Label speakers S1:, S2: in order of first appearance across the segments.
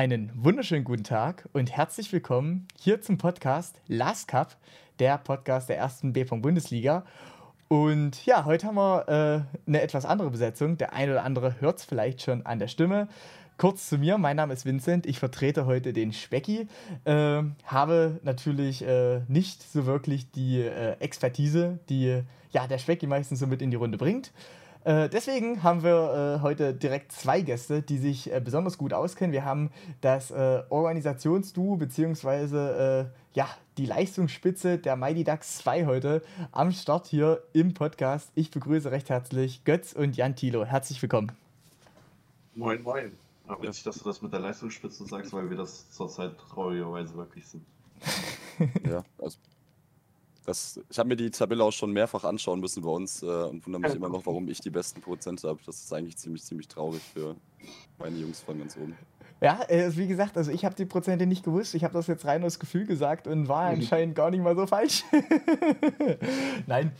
S1: Einen wunderschönen guten Tag und herzlich willkommen hier zum Podcast Last Cup, der Podcast der ersten B-Bundesliga. Und ja, heute haben wir äh, eine etwas andere Besetzung. Der eine oder andere hört es vielleicht schon an der Stimme. Kurz zu mir, mein Name ist Vincent, ich vertrete heute den Specki, äh, habe natürlich äh, nicht so wirklich die äh, Expertise, die ja, der Specki meistens so mit in die Runde bringt. Äh, deswegen haben wir äh, heute direkt zwei Gäste, die sich äh, besonders gut auskennen. Wir haben das äh, Organisationsduo beziehungsweise äh, ja, die Leistungsspitze der Mighty Ducks 2 heute am Start hier im Podcast. Ich begrüße recht herzlich Götz und Jan Thilo. Herzlich willkommen.
S2: Moin, moin. Aber witzig, dass du das mit der Leistungsspitze sagst, weil wir das zurzeit traurigerweise wirklich sind.
S3: ja, also das, ich habe mir die Tabelle auch schon mehrfach anschauen müssen bei uns äh, und wundere mich immer noch, warum ich die besten Prozente habe. Das ist eigentlich ziemlich, ziemlich traurig für meine Jungs von ganz oben.
S1: Ja, äh, wie gesagt, also ich habe die Prozente nicht gewusst. Ich habe das jetzt rein aus Gefühl gesagt und war mhm. anscheinend gar nicht mal so falsch. Nein,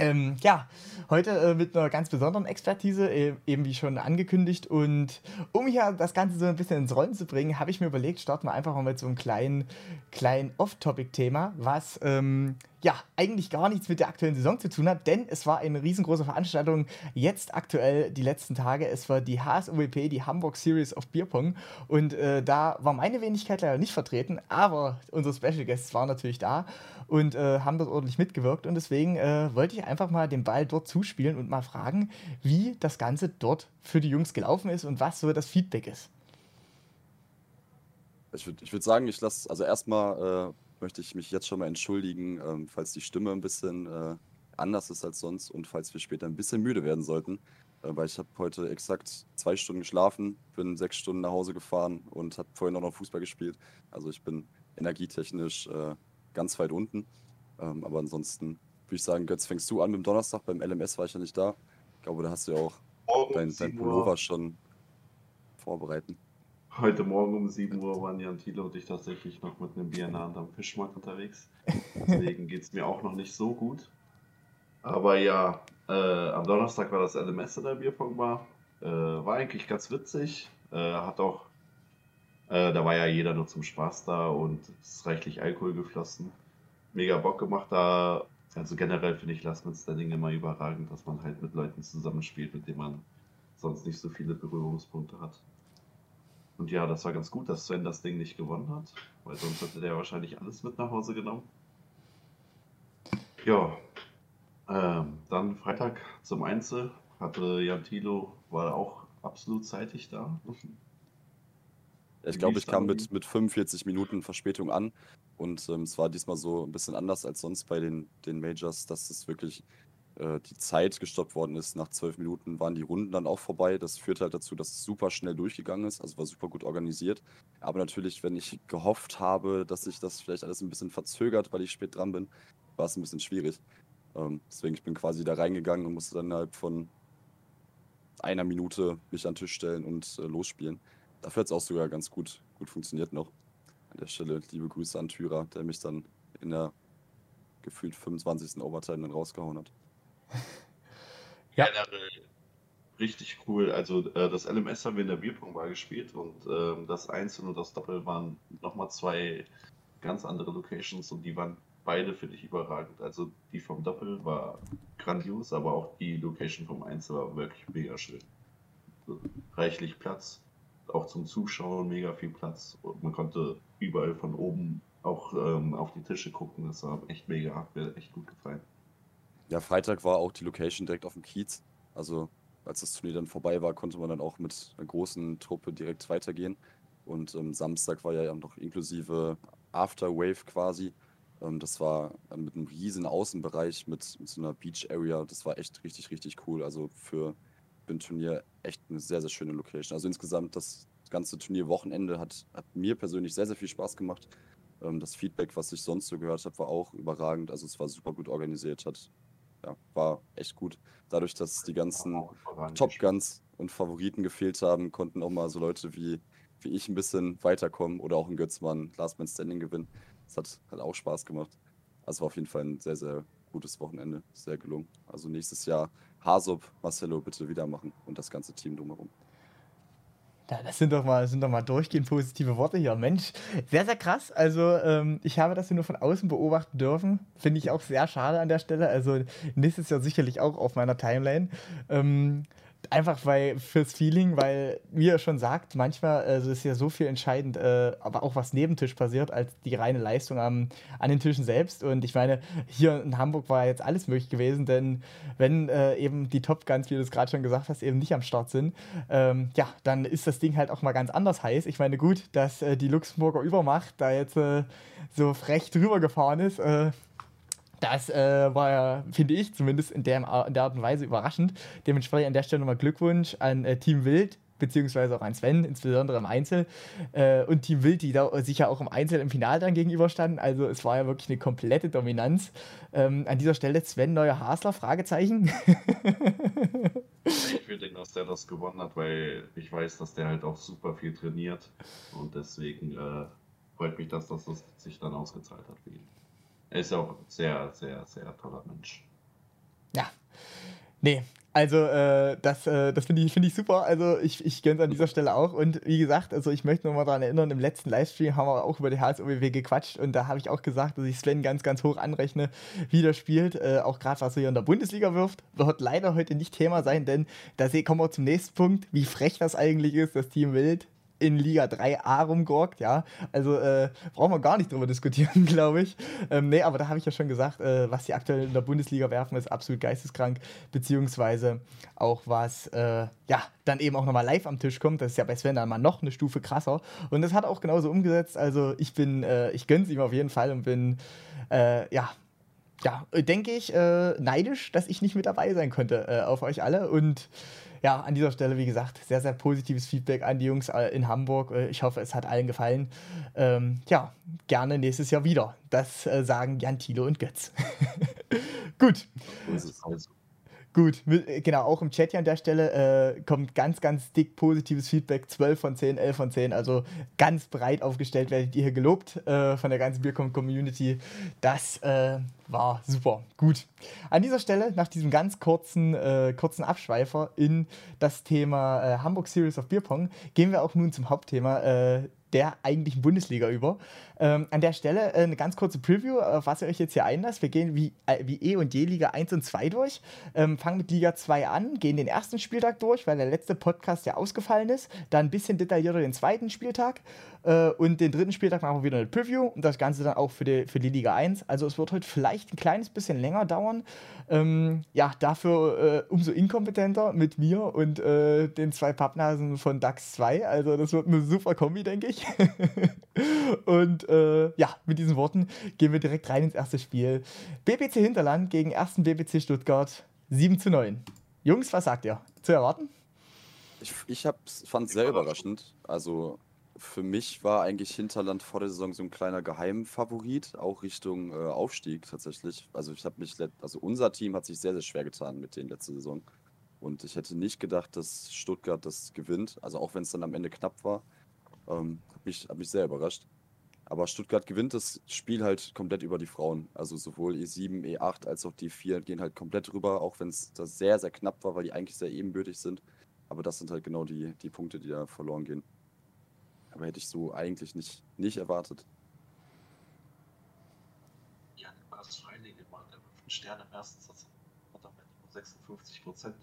S1: ähm, ja, heute äh, mit einer ganz besonderen Expertise, e eben wie schon angekündigt. Und um hier das Ganze so ein bisschen ins Rollen zu bringen, habe ich mir überlegt, starten wir einfach mal mit so einem kleinen, kleinen Off-Topic-Thema, was ähm, ja, eigentlich gar nichts mit der aktuellen Saison zu tun hat, denn es war eine riesengroße Veranstaltung jetzt aktuell die letzten Tage. Es war die HSUWP, die Hamburg Series of Bierpong und äh, da war meine Wenigkeit leider nicht vertreten, aber unsere Special Guests waren natürlich da und äh, haben dort ordentlich mitgewirkt und deswegen äh, wollte ich einfach mal den Ball dort zuspielen und mal fragen, wie das Ganze dort für die Jungs gelaufen ist und was so das Feedback ist.
S3: Ich würde ich würd sagen, ich lasse, also erstmal äh, möchte ich mich jetzt schon mal entschuldigen, ähm, falls die Stimme ein bisschen äh, anders ist als sonst und falls wir später ein bisschen müde werden sollten. Äh, weil ich habe heute exakt zwei Stunden geschlafen, bin sechs Stunden nach Hause gefahren und habe vorhin auch noch Fußball gespielt. Also ich bin energietechnisch äh, ganz weit unten. Ähm, aber ansonsten würde ich sagen, Götz, fängst du an mit dem Donnerstag. Beim LMS war ich ja nicht da. Ich glaube, da hast du ja auch dein, dein Pullover schon vorbereiten.
S2: Heute Morgen um 7 Uhr waren Jan Thiele und ich tatsächlich noch mit einem Bier in am Fischmarkt unterwegs. Deswegen geht es mir auch noch nicht so gut. Aber ja, äh, am Donnerstag war das LMS in der Bierpongbar. Äh, war eigentlich ganz witzig. Äh, hat auch, äh, da war ja jeder nur zum Spaß da und es ist reichlich Alkohol geflossen. Mega Bock gemacht da. Also generell finde ich Last Man Standing immer überragend, dass man halt mit Leuten zusammenspielt, mit denen man sonst nicht so viele Berührungspunkte hat. Und ja, das war ganz gut, dass Sven das Ding nicht gewonnen hat, weil sonst hätte der wahrscheinlich alles mit nach Hause genommen. Ja, ähm, dann Freitag zum Einzel hatte Jan Thilo, war auch absolut zeitig da.
S3: ich glaube, ich kam mit, mit 45 Minuten Verspätung an und ähm, es war diesmal so ein bisschen anders als sonst bei den, den Majors, dass es wirklich äh, die Zeit gestoppt worden ist. Nach zwölf Minuten waren die Runden dann auch vorbei. Das führt halt dazu, dass es super schnell durchgegangen ist. Also war super gut organisiert. Aber natürlich, wenn ich gehofft habe, dass sich das vielleicht alles ein bisschen verzögert, weil ich spät dran bin, war es ein bisschen schwierig. Ähm, deswegen, ich bin quasi da reingegangen und musste dann innerhalb von einer Minute mich an den Tisch stellen und äh, losspielen. Dafür hat es auch sogar ganz gut, gut funktioniert noch. An der Stelle liebe Grüße an Thürer, der mich dann in der gefühlt 25. Overtime dann rausgehauen hat.
S2: ja. Generell richtig cool. Also äh, das LMS haben wir in der Bierpongbar gespielt und äh, das Einzel und das Doppel waren nochmal zwei ganz andere Locations und die waren beide, finde ich, überragend. Also die vom Doppel war grandios, aber auch die Location vom Einzel war wirklich mega schön. Reichlich Platz, auch zum Zuschauen mega viel Platz. Und man konnte überall von oben auch ähm, auf die Tische gucken. Das war echt mega, hat mir echt gut gefallen.
S3: Ja, Freitag war auch die Location direkt auf dem Kiez. Also als das Turnier dann vorbei war, konnte man dann auch mit einer großen Truppe direkt weitergehen. Und ähm, Samstag war ja noch inklusive Afterwave quasi. Ähm, das war mit einem riesen Außenbereich, mit, mit, so einer Beach Area. Das war echt richtig, richtig cool. Also für, für ein Turnier echt eine sehr, sehr schöne Location. Also insgesamt das ganze Turnierwochenende hat, hat mir persönlich sehr, sehr viel Spaß gemacht. Ähm, das Feedback, was ich sonst so gehört habe, war auch überragend. Also es war super gut organisiert, hat ja, war echt gut. Dadurch, dass die ganzen Top Guns und Favoriten gefehlt haben, konnten auch mal so Leute wie, wie ich ein bisschen weiterkommen oder auch ein Götzmann Last Man Standing gewinnen. Das hat, hat auch Spaß gemacht. Also war auf jeden Fall ein sehr, sehr gutes Wochenende. Sehr gelungen. Also nächstes Jahr Hasop, Marcelo bitte wieder machen und das ganze Team drumherum.
S1: Das sind doch mal, sind doch mal durchgehend positive Worte hier. Mensch, sehr, sehr krass. Also, ähm, ich habe das hier nur von außen beobachten dürfen. Finde ich auch sehr schade an der Stelle. Also, nächstes Jahr sicherlich auch auf meiner Timeline. Ähm, Einfach weil fürs Feeling, weil, wie er schon sagt, manchmal also ist ja so viel entscheidend, äh, aber auch was neben Tisch passiert, als die reine Leistung am, an den Tischen selbst. Und ich meine, hier in Hamburg war jetzt alles möglich gewesen, denn wenn äh, eben die Top Guns, wie du es gerade schon gesagt hast, eben nicht am Start sind, ähm, ja, dann ist das Ding halt auch mal ganz anders heiß. Ich meine, gut, dass äh, die Luxemburger Übermacht da jetzt äh, so frech drüber gefahren ist äh, das äh, war ja, finde ich, zumindest in der, in der Art und Weise überraschend. Dementsprechend an der Stelle nochmal Glückwunsch an äh, Team Wild, beziehungsweise auch an Sven, insbesondere im Einzel. Äh, und Team Wild, die da sich ja auch im Einzel im Finale dann gegenüberstanden. Also es war ja wirklich eine komplette Dominanz. Ähm, an dieser Stelle Sven Neuer Hasler, Fragezeichen.
S2: ich will denken, dass der das gewonnen hat, weil ich weiß, dass der halt auch super viel trainiert. Und deswegen äh, freut mich, dass das sich dann ausgezahlt hat für ihn. Er ist auch sehr, sehr, sehr toller Mensch.
S1: Ja. Nee, also äh, das, äh, das finde ich, find ich super. Also ich, ich gönne es an dieser Stelle auch. Und wie gesagt, also ich möchte nochmal daran erinnern, im letzten Livestream haben wir auch über die HSOWW gequatscht und da habe ich auch gesagt, dass ich Sven ganz, ganz hoch anrechne, wie der spielt. Äh, auch gerade was er hier in der Bundesliga wirft. Wird leider heute nicht Thema sein, denn da kommen wir zum nächsten Punkt, wie frech das eigentlich ist, das Team Wild in Liga 3a rumgorgt, ja. Also äh, brauchen wir gar nicht drüber diskutieren, glaube ich. Ähm, nee, aber da habe ich ja schon gesagt, äh, was die aktuell in der Bundesliga werfen, ist absolut geisteskrank, beziehungsweise auch was, äh, ja, dann eben auch nochmal live am Tisch kommt. Das ist ja bei Sven dann mal noch eine Stufe krasser. Und das hat auch genauso umgesetzt. Also ich bin, äh, ich gönne es ihm auf jeden Fall und bin, äh, ja, ja, denke ich, äh, neidisch, dass ich nicht mit dabei sein konnte auf euch alle und ja, an dieser Stelle, wie gesagt, sehr, sehr positives Feedback an die Jungs äh, in Hamburg. Äh, ich hoffe, es hat allen gefallen. Ähm, ja, gerne nächstes Jahr wieder. Das äh, sagen Jan Thilo und Götz. Gut. So ist es also. Gut, äh, genau, auch im Chat hier an der Stelle äh, kommt ganz, ganz dick positives Feedback. 12 von 10, 11 von 10. Also ganz breit aufgestellt werdet ihr hier gelobt äh, von der ganzen Biercom-Community. Das äh, war super. Gut. An dieser Stelle, nach diesem ganz kurzen, äh, kurzen Abschweifer in das Thema äh, Hamburg Series of Bierpong, gehen wir auch nun zum Hauptthema der eigentlichen Bundesliga über. Ähm, an der Stelle äh, eine ganz kurze Preview, auf was ihr euch jetzt hier einlasst. Wir gehen wie, äh, wie E und je Liga 1 und 2 durch, ähm, fangen mit Liga 2 an, gehen den ersten Spieltag durch, weil der letzte Podcast ja ausgefallen ist, dann ein bisschen detaillierter den zweiten Spieltag äh, und den dritten Spieltag machen wir wieder eine Preview und das Ganze dann auch für die, für die Liga 1. Also es wird heute vielleicht ein kleines bisschen länger dauern. Ähm, ja, dafür äh, umso inkompetenter mit mir und äh, den zwei Pappnasen von DAX 2. Also das wird eine super Kombi, denke ich. und äh, ja, mit diesen Worten gehen wir direkt rein ins erste Spiel. BBC Hinterland gegen 1. BBC Stuttgart 7 zu 9. Jungs, was sagt ihr? Zu erwarten?
S3: Ich, ich fand es sehr überraschend. Also für mich war eigentlich Hinterland vor der Saison so ein kleiner Geheimfavorit, auch Richtung äh, Aufstieg tatsächlich. Also ich habe mich, also unser Team hat sich sehr, sehr schwer getan mit den letzten Saison. Und ich hätte nicht gedacht, dass Stuttgart das gewinnt. Also auch wenn es dann am Ende knapp war, ähm, hat mich, hat mich sehr überrascht. Aber Stuttgart gewinnt das Spiel halt komplett über die Frauen. Also sowohl E7, E8 als auch die 4 gehen halt komplett rüber, auch wenn es da sehr, sehr knapp war, weil die eigentlich sehr ebenbürtig sind. Aber das sind halt genau die, die Punkte, die da verloren gehen. Aber hätte ich so eigentlich nicht, nicht erwartet.
S2: Ja, Lukas Schreining gemacht, der 5 Sterne im ersten Satz hat damit nur 56 Prozent.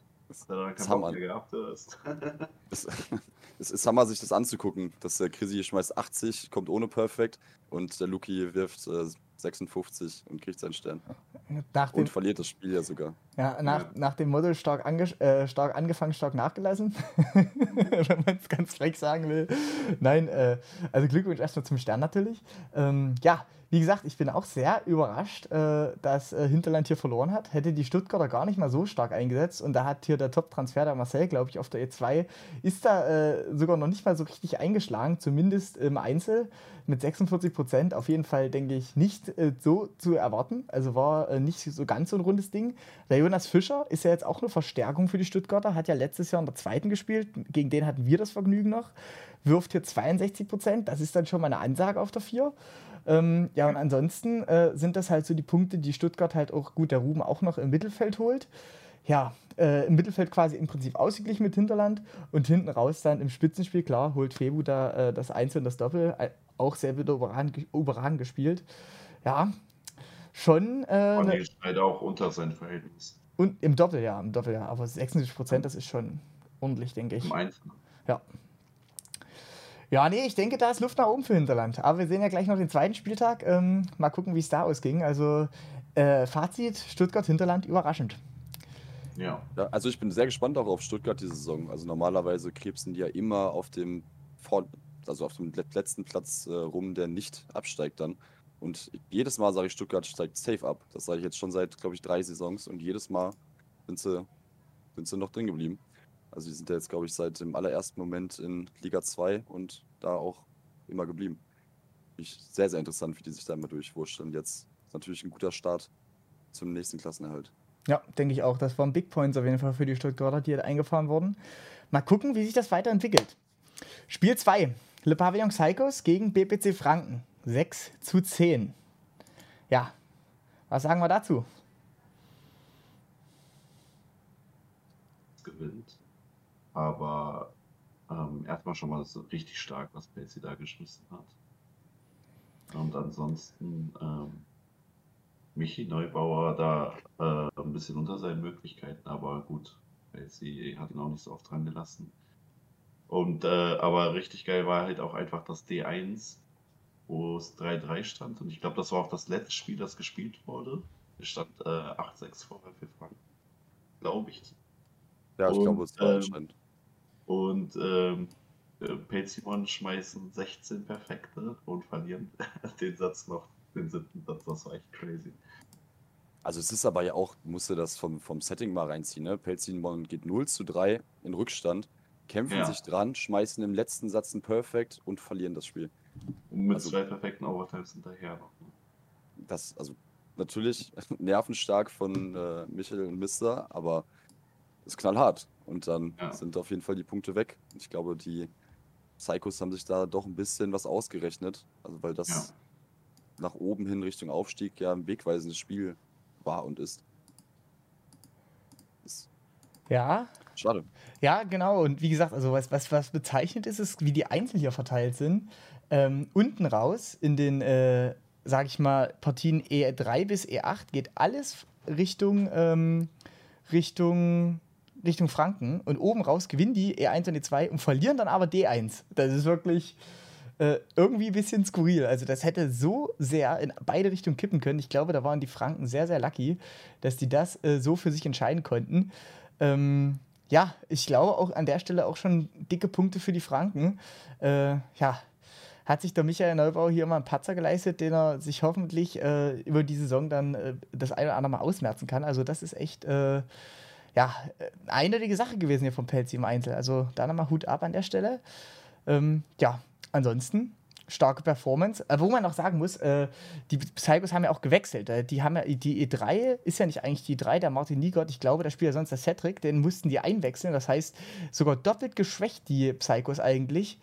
S2: Er keinen Bock gehabt,
S3: das, es ist Hammer, sich das anzugucken. Dass der Chrissy schmeißt 80, kommt ohne Perfekt und der Luki wirft äh, 56 und kriegt seinen Stern. Nach und verliert das Spiel ja sogar.
S1: Ja, nach, ja. nach dem Motto stark, ange äh, stark angefangen, stark nachgelassen. Wenn man es ganz frech sagen will. Nein, äh, also Glückwunsch erstmal zum Stern natürlich. Ähm, ja, wie gesagt, ich bin auch sehr überrascht, äh, dass äh, Hinterland hier verloren hat. Hätte die Stuttgarter gar nicht mal so stark eingesetzt. Und da hat hier der Top-Transfer, der Marcel, glaube ich, auf der E2, ist da äh, sogar noch nicht mal so richtig eingeschlagen, zumindest im Einzel mit 46 Prozent. Auf jeden Fall, denke ich, nicht äh, so zu erwarten. Also war äh, nicht so ganz so ein rundes Ding. Der Jonas Fischer ist ja jetzt auch eine Verstärkung für die Stuttgarter, hat ja letztes Jahr in der zweiten gespielt. Gegen den hatten wir das Vergnügen noch. Wirft hier 62 Prozent. Das ist dann schon mal eine Ansage auf der 4. Ähm, ja, und ansonsten äh, sind das halt so die Punkte, die Stuttgart halt auch gut der Ruben auch noch im Mittelfeld holt. ja, äh, im Mittelfeld quasi im Prinzip ausgeglichen mit Hinterland und hinten raus dann im Spitzenspiel, klar, holt Febu da äh, das Einzel und das Doppel, äh, auch sehr wieder überragend, überragend gespielt. Ja, schon. Äh,
S2: ne, halt auch unter sein Verhältnis.
S1: Und im Doppel, ja, im Doppel, ja. Aber 76 Prozent, das ist schon ordentlich, denke ich. Im Einzel. Ja. Ja, nee, ich denke, da ist Luft nach oben für Hinterland. Aber wir sehen ja gleich noch den zweiten Spieltag. Ähm, mal gucken, wie es da ausging. Also, äh, Fazit: Stuttgart-Hinterland überraschend.
S3: Ja. ja. Also, ich bin sehr gespannt auch auf Stuttgart diese Saison. Also, normalerweise krebsen die ja immer auf dem, Vor also auf dem letzten Platz äh, rum, der nicht absteigt dann. Und jedes Mal sage ich, Stuttgart steigt safe ab. Das sage ich jetzt schon seit, glaube ich, drei Saisons. Und jedes Mal sind sie, sind sie noch drin geblieben. Also die sind ja jetzt, glaube ich, seit dem allerersten Moment in Liga 2 und da auch immer geblieben. Ich, sehr, sehr interessant, wie die sich da immer durchwurschteln. Jetzt ist natürlich ein guter Start zum nächsten Klassenerhalt.
S1: Ja, denke ich auch. Das waren Big Points auf jeden Fall für die Stuttgarter, die halt eingefahren wurden. Mal gucken, wie sich das weiterentwickelt. Spiel 2. Le Pavillon Psychos gegen BPC Franken. 6 zu 10. Ja, was sagen wir dazu?
S2: Gewinnt. Aber ähm, erstmal schon mal so richtig stark, was Pelzi da geschmissen hat. Und ansonsten ähm, Michi Neubauer da äh, ein bisschen unter seinen Möglichkeiten, aber gut, Pelzi hat ihn auch nicht so oft dran gelassen. Und äh, aber richtig geil war halt auch einfach das D1, wo es 3-3 stand. Und ich glaube, das war auch das letzte Spiel, das gespielt wurde. Es stand äh, 8-6 vorher für Frank. Glaube ich. Ja, ich glaube, es war ähm, anscheinend. Und ähm, äh, Pezimon schmeißen 16 Perfekte und verlieren den Satz noch, den siebten Satz. Das war echt crazy.
S3: Also es ist aber ja auch, musste das vom, vom Setting mal reinziehen, ne? Pelzimon geht 0 zu 3 in Rückstand, kämpfen ja. sich dran, schmeißen im letzten Satz ein Perfekt und verlieren das Spiel.
S2: Und mit also, zwei perfekten Overtimes hinterher noch. Ne?
S3: Das, also natürlich nervenstark von äh, Michael und Mister, aber ist knallhart. Und dann ja. sind auf jeden Fall die Punkte weg. Ich glaube, die Psychos haben sich da doch ein bisschen was ausgerechnet. Also weil das ja. nach oben hin Richtung Aufstieg ja ein wegweisendes Spiel war und ist.
S1: ist ja.
S3: Schade.
S1: Ja, genau. Und wie gesagt, also was, was, was bezeichnet ist, ist, wie die Einzel hier verteilt sind. Ähm, unten raus in den, äh, sag ich mal, Partien E3 bis E8 geht alles Richtung, ähm, Richtung Richtung Franken und oben raus gewinnen die E1 und E2 und verlieren dann aber D1. Das ist wirklich äh, irgendwie ein bisschen skurril. Also das hätte so sehr in beide Richtungen kippen können. Ich glaube, da waren die Franken sehr, sehr lucky, dass die das äh, so für sich entscheiden konnten. Ähm, ja, ich glaube auch an der Stelle auch schon dicke Punkte für die Franken. Äh, ja, hat sich der Michael Neubau hier mal einen Patzer geleistet, den er sich hoffentlich äh, über die Saison dann äh, das eine oder andere Mal ausmerzen kann. Also das ist echt äh, ja, eine eindeutige Sache gewesen hier vom Pelzi im Einzel. Also da nochmal Hut ab an der Stelle. Ähm, ja, ansonsten starke Performance. Äh, wo man noch sagen muss, äh, die Psychos haben ja auch gewechselt. Äh, die haben ja, die E3 ist ja nicht eigentlich die E3, der Martin Niegott, ich glaube, da spielt ja sonst der Cedric, den mussten die einwechseln. Das heißt, sogar doppelt geschwächt die Psychos eigentlich.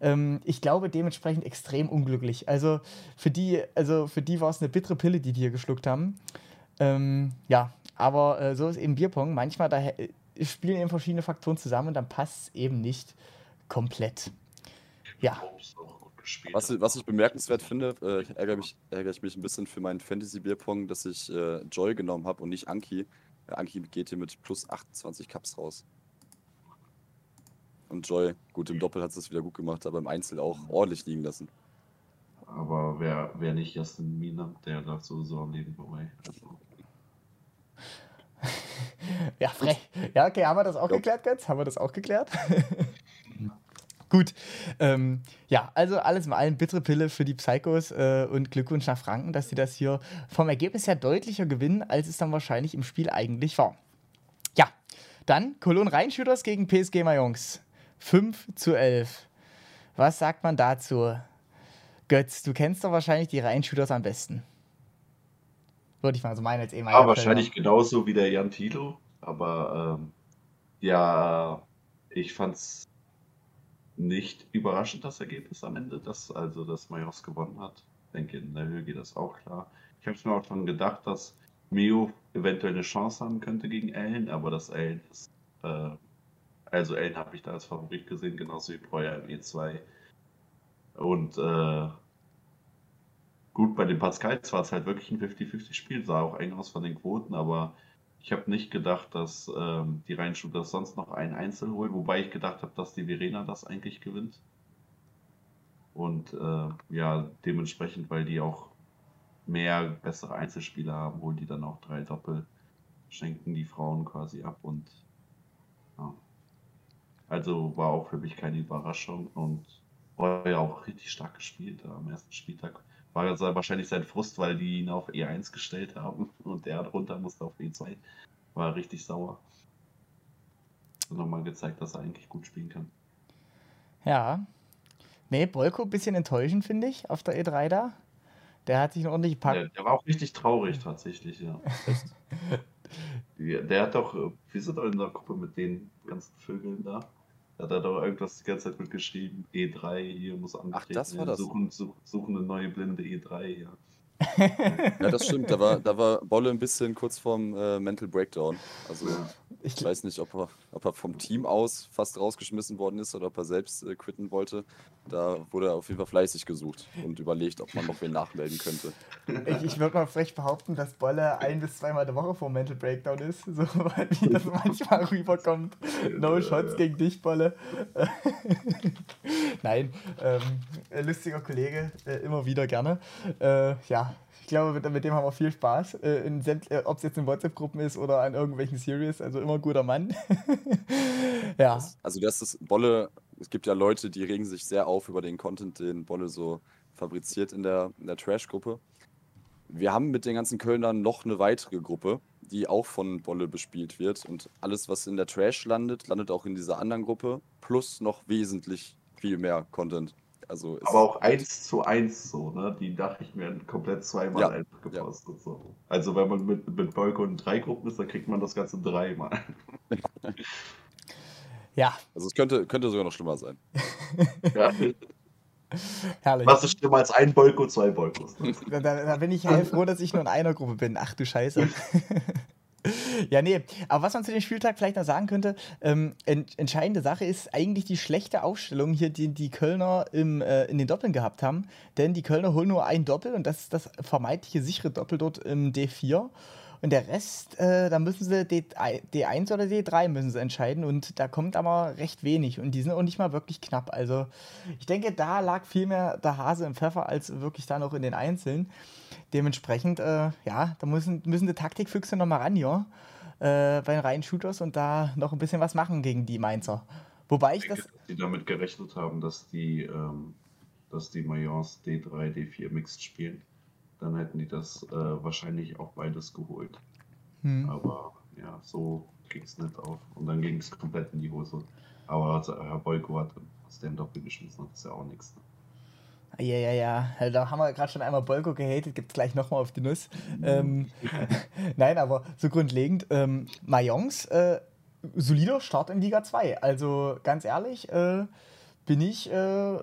S1: Ähm, ich glaube dementsprechend extrem unglücklich. Also für die, also die war es eine bittere Pille, die die hier geschluckt haben. Ähm, ja, aber äh, so ist eben Bierpong. Manchmal da spielen eben verschiedene Faktoren zusammen und dann passt es eben nicht komplett. Ja.
S3: Was, was ich bemerkenswert finde, äh, ärgere, mich, ärgere ich mich ein bisschen für meinen Fantasy-Bierpong, dass ich äh, Joy genommen habe und nicht Anki. Ja, Anki geht hier mit plus 28 Cups raus. Und Joy, gut, im Doppel hat es wieder gut gemacht, aber im Einzel auch ordentlich liegen lassen.
S2: Aber wer, wer nicht Justin Mina, der läuft sowieso am Leben vorbei. Also.
S1: ja, frech. Ja, okay, haben wir das auch ja. geklärt, Götz? Haben wir das auch geklärt? Gut. Ähm, ja, also alles in allem bittere Pille für die Psychos äh, und Glückwunsch nach Franken, dass sie das hier vom Ergebnis her deutlicher gewinnen, als es dann wahrscheinlich im Spiel eigentlich war. Ja, dann Cologne Rheinschüters gegen PSG Mayons. 5 zu 11. Was sagt man dazu? Götz, du kennst doch wahrscheinlich die Rheinschüters am besten. Würde ich mal so meinen als
S2: ehemaliger. Ja, wahrscheinlich Trainer. genauso wie der Jan Tilo. Aber ähm, ja, ich fand es nicht überraschend, das Ergebnis am Ende, dass also dass Majos gewonnen hat. Ich denke, in der Höhe geht das auch klar. Ich habe es mir auch schon gedacht, dass Mio eventuell eine Chance haben könnte gegen Ellen, aber das Ellen ist. Äh, also Ellen habe ich da als Favorit gesehen, genauso wie Breuer im E2. Und äh, gut, bei den Pascals war es halt wirklich ein 50-50-Spiel, sah auch eng aus von den Quoten, aber ich habe nicht gedacht, dass ähm, die Rheinshooter sonst noch ein Einzel holen, wobei ich gedacht habe, dass die Verena das eigentlich gewinnt. Und äh, ja, dementsprechend, weil die auch mehr bessere Einzelspieler haben, holen die dann auch drei Doppel, schenken die Frauen quasi ab und ja. Also war auch für mich keine Überraschung und war ja auch richtig stark gespielt am ersten Spieltag. War also wahrscheinlich sein Frust, weil die ihn auf E1 gestellt haben und der runter musste auf E2. War richtig sauer. Und nochmal gezeigt, dass er eigentlich gut spielen kann.
S1: Ja. Nee, Bolko ein bisschen enttäuschend, finde ich, auf der E3 da. Der hat sich einen ordentlichen Pack.
S2: Der, der war auch richtig traurig, tatsächlich, ja. der hat doch, äh, wir sind doch in der Gruppe mit den ganzen Vögeln da. Da hat er doch irgendwas die ganze Zeit mitgeschrieben. E3, hier muss angetreten
S3: Ach, das war das.
S2: Suchen, suchen eine neue blinde E3, ja.
S3: ja, das stimmt. Da war, da war Bolle ein bisschen kurz vorm äh, Mental Breakdown. Also ich, ich weiß nicht, ob er, ob er vom Team aus fast rausgeschmissen worden ist oder ob er selbst äh, quitten wollte. Da wurde er auf jeden Fall fleißig gesucht und überlegt, ob man noch wen nachmelden könnte.
S1: Ich, ich würde mal frech behaupten, dass Bolle ein bis zweimal die Woche vor Mental Breakdown ist, so wie das manchmal rüberkommt. No Shots gegen dich, Bolle. Nein, ähm, lustiger Kollege, äh, immer wieder gerne. Äh, ja, glaube, mit, mit, dem haben wir viel Spaß. Äh, äh Ob es jetzt in WhatsApp-Gruppen ist oder an irgendwelchen Series, also immer guter Mann.
S3: ja. Also das ist Bolle, es gibt ja Leute, die regen sich sehr auf über den Content, den Bolle so fabriziert in der, in der Trash-Gruppe. Wir haben mit den ganzen Kölnern noch eine weitere Gruppe, die auch von Bolle bespielt wird. Und alles, was in der Trash landet, landet auch in dieser anderen Gruppe. Plus noch wesentlich viel mehr Content. Also
S2: Aber auch eins zu eins so, ne? Die Nachrichten werden komplett zweimal ja. einfach gepostet. Ja. So. Also wenn man mit, mit Bolko in drei Gruppen ist, dann kriegt man das Ganze dreimal.
S1: ja.
S3: Also es könnte, könnte sogar noch schlimmer sein. ja.
S2: Herrlich. Was ist schlimmer als ein Bolko, zwei Bolkos? Ne?
S1: Da, da, bin ich froh, dass ich nur in einer Gruppe bin. Ach du Scheiße. Ja, nee, aber was man zu dem Spieltag vielleicht noch sagen könnte, ähm, ent entscheidende Sache ist eigentlich die schlechte Aufstellung hier, die die Kölner im, äh, in den Doppeln gehabt haben. Denn die Kölner holen nur ein Doppel und das ist das vermeintliche sichere Doppel dort im D4. Und der Rest, äh, da müssen sie D, D1 oder D3 müssen sie entscheiden und da kommt aber recht wenig und die sind auch nicht mal wirklich knapp. Also ich denke, da lag viel mehr der Hase im Pfeffer als wirklich da noch in den Einzelnen. Dementsprechend, äh, ja, da müssen, müssen die Taktikfüchse nochmal ran, ja, äh, bei den reinen Shooters und da noch ein bisschen was machen gegen die Mainzer. Wobei ich, ich das.
S2: Dass die damit gerechnet haben, dass die, ähm, dass die Mayence D3, D4 Mixed spielen. Dann hätten die das äh, wahrscheinlich auch beides geholt. Hm. Aber ja, so ging es nicht auf. Und dann ging es komplett in die Hose. Aber also, Herr Boyko hat aus dem Doppel geschmissen, das ist ja auch nichts. Ne?
S1: Ja, ja, ja. Da haben wir gerade schon einmal Bolko gehatet, gibt es gleich nochmal auf die Nuss. Ähm, Nein, aber so grundlegend, ähm, Mayons, äh, solider Start in Liga 2. Also ganz ehrlich, äh, bin ich, äh,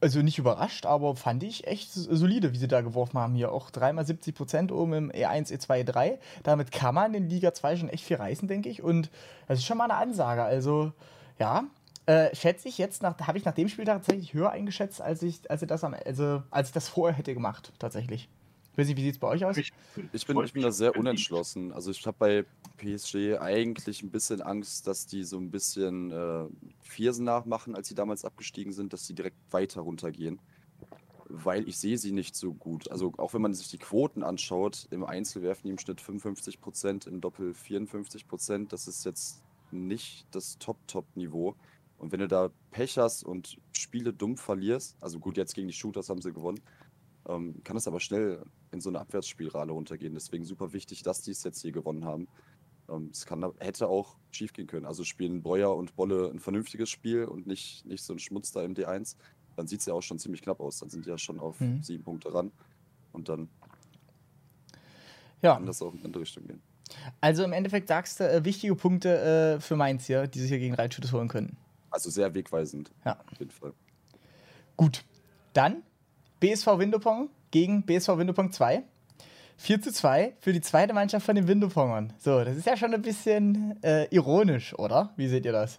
S1: also nicht überrascht, aber fand ich echt solide, wie sie da geworfen haben hier. Auch dreimal 70 Prozent oben im E1, E2, E3. Damit kann man in Liga 2 schon echt viel reißen, denke ich. Und das ist schon mal eine Ansage. Also, ja, äh, schätze ich jetzt, nach, habe ich nach dem Spieltag tatsächlich höher eingeschätzt, als ich, als ich, das, am, also, als ich das vorher hätte gemacht, tatsächlich. Weiß nicht, wie sieht es bei euch aus?
S3: Ich, ich, bin, ich bin da sehr unentschlossen. Also ich habe bei PSG eigentlich ein bisschen Angst, dass die so ein bisschen äh, Viersen nachmachen, als sie damals abgestiegen sind, dass sie direkt weiter runtergehen. Weil ich sehe sie nicht so gut. Also auch wenn man sich die Quoten anschaut, im Einzel werfen die im Schnitt 55%, im Doppel 54%. Das ist jetzt nicht das Top-Top-Niveau. Und wenn du da Pech hast und Spiele dumm verlierst, also gut, jetzt gegen die Shooters haben sie gewonnen, ähm, kann es aber schnell in so eine Abwärtsspirale runtergehen. Deswegen super wichtig, dass die es jetzt hier gewonnen haben. Ähm, es kann, hätte auch schief gehen können. Also spielen Breuer und Bolle ein vernünftiges Spiel und nicht, nicht so ein Schmutz da im D1. Dann sieht es ja auch schon ziemlich knapp aus. Dann sind die ja schon auf mhm. sieben Punkte ran. Und dann
S1: ja.
S3: kann das auch in eine andere Richtung gehen.
S1: Also im Endeffekt sagst du äh, wichtige Punkte äh, für Mainz hier, die sich hier gegen Reitschuttes holen können.
S3: Also sehr wegweisend.
S1: Ja. Auf jeden Fall. Gut. Dann BSV Windopong gegen BSV Windopong 2. 4 zu 2 für die zweite Mannschaft von den Windopongern. So, das ist ja schon ein bisschen äh, ironisch, oder? Wie seht ihr das?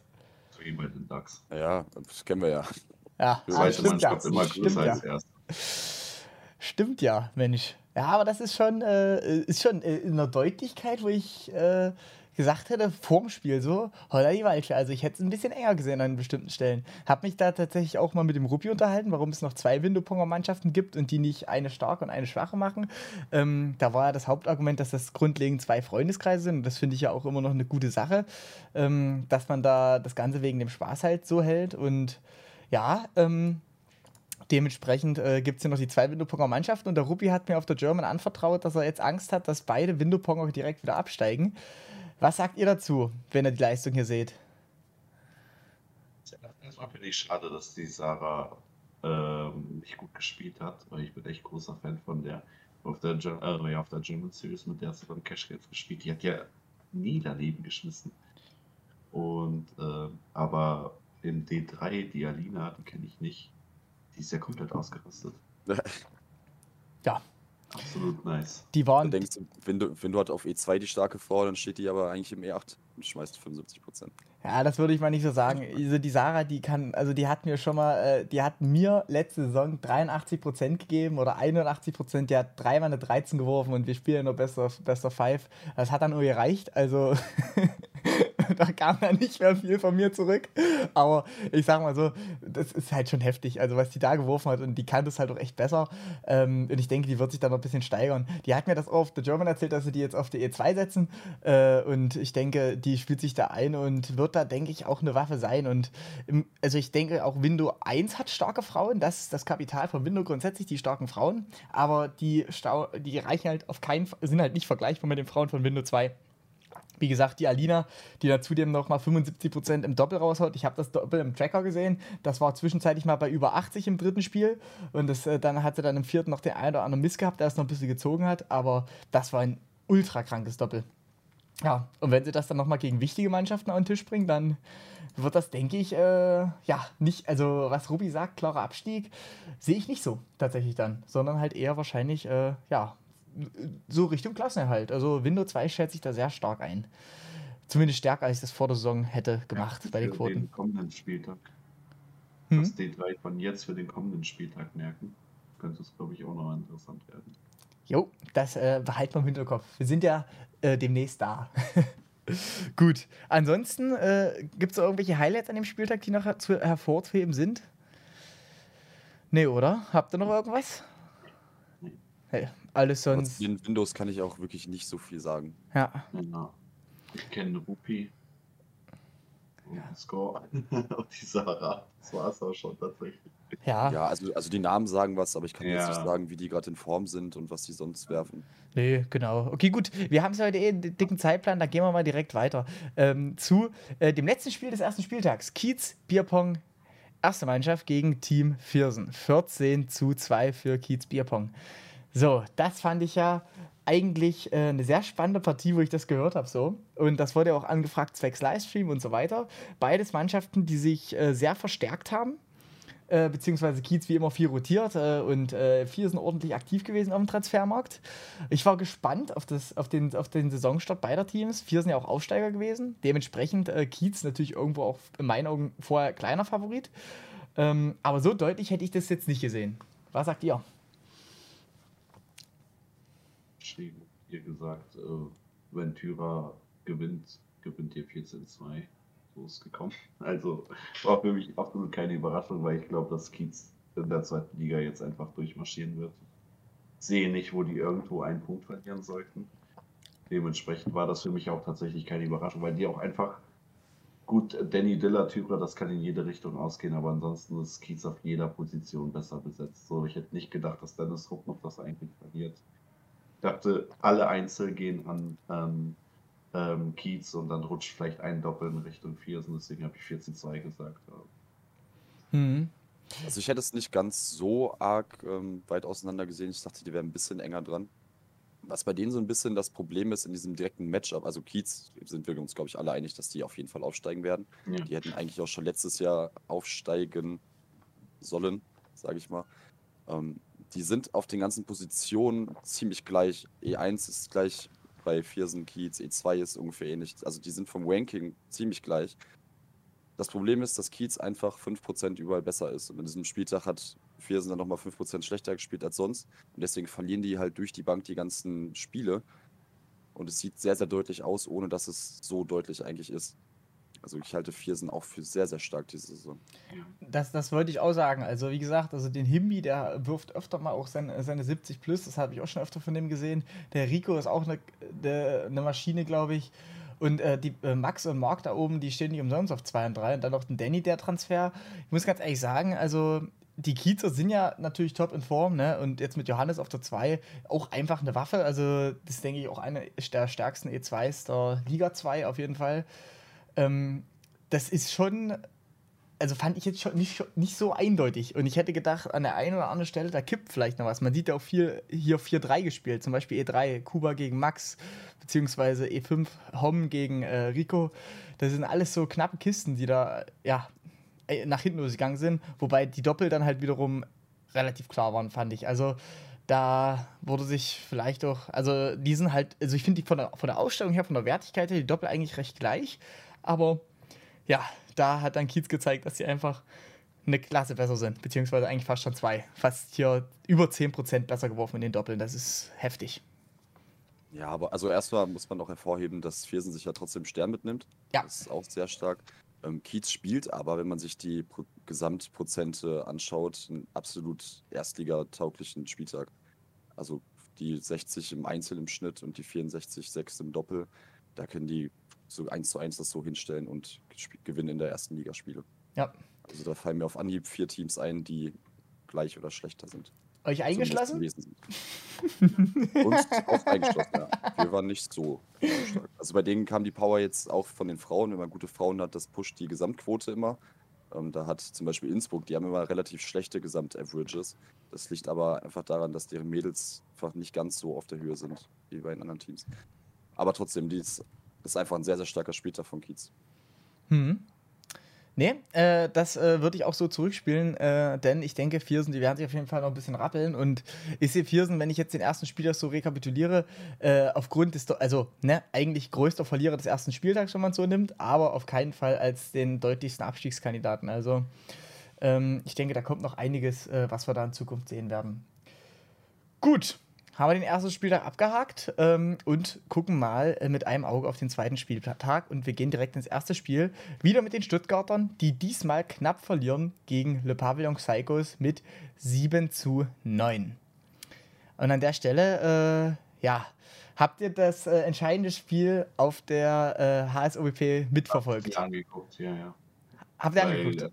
S2: Wie bei den Ducks.
S3: Ja, das kennen wir ja.
S1: Ja,
S2: Die
S1: ah,
S2: zweite
S1: stimmt ja.
S2: Immer
S1: Stimmt
S2: größer
S1: ja.
S2: als erst.
S1: Stimmt ja, Mensch. Ja, aber das ist schon, äh, ist schon äh, in der Deutlichkeit, wo ich äh, gesagt hätte, vorm Spiel so, holla die Waldfee. Also ich hätte es ein bisschen enger gesehen an bestimmten Stellen. Hab mich da tatsächlich auch mal mit dem Ruppi unterhalten, warum es noch zwei Windoponger-Mannschaften gibt und die nicht eine starke und eine schwache machen. Ähm, da war ja das Hauptargument, dass das grundlegend zwei Freundeskreise sind. Und das finde ich ja auch immer noch eine gute Sache, ähm, dass man da das Ganze wegen dem Spaß halt so hält. Und ja, ähm, Dementsprechend äh, gibt es hier noch die zwei Windoponger Mannschaften und der Ruppi hat mir auf der German anvertraut, dass er jetzt Angst hat, dass beide Windoponger direkt wieder absteigen. Was sagt ihr dazu, wenn ihr die Leistung hier seht?
S2: Erstmal finde ich schade, dass die Sarah ähm, nicht gut gespielt hat, weil ich bin echt großer Fan von der auf der, äh, auf der German Series, mit der sie beim Cash Games gespielt. Die hat ja nie daneben geschmissen. Und äh, aber im D3, die Alina, die kenne ich nicht, die ist ja komplett ausgerastet.
S1: Ja,
S2: Absolut nice.
S1: die
S3: Da
S1: waren.
S3: denkst du, wenn du, wenn du halt auf E2 die starke Frau, dann steht die aber eigentlich im E8 und schmeißt 75 Prozent.
S1: Ja, das würde ich mal nicht so sagen. Also die Sarah, die kann, also die hat mir schon mal, äh, die hat mir letzte Saison 83% gegeben oder 81%, die hat dreimal eine 13 geworfen und wir spielen nur Best of, Best of Five. Das hat dann nur gereicht, also da kam dann nicht mehr viel von mir zurück. Aber ich sag mal so, das ist halt schon heftig. Also was die da geworfen hat und die kann das halt auch echt besser. Ähm, und ich denke, die wird sich da noch ein bisschen steigern. Die hat mir das auch auf The German erzählt, dass sie die jetzt auf die E2 setzen. Äh, und ich denke, die spielt sich da ein und wird da, denke ich, auch eine Waffe sein. Und im, also ich denke, auch Windows 1 hat starke Frauen. Das ist das Kapital von Windows grundsätzlich, die starken Frauen. Aber die, Stau die reichen halt auf keinen Fall, sind halt nicht vergleichbar mit den Frauen von Windows 2. Wie gesagt, die Alina, die da zudem noch mal 75% im Doppel raushaut. Ich habe das Doppel im Tracker gesehen. Das war zwischenzeitlich mal bei über 80 im dritten Spiel. Und das, äh, dann hat sie dann im vierten noch den einen oder anderen Miss gehabt, der es noch ein bisschen gezogen hat. Aber das war ein ultra krankes Doppel. Ja, und wenn sie das dann nochmal gegen wichtige Mannschaften auf den Tisch bringen, dann wird das, denke ich, äh, ja, nicht, also was Ruby sagt, klarer Abstieg, sehe ich nicht so tatsächlich dann, sondern halt eher wahrscheinlich, äh, ja, so Richtung Klassenerhalt. Also Windows 2 schätzt sich da sehr stark ein. Zumindest stärker, als ich das vor der Saison hätte gemacht
S2: Ja,
S1: bei den
S2: für
S1: Quoten.
S2: Den kommenden Spieltag.
S1: Hm?
S2: Das D3 von jetzt für den kommenden Spieltag merken. Könnte es, glaube ich, auch noch interessant werden.
S1: Jo, das äh, behalten wir im Hinterkopf. Wir sind ja äh, demnächst da. Gut. Ansonsten äh, gibt es irgendwelche Highlights an dem Spieltag, die noch zu hervorzuheben sind? Nee, oder? Habt ihr noch irgendwas? Hey, alles sonst.
S3: den Windows kann ich auch wirklich nicht so viel sagen.
S1: Ja.
S2: Ja. Ich kenne Rupi. Und Score. und die Sarah. Das war es auch schon tatsächlich.
S1: Ja.
S3: Ja, also, also die Namen sagen was, aber ich kann jetzt
S2: Ja.
S3: nicht sagen, wie die gerade in Form sind und was die sonst werfen.
S1: Nee, genau. Okay, gut. Wir haben es heute eh einen dicken Zeitplan, da gehen wir mal direkt weiter. Ähm, zu äh, dem letzten Spiel des ersten Spieltags. Kiez, Bierpong, erste Mannschaft gegen Team Viersen. 14 zu 2 für Kiez Bierpong. So, das fand ich ja eigentlich äh, eine sehr spannende Partie, wo ich das gehört habe. So. Und das wurde auch angefragt, zwecks Livestream und so weiter. Beides Mannschaften, die sich äh, sehr verstärkt haben. Äh, beziehungsweise Kiez wie immer viel rotiert äh, und äh, vier sind ordentlich aktiv gewesen auf dem Transfermarkt. Ich war gespannt auf, das, auf, den, auf den Saisonstart beider Teams. Vier sind ja auch Aufsteiger gewesen. Dementsprechend äh, Kiez natürlich irgendwo auch in meinen Augen vorher kleiner Favorit. Ähm, aber so deutlich hätte ich das jetzt nicht gesehen. Was sagt ihr?
S2: Geschrieben, ihr gesagt, äh, wenn Tyra gewinnt, gewinnt ihr 14-2. So ist gekommen. Also war für mich absolut keine Überraschung, weil ich glaube, dass Kiez in der zweiten Liga jetzt einfach durchmarschieren wird. Sehe nicht, wo die irgendwo einen Punkt verlieren sollten. Dementsprechend war das für mich auch tatsächlich keine Überraschung, weil die auch einfach gut, Danny Diller, Tyra, das kann in jede Richtung ausgehen, aber ansonsten ist Kiez auf jeder Position besser besetzt. So, ich hätte nicht gedacht, dass Dennis Rupp noch das eigentlich verliert. Ich dachte, alle Einzel gehen an ähm, ähm, Kiez und dann rutscht vielleicht ein Doppel in Richtung Viersen, deswegen habe ich 14-2 gesagt.
S1: Hm.
S3: Also ich hätte es nicht ganz so arg ähm, weit auseinander gesehen. Ich dachte, die wären ein bisschen enger dran. Was bei denen so ein bisschen das Problem ist in diesem direkten Matchup, also Kiez sind wir uns, glaube ich, alle einig, dass die auf jeden Fall aufsteigen werden.
S2: Ja.
S3: Die hätten eigentlich auch schon letztes Jahr aufsteigen sollen, sage ich mal. Ähm, die sind auf den ganzen Positionen ziemlich gleich. E1 ist gleich bei Viersen Kiez, E2 ist ungefähr ähnlich. Also die sind vom Ranking ziemlich gleich. Das Problem ist, dass Kiez einfach 5% überall besser ist. Und an diesem Spieltag hat Viersen dann nochmal 5% schlechter gespielt als sonst. Und deswegen verlieren die halt durch die Bank die ganzen Spiele. Und es sieht sehr, sehr deutlich aus, ohne dass es so deutlich eigentlich ist. Also ich halte Viersen auch für sehr, sehr stark diese Saison.
S1: Das, das wollte ich auch sagen. Also wie gesagt, also den Himbi, der wirft öfter mal auch seine, seine 70 plus, das habe ich auch schon öfter von dem gesehen. Der Rico ist auch eine, eine Maschine, glaube ich. Und äh, die äh, Max und Mark da oben, die stehen nicht umsonst auf 2 und 3. Und dann noch den Danny, der Transfer. Ich muss ganz ehrlich sagen, also die Kiezer sind ja natürlich top in Form, ne? Und jetzt mit Johannes auf der 2 auch einfach eine Waffe. Also, das denke ich auch eine der stärksten E2s der Liga 2 auf jeden Fall. Ähm, das ist schon, also fand ich jetzt schon nicht, nicht so eindeutig. Und ich hätte gedacht, an der einen oder anderen Stelle, da kippt vielleicht noch was. Man sieht ja auch viel, hier 4-3 gespielt, zum Beispiel E3, Kuba gegen Max, beziehungsweise E5, Hom gegen äh, Rico. Das sind alles so knappe Kisten, die da, ja, äh, nach hinten losgegangen sind, wobei die Doppel dann halt wiederum relativ klar waren, fand ich. Also da wurde sich vielleicht auch, also die sind halt, also ich finde die von der, von der Ausstellung her, von der Wertigkeit her, die Doppel eigentlich recht gleich, aber ja, da hat dann Kiez gezeigt, dass sie einfach eine Klasse besser sind, beziehungsweise eigentlich fast schon zwei. Fast hier über 10% besser geworfen in den Doppeln, das ist heftig.
S3: Ja, aber also erstmal muss man noch hervorheben, dass Viersen sich ja trotzdem Stern mitnimmt. Ja. Das ist auch sehr stark. Ähm, Kiez spielt aber, wenn man sich die Pro Gesamtprozente anschaut, einen absolut erstligatauglichen Spieltag. Also die 60 im Einzel im Schnitt und die 64, 6 im Doppel, da können die so eins zu eins das so hinstellen und gewinnen in der ersten Liga Spiele.
S1: Ja.
S3: Also da fallen mir auf Anhieb vier Teams ein, die gleich oder schlechter sind.
S1: Euch eingeschlossen?
S3: Uns auch eingeschlossen, ja. Wir waren nicht so stark. Also bei denen kam die Power jetzt auch von den Frauen. Wenn man gute Frauen hat, das pusht die Gesamtquote immer. Ähm, da hat zum Beispiel Innsbruck, die haben immer relativ schlechte Gesamtaverages. Das liegt aber einfach daran, dass deren Mädels einfach nicht ganz so auf der Höhe sind wie bei den anderen Teams. Aber trotzdem, die ist, ist einfach ein sehr, sehr starker Spieltag von Kiez.
S1: Hm. Nee, äh, das äh, würde ich auch so zurückspielen, äh, denn ich denke, Viersen, die werden sich auf jeden Fall noch ein bisschen rappeln. Und ich sehe Viersen, wenn ich jetzt den ersten Spieltag so rekapituliere, äh, aufgrund des, also ne, eigentlich größter Verlierer des ersten Spieltags, wenn man es so nimmt, aber auf keinen Fall als den deutlichsten Abstiegskandidaten. Also ähm, ich denke, da kommt noch einiges, äh, was wir da in Zukunft sehen werden. Gut, haben wir den ersten Spieltag abgehakt ähm, und gucken mal äh, mit einem Auge auf den zweiten Spieltag. Und wir gehen direkt ins erste Spiel. Wieder mit den Stuttgartern, die diesmal knapp verlieren gegen Le Pavillon Psychos mit 7 zu 9. Und an der Stelle, äh, ja, habt ihr das äh, entscheidende Spiel auf der äh, HSOBP mitverfolgt?
S2: Ich angeguckt, ja, ja.
S1: Habt ihr Weil, angeguckt?
S3: Äh,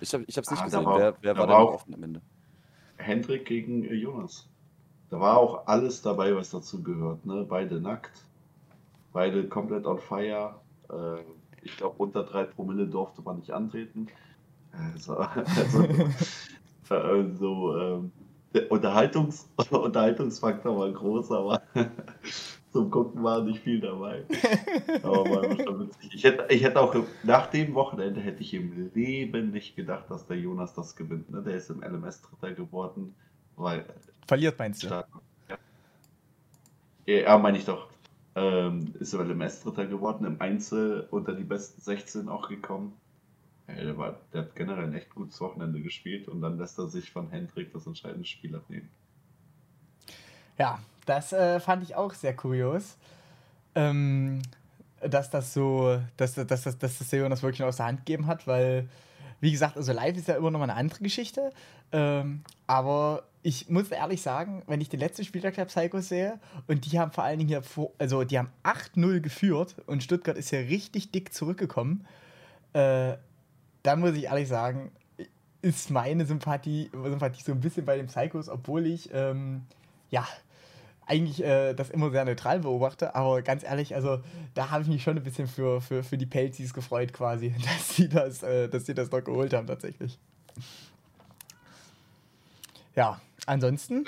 S3: ich habe es nicht ah, gesehen. War, wer, wer war, war denn offen am Ende?
S2: Hendrik gegen äh, Jonas. Da war auch alles dabei, was dazu gehört. Ne? Beide nackt, beide komplett on fire. Äh, ich glaube, unter drei Promille durfte man nicht antreten. Also, also, also ähm, der Unterhaltungs Unterhaltungsfaktor war groß, aber zum Gucken war nicht viel dabei. Aber war schon witzig. Ich hätte, ich hätte auch nach dem Wochenende hätte ich im Leben nicht gedacht, dass der Jonas das gewinnt. Ne? Der ist im LMS Dritter geworden. Weil,
S1: Verliert meinst du?
S2: Stark, ja. ja, meine ich doch. Ähm, ist aber im S-Dritter geworden, im Einzel unter die besten 16 auch gekommen. Ja, der, war, der hat generell ein echt gutes Wochenende gespielt und dann lässt er sich von Hendrik das entscheidende Spiel abnehmen.
S1: Ja, das äh, fand ich auch sehr kurios. Ähm, dass das so, dass, dass, dass, dass das Seon das wirklich noch aus der Hand gegeben hat, weil, wie gesagt, also live ist ja immer noch mal eine andere Geschichte. Ähm, aber ich muss ehrlich sagen, wenn ich den letzten Spieltag der Psychos sehe und die haben vor allen Dingen hier, vor, also die haben 8-0 geführt und Stuttgart ist ja richtig dick zurückgekommen, äh, dann muss ich ehrlich sagen, ist meine Sympathie, Sympathie so ein bisschen bei den Psychos, obwohl ich, ähm, ja, eigentlich äh, das immer sehr neutral beobachte, aber ganz ehrlich, also da habe ich mich schon ein bisschen für, für, für die Pelzis gefreut quasi, dass sie das, äh, dass sie das noch geholt haben tatsächlich. Ja, ansonsten.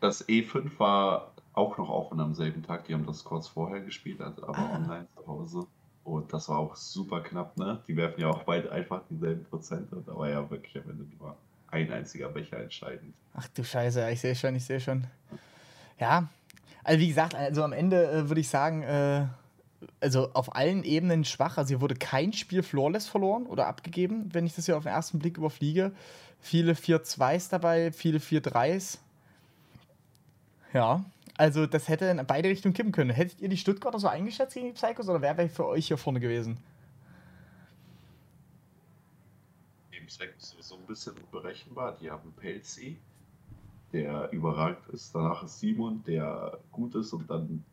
S2: Das E5 war auch noch offen am selben Tag. Die haben das kurz vorher gespielt, also aber ah. online zu Hause. Und das war auch super knapp, ne? Die werfen ja auch beide einfach dieselben Prozente. Da war ja wirklich am Ende nur ein einziger Becher entscheidend.
S1: Ach du Scheiße, ich sehe schon, ich sehe schon. Ja, also wie gesagt, also am Ende äh, würde ich sagen, äh, also auf allen Ebenen schwach. Also hier wurde kein Spiel flawless verloren oder abgegeben, wenn ich das hier auf den ersten Blick überfliege. Viele 4-2s dabei, viele 4-3s. Ja, also das hätte in beide Richtungen kippen können. Hättet ihr die Stuttgarter so eingeschätzt gegen die Psychos oder wer wäre für euch hier vorne gewesen?
S2: Die Psychos ist so ein bisschen berechenbar. Die haben Pelzi, der überragend ist. Danach ist Simon, der gut ist und dann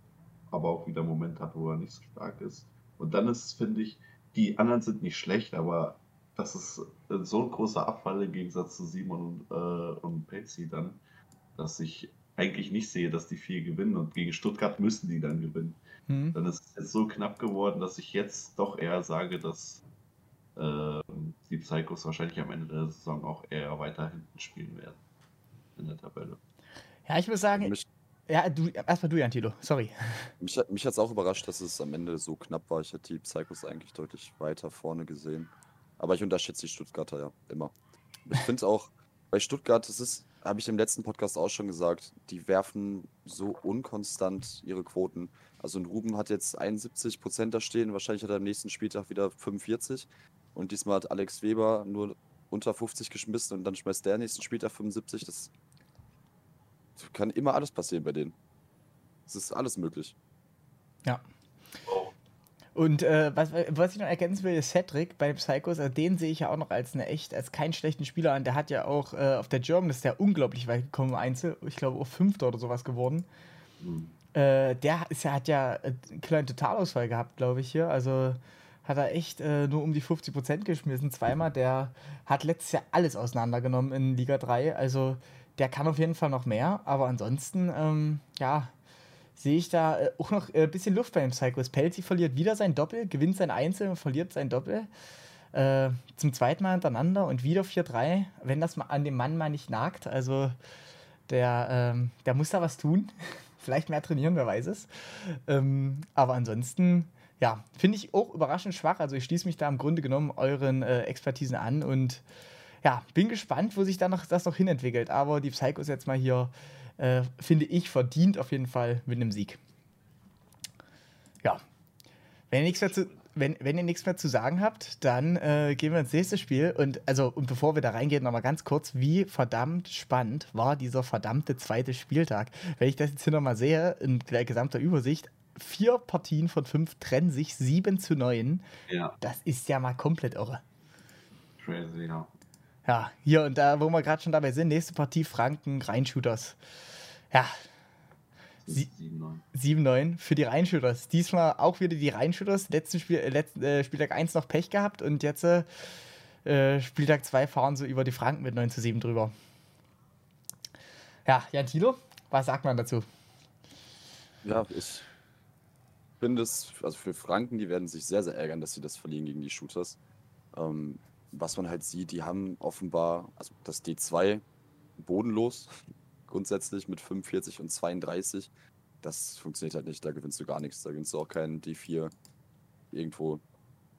S2: aber auch wieder einen Moment hat, wo er nicht so stark ist. Und dann ist, finde ich, die anderen sind nicht schlecht, aber das ist so ein großer Abfall im Gegensatz zu Simon und, äh, und Pelzi dann, dass ich eigentlich nicht sehe, dass die vier gewinnen und gegen Stuttgart müssen die dann gewinnen. Mhm. Dann ist es jetzt so knapp geworden, dass ich jetzt doch eher sage, dass äh, die Psychos wahrscheinlich am Ende der Saison auch eher weiter hinten spielen werden in der Tabelle.
S1: Ja, ich muss sagen, mich, ja, du, erstmal du, Jantilo, sorry.
S3: Mich, mich hat es auch überrascht, dass es am Ende so knapp war. Ich hätte die Psychos eigentlich deutlich weiter vorne gesehen. Aber ich unterschätze die Stuttgarter ja immer. Ich finde es auch, bei Stuttgart, das ist, habe ich im letzten Podcast auch schon gesagt, die werfen so unkonstant ihre Quoten. Also ein Ruben hat jetzt 71 Prozent da stehen, wahrscheinlich hat er am nächsten Spieltag wieder 45. Und diesmal hat Alex Weber nur unter 50 geschmissen und dann schmeißt der nächsten Spieltag 75. Das kann immer alles passieren bei denen. Es ist alles möglich.
S1: Ja. Und äh, was, was ich noch ergänzen will, ist Cedric bei Psychos, also den sehe ich ja auch noch als eine echt, als keinen schlechten Spieler an. Der hat ja auch äh, auf der German, ist der unglaublich weit gekommen im Einzel, ich glaube auch Fünfter oder sowas geworden. Mhm. Äh, der ist ja, hat ja einen kleinen Totalausfall gehabt, glaube ich, hier. Also hat er echt äh, nur um die 50 Prozent geschmissen, zweimal. Der hat letztes Jahr alles auseinandergenommen in Liga 3. Also der kann auf jeden Fall noch mehr, aber ansonsten, ähm, ja, sehe ich da äh, auch noch ein äh, bisschen Luft bei dem Cyclist. Pelzi verliert wieder sein Doppel, gewinnt sein Einzel und verliert sein Doppel. Äh, zum zweiten Mal hintereinander und wieder 4-3, wenn das mal an dem Mann mal nicht nagt. Also der, ähm, der muss da was tun. Vielleicht mehr trainieren, wer weiß es. Ähm, aber ansonsten, ja, finde ich auch überraschend schwach. Also ich schließe mich da im Grunde genommen euren äh, Expertisen an und ja, bin gespannt, wo sich dann noch, das noch hinentwickelt. Aber die Psychos jetzt mal hier, äh, finde ich, verdient auf jeden Fall mit einem Sieg. Ja. Wenn ihr nichts mehr zu, wenn, wenn ihr nichts mehr zu sagen habt, dann äh, gehen wir ins nächste Spiel. Und also, und bevor wir da reingehen, nochmal ganz kurz, wie verdammt spannend war dieser verdammte zweite Spieltag. Wenn ich das jetzt hier nochmal sehe, in der gesamten Übersicht, vier Partien von fünf trennen sich 7 zu 9. Ja. Das ist ja mal komplett irre.
S2: Crazy, ja.
S1: Ja, hier und da, wo wir gerade schon dabei sind, nächste Partie Franken, Rheinshooters. Ja. 7-9 für die Rheinshooters. Diesmal auch wieder die Rheinshooters. Letzten Spiel, äh, letzten, äh, Spieltag 1 noch Pech gehabt und jetzt äh, Spieltag 2 fahren sie über die Franken mit 9 zu 7 drüber. Ja, Jan Thilo, was sagt man dazu?
S3: Ja, ich finde es, also für Franken, die werden sich sehr, sehr ärgern, dass sie das verlieren gegen die Shooters. Ähm, was man halt sieht, die haben offenbar, also das D2 bodenlos, grundsätzlich mit 45 und 32. Das funktioniert halt nicht, da gewinnst du gar nichts. Da gewinnst du auch keinen D4 irgendwo.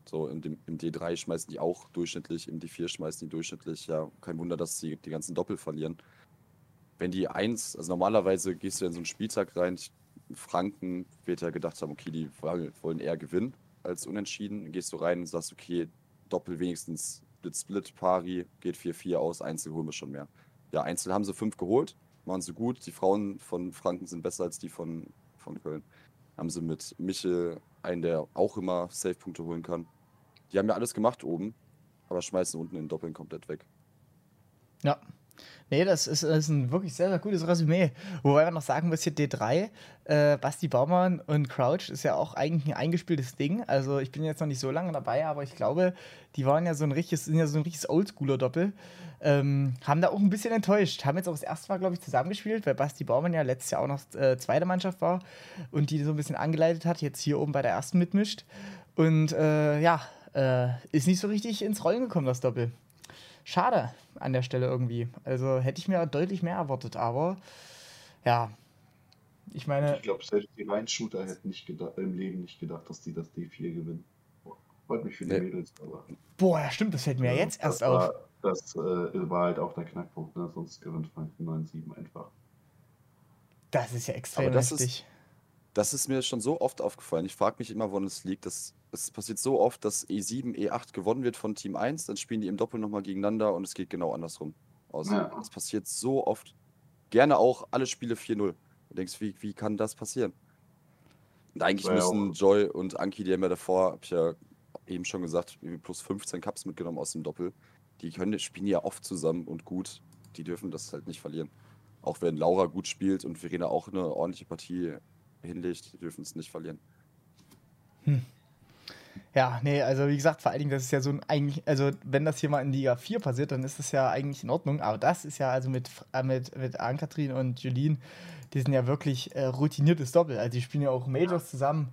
S3: So, im, im D3 schmeißen die auch durchschnittlich, im D4 schmeißen die durchschnittlich. Ja, kein Wunder, dass sie die ganzen Doppel verlieren. Wenn die 1, also normalerweise gehst du in so einen Spieltag rein, Franken wird ja gedacht haben, okay, die wollen eher gewinnen als unentschieden. Gehst du rein und sagst, okay, Doppel wenigstens Split-Split, Pari, geht 4-4 aus, Einzel holen wir schon mehr. Ja, Einzel haben sie fünf geholt, machen sie gut. Die Frauen von Franken sind besser als die von, von Köln. Haben sie mit Michel einen, der auch immer Safe-Punkte holen kann. Die haben ja alles gemacht oben, aber schmeißen unten den Doppeln komplett weg.
S1: Ja, Nee, das ist, das ist ein wirklich sehr, sehr gutes Resümee. Wobei man noch sagen muss, hier D3, äh, Basti Baumann und Crouch ist ja auch eigentlich ein eingespieltes Ding. Also ich bin jetzt noch nicht so lange dabei, aber ich glaube, die waren ja so ein richtiges, sind ja so ein richtiges Oldschooler-Doppel. Ähm, haben da auch ein bisschen enttäuscht. Haben jetzt auch das erste Mal, glaube ich, zusammengespielt, weil Basti Baumann ja letztes Jahr auch noch äh, zweite Mannschaft war und die so ein bisschen angeleitet hat, jetzt hier oben bei der ersten mitmischt. Und äh, ja, äh, ist nicht so richtig ins Rollen gekommen, das Doppel schade an der Stelle irgendwie. Also hätte ich mir deutlich mehr erwartet, aber ja, ich meine.
S2: Ich glaube, selbst die Line-Shooter hätten nicht im Leben nicht gedacht, dass die das D4 gewinnen. Freut mich für die nee. Mädels, aber.
S1: Boah, ja, stimmt, das fällt mir ja, jetzt erst
S2: war,
S1: auf.
S2: Das äh, war halt auch der Knackpunkt, ne? sonst gewinnt Franken 9-7 einfach.
S1: Das ist ja extrem
S3: Aber das
S1: heftig.
S3: ist, das ist mir schon so oft aufgefallen. Ich frage mich immer, woran es liegt. Das, es passiert so oft, dass E7, E8 gewonnen wird von Team 1, dann spielen die im Doppel nochmal gegeneinander und es geht genau andersrum aus.
S2: Ja.
S3: Das passiert so oft. Gerne auch alle Spiele 4-0. Du denkst, wie, wie kann das passieren? Und eigentlich müssen
S2: auch-
S3: Joy und Anki, die haben ja davor, hab ich ja eben schon gesagt, plus 15 Cups mitgenommen aus dem Doppel. Die können, spielen ja oft zusammen und gut. Die dürfen das halt nicht verlieren. Auch wenn Laura gut spielt und Verena auch eine ordentliche Partie hinlegt, die dürfen es nicht verlieren.
S1: Ja, nee, also wie gesagt, vor allen Dingen, das ist ja so ein eigentlich, also wenn das hier mal in Liga 4 passiert, dann ist das ja eigentlich in Ordnung. Aber das ist ja also mit, äh, mit, mit Ann-Kathrin und Julien, die sind ja wirklich äh, routiniertes Doppel. Also die spielen ja auch Majors zusammen.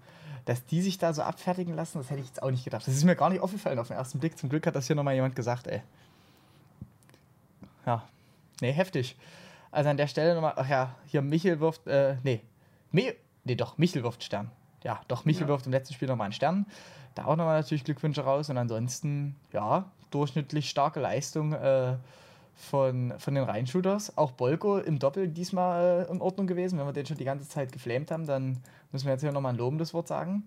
S1: Dass die sich da so abfertigen lassen, das hätte ich jetzt auch nicht gedacht. Das ist mir gar nicht aufgefallen auf den ersten Blick. Zum Glück hat das hier nochmal jemand gesagt, ey. Ja, nee, heftig. Also an der Stelle nochmal, ach ja, hier Michel wirft, äh, nee, Me nee, doch, Michel wirft Stern. Ja, doch, Michel
S2: Ja.
S1: wirft im letzten Spiel nochmal einen Stern. Da auch nochmal natürlich Glückwünsche raus. Und ansonsten, ja, durchschnittlich starke Leistung äh, von, von den Rheinshooters. Auch Bolko im Doppel diesmal äh, in Ordnung gewesen. Wenn wir den schon die ganze Zeit geflamed haben, dann müssen wir jetzt hier nochmal ein lobendes Wort sagen.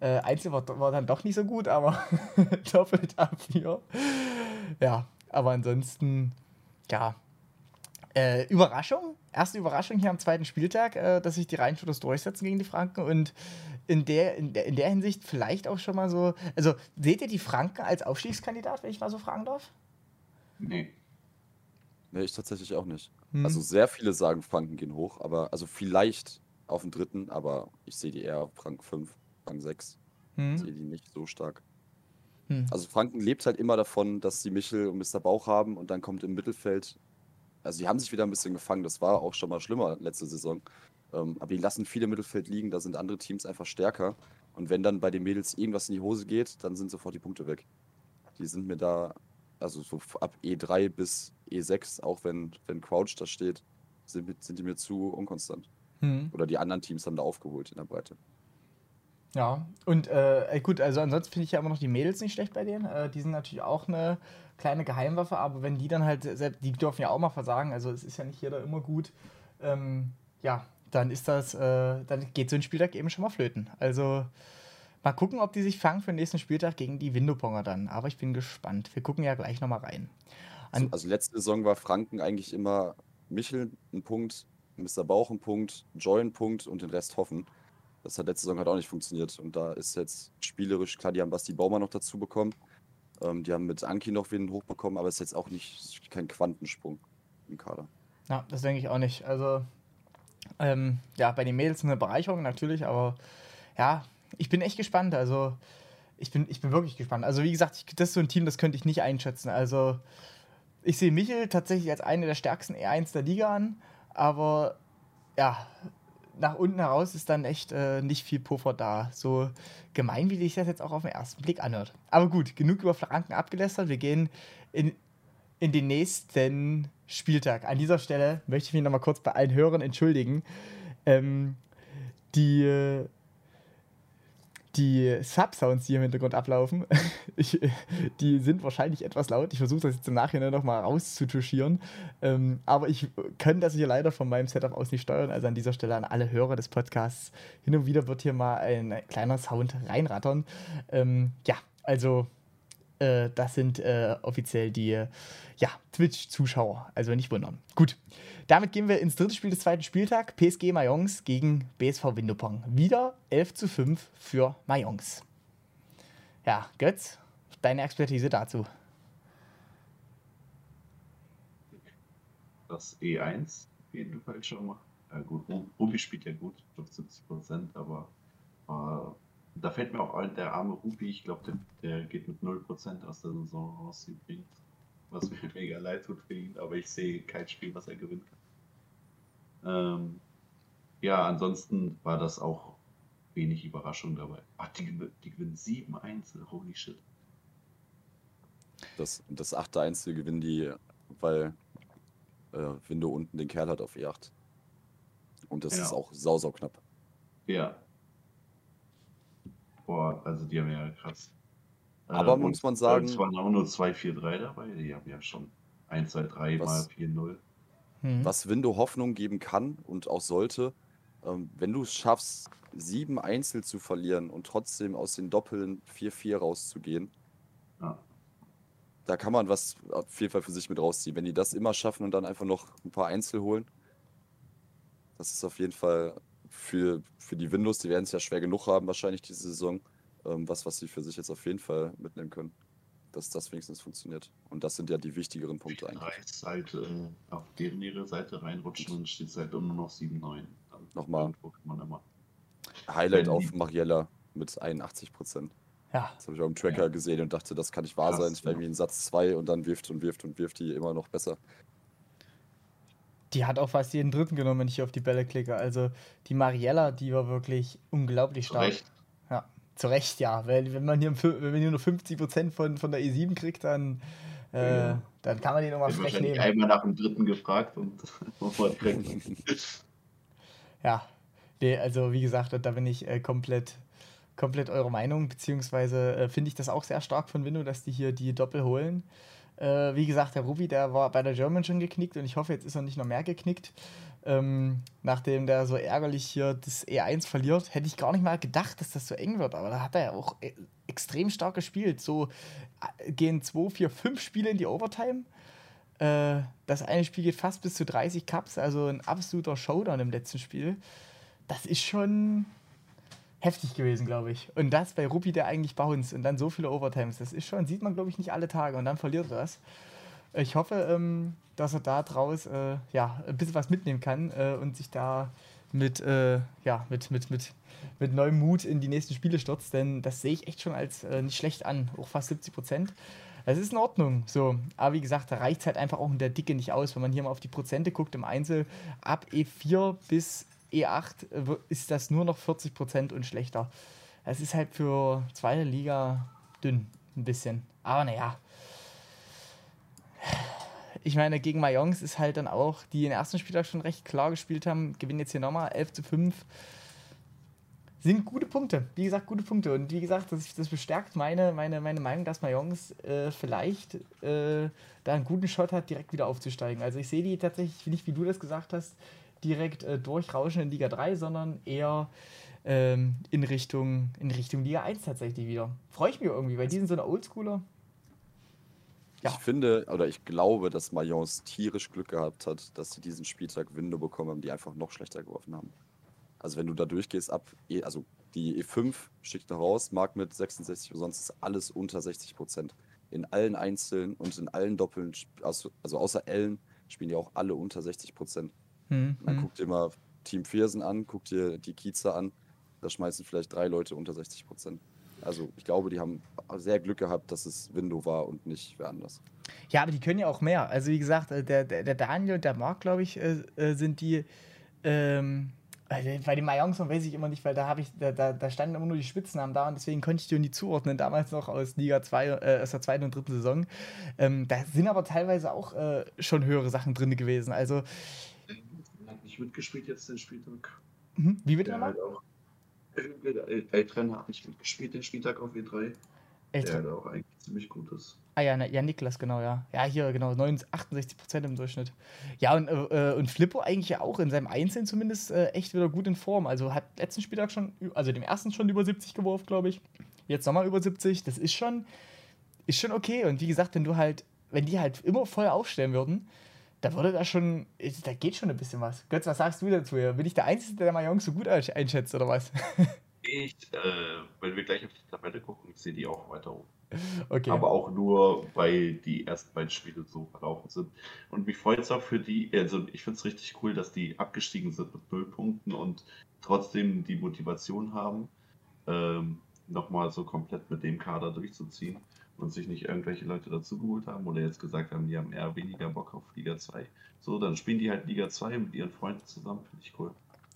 S1: Äh, Einzel war, war dann doch nicht so gut, aber doppelt A4. Ja, aber ansonsten, ja. Äh, Überraschung, erste Überraschung hier am zweiten Spieltag, äh, dass sich die Rheinshooters durchsetzen gegen die Franken und in der, in, der, in der Hinsicht vielleicht auch schon mal so. Also, seht ihr die Franken als Aufstiegskandidat, wenn ich mal so fragen darf?
S2: Nee.
S3: Nee, ich tatsächlich auch nicht.
S1: Hm.
S3: Also sehr viele sagen, Franken gehen hoch, aber also vielleicht auf den dritten, aber ich sehe die eher auf Franken 5, Franken 6. Ich
S1: Hm.
S3: sehe die nicht so stark.
S1: Hm.
S3: Also Franken lebt halt immer davon, dass sie Michel und Mr. Bauch haben und dann kommt im Mittelfeld. Also die haben sich wieder ein bisschen gefangen, das war auch schon mal schlimmer letzte Saison. Ähm, aber die lassen viele im Mittelfeld liegen, da sind andere Teams einfach stärker. Und wenn dann bei den Mädels irgendwas in die Hose geht, dann sind sofort die Punkte weg. Die sind mir da, also so ab E3 bis E6, auch wenn, wenn Crouch da steht, sind, sind die mir zu unkonstant.
S1: Hm.
S3: Oder die anderen Teams haben da aufgeholt in der Breite.
S1: Ja, und äh, gut, also ansonsten finde ich ja immer noch die Mädels nicht schlecht bei denen. Äh, die sind natürlich auch eine kleine Geheimwaffe, aber wenn die dann halt, selbst, die dürfen ja auch mal versagen, also es ist ja nicht jeder immer gut, ähm, ja, dann ist das, äh, dann geht so ein Spieltag eben schon mal flöten. Also mal gucken, ob die sich fangen für den nächsten Spieltag gegen die Windoponger dann. Aber ich bin gespannt. Wir gucken ja gleich nochmal rein. An-
S3: Also, letzte Saison war Franken eigentlich immer Michel ein Punkt, Mr. Bauch ein Punkt, Joy ein Punkt und den Rest hoffen. Das hat letzte Saison halt auch nicht funktioniert. Und da ist jetzt spielerisch, klar, die haben Basti Baumer noch dazu bekommen. Ähm, die haben mit Anki noch wen hochbekommen, aber es ist jetzt auch nicht kein Quantensprung im Kader.
S1: Ja, das denke ich auch nicht. Also, ähm, ja, bei den Mädels eine Bereicherung natürlich, aber ja, ich bin echt gespannt. Also, ich bin, ich bin wirklich gespannt. Also, wie gesagt, ich, das ist so ein Team, das könnte ich nicht einschätzen. Also, ich sehe Michel tatsächlich als eine der stärksten E1 der Liga an, aber ja, nach unten heraus ist dann echt äh, nicht viel Puffer da. So gemein, wie sich das jetzt auch auf den ersten Blick anhört. Aber gut, genug über Franken abgelästert. Wir gehen in, in den nächsten Spieltag. An dieser Stelle möchte ich mich nochmal kurz bei allen Hörern entschuldigen. Ähm, die, die Sub-Sounds, die hier im Hintergrund ablaufen, ich, die sind wahrscheinlich etwas laut. Ich versuche das jetzt im Nachhinein nochmal rauszutuschieren. Ähm, aber ich kann das hier leider von meinem Setup aus nicht steuern. Also an dieser Stelle an alle Hörer des Podcasts. Hin und wieder wird hier mal ein kleiner Sound reinrattern. Ähm, ja, also äh, das sind äh, offiziell die äh, ja, Twitch-Zuschauer. Also nicht wundern. Gut, damit gehen wir ins dritte Spiel des zweiten Spieltags. PSG Mayence gegen BSV Windupong. Wieder 11 zu 5 für Mayence. Ja, Götz, deine Expertise dazu.
S2: Das E1 auf jeden Fall schon mal. Ja, gut, Ru- Ruby spielt ja gut, ich glaube 70 Prozent, aber äh, da fällt mir auch ein, der arme Ruby, ich glaube, der, der geht mit 0 Prozent aus der Saison raus übrigens. Was mir mega leid tut für ihn, aber ich sehe kein Spiel, was er gewinnen kann. Ähm, ja, ansonsten war das auch wenig Überraschung dabei. Ach, die, die gewinnen 7-1, holy shit.
S3: Das, das 8. Einzel gewinnen die, weil äh, Window unten den Kerl hat auf E8. Und das
S2: Ja.
S3: ist auch sau, sau knapp.
S2: Ja. Boah, also die haben ja krass.
S3: Aber
S2: Ähm,
S3: muss man
S2: und
S3: sagen,
S2: es waren auch nur 2-4-3 dabei. Die haben ja schon 1, 2, 3 mal
S3: Was-
S2: 4-0.
S1: Hm.
S3: was Window Hoffnung geben kann und auch sollte, ähm, wenn du es schaffst, sieben Einzel zu verlieren und trotzdem aus den Doppeln 4-4 rauszugehen,
S2: Ja.
S3: da kann man was auf jeden Fall für sich mit rausziehen. Wenn die das immer schaffen und dann einfach noch ein paar Einzel holen, das ist auf jeden Fall für, für die Windows, die werden es ja schwer genug haben, wahrscheinlich diese Saison, ähm, was, was sie für sich jetzt auf jeden Fall mitnehmen können. Dass das wenigstens funktioniert. Und das sind ja die wichtigeren Punkte eigentlich.
S2: Reicht halt äh, auf deren ihre Seite reinrutschen und steht es halt nur noch 7-9. Dann
S3: Nochmal. Highlight
S2: Wenn
S3: auf Mariella mit 81 Prozent.
S1: Ja,
S3: Das habe ich auch im Tracker
S2: Ja.
S3: gesehen und dachte, das kann nicht wahr
S2: Krass,
S3: sein. Es wäre
S2: ja.
S3: irgendwie ein Satz 2 und dann wirft und wirft und wirft die immer noch besser.
S1: Die hat auch fast jeden dritten genommen, wenn ich hier auf die Bälle klicke. Also die Mariella, die war wirklich unglaublich
S2: Zu
S1: stark.
S2: Recht.
S1: Ja, zu Recht, ja. Weil wenn man hier, wenn man hier nur 50% von, von der E7 kriegt, dann, äh,
S2: Ja.
S1: dann kann man den nochmal
S2: Ich habe
S1: frech nehmen.
S2: einmal nach dem dritten gefragt und war direkt.
S1: Ja, nee, also wie gesagt, da bin ich äh, komplett, komplett eurer Meinung, beziehungsweise äh, finde ich das auch sehr stark von Window, dass die hier die Doppel holen. Äh, wie gesagt, der Ruby, der war bei der German schon geknickt und ich hoffe, jetzt ist er nicht noch mehr geknickt. Ähm, nachdem der so ärgerlich hier das E1 verliert, hätte ich gar nicht mal gedacht, dass das so eng wird. Aber da hat er ja auch e extrem stark gespielt. So äh, gehen 2, 4, 5 Spiele in die Overtime. Äh, das eine Spiel geht fast bis zu 30 Cups, also ein absoluter Showdown im letzten Spiel. Das ist schon heftig gewesen, glaube ich. Und das bei Rupi, der eigentlich bounced und dann so viele Overtimes, das ist schon, sieht man, glaube ich, nicht alle Tage und dann verliert er das. Ich hoffe, ähm, dass er da draus äh, ja, ein bisschen was mitnehmen kann äh, und sich da mit, äh, ja, mit, mit, mit, mit neuem Mut in die nächsten Spiele stürzt, denn das sehe ich echt schon als äh, nicht schlecht an, auch fast 70 Prozent. Das ist in Ordnung, so. Aber wie gesagt, da reicht es halt einfach auch in der Dicke nicht aus. Wenn man hier mal auf die Prozente guckt im Einzel, ab E4 bis E8 äh, ist das nur noch 40 Prozent und schlechter. Das ist halt für zweite Liga dünn, ein bisschen. Aber naja. Ich meine, gegen Mayongs ist halt dann auch, die den ersten Spieltag schon recht klar gespielt haben, gewinnen jetzt hier nochmal 11 zu 5 sind gute Punkte. Wie gesagt, gute Punkte. Und wie gesagt, das, das bestärkt meine, meine, meine Meinung, dass Mayongs äh, vielleicht äh, da einen guten Shot hat, direkt wieder aufzusteigen. Also ich sehe die tatsächlich nicht, wie du das gesagt hast, direkt äh, durchrauschen in Liga 3, sondern eher ähm, in, Richtung, in Richtung Liga 1 tatsächlich wieder. Freue ich mich irgendwie, weil die sind so eine Oldschooler. Ja.
S3: Ich finde, oder ich glaube, dass Mayence tierisch Glück gehabt hat, dass sie diesen Spieltag Winde bekommen haben, die einfach noch schlechter geworfen haben. Also wenn du da durchgehst, ab, E, also die E5 schickt noch raus, Mark mit 66, sonst ist alles unter 60 Prozent. In allen Einzelnen und in allen Doppeln, also also außer Ellen, spielen die auch alle unter 60 Prozent.
S1: Hm,
S3: Dann
S1: hm.
S3: guck dir mal Team Viersen an, guck dir die Kiezer an, da schmeißen vielleicht drei Leute unter 60 Prozent. Also ich glaube, die haben sehr Glück gehabt, dass es Window war und nicht wer anders.
S1: Ja, aber die können ja auch mehr. Also wie gesagt, äh, der, der, der Daniel und der Marc, glaube ich, äh, äh, sind die. Ähm, bei den Mayongs weiß ich immer nicht, weil da habe ich, da, da, da standen immer nur die Spitznamen da und deswegen konnte ich die nie zuordnen, damals noch aus Liga 2, äh, aus der zweiten und dritten Saison. Ähm, da sind aber teilweise auch äh, schon höhere Sachen drin gewesen. Also,
S2: nicht mitgespielt jetzt den Spieltag.
S1: hm, wie
S2: Der
S1: nochmal?
S2: halt auch. Eltern hat nicht mitgespielt den Spieltag auf E3. Der
S1: Echt?
S2: halt auch eigentlich ziemlich gut ist.
S1: Ah ja, na, ja, Niklas, genau, ja. Ja, hier, genau, 69, 68 Prozent im Durchschnitt. Ja, und, äh, und Flippo eigentlich ja auch in seinem Einzelnen zumindest äh, echt wieder gut in Form. Also hat letzten Spieltag schon, also dem ersten schon über 70 geworfen, glaube ich. Jetzt nochmal über 70. Das ist schon, ist schon okay. Und wie gesagt, wenn du halt, wenn die halt immer voll aufstellen würden, da würde da schon, da geht schon ein bisschen was. Götz, was sagst du dazu? Bin ich der Einzige, der Mayong so gut einsch- einschätzt, oder was?
S2: Ich, äh, wenn wir gleich auf die Tabelle gucken, ich sehe die auch weiter oben.
S1: Okay.
S2: Aber auch nur, weil die ersten beiden Spiele so verlaufen sind. Und mich freut es auch für die, also ich finde es richtig cool, dass die abgestiegen sind mit null Punkten und trotzdem die Motivation haben, ähm, nochmal so komplett mit dem Kader durchzuziehen und sich nicht irgendwelche Leute dazugeholt haben oder jetzt gesagt haben, die haben eher weniger Bock auf Liga 2. So, dann spielen die halt Liga 2 mit ihren Freunden zusammen, finde ich cool.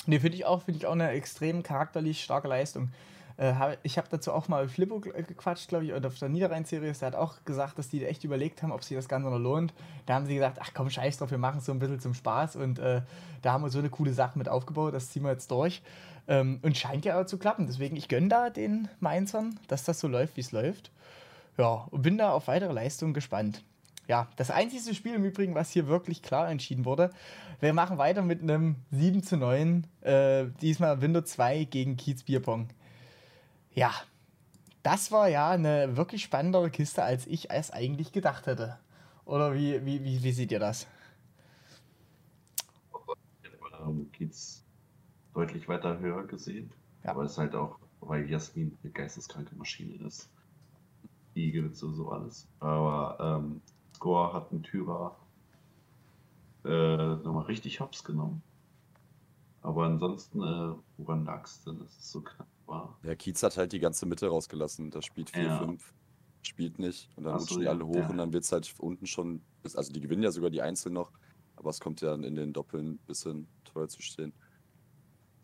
S1: Ne, finde ich auch, finde ich auch eine extrem charakterlich starke Leistung. Äh, ich habe dazu auch mal Flippo ge- gequatscht, glaube ich, und auf der Niederrhein-Series, der hat auch gesagt, dass die echt überlegt haben, ob sich das Ganze noch lohnt. Da haben sie gesagt, ach komm, scheiß drauf, wir machen es so ein bisschen zum Spaß und äh, da haben wir so eine coole Sache mit aufgebaut, das ziehen wir jetzt durch. Ähm, und scheint ja auch zu klappen, deswegen ich gönne da den Mainzern, dass das so läuft, wie es läuft. Ja, und bin da auf weitere Leistungen gespannt. Ja, das einzige Spiel im Übrigen, was hier wirklich klar entschieden wurde. Wir machen weiter mit einem 7 zu 9. Äh, diesmal Windows 2 gegen Kiez Bierpong. Ja, das war ja eine wirklich spannendere Kiste, als ich es eigentlich gedacht hätte. Oder wie, wie, wie, wie seht ihr das?
S2: Ähm, geht's deutlich weiter höher gesehen. Ja. Aber es ist halt auch, weil Jasmin eine geisteskranke Maschine ist. Die gewinnt so alles. Aber ähm, Score hat ein Tyra äh, nochmal richtig hops genommen. Aber ansonsten, äh, woran lag es denn, dass es so knapp war?
S3: Ja, Kiez hat halt die ganze Mitte rausgelassen. Das spielt 4-5, ja. spielt nicht. Und dann Ach rutschen so, die alle hoch ja. und dann wird es halt unten schon. Also die gewinnen ja sogar die Einzel noch. Aber es kommt ja dann in den Doppeln ein bisschen teuer zu stehen.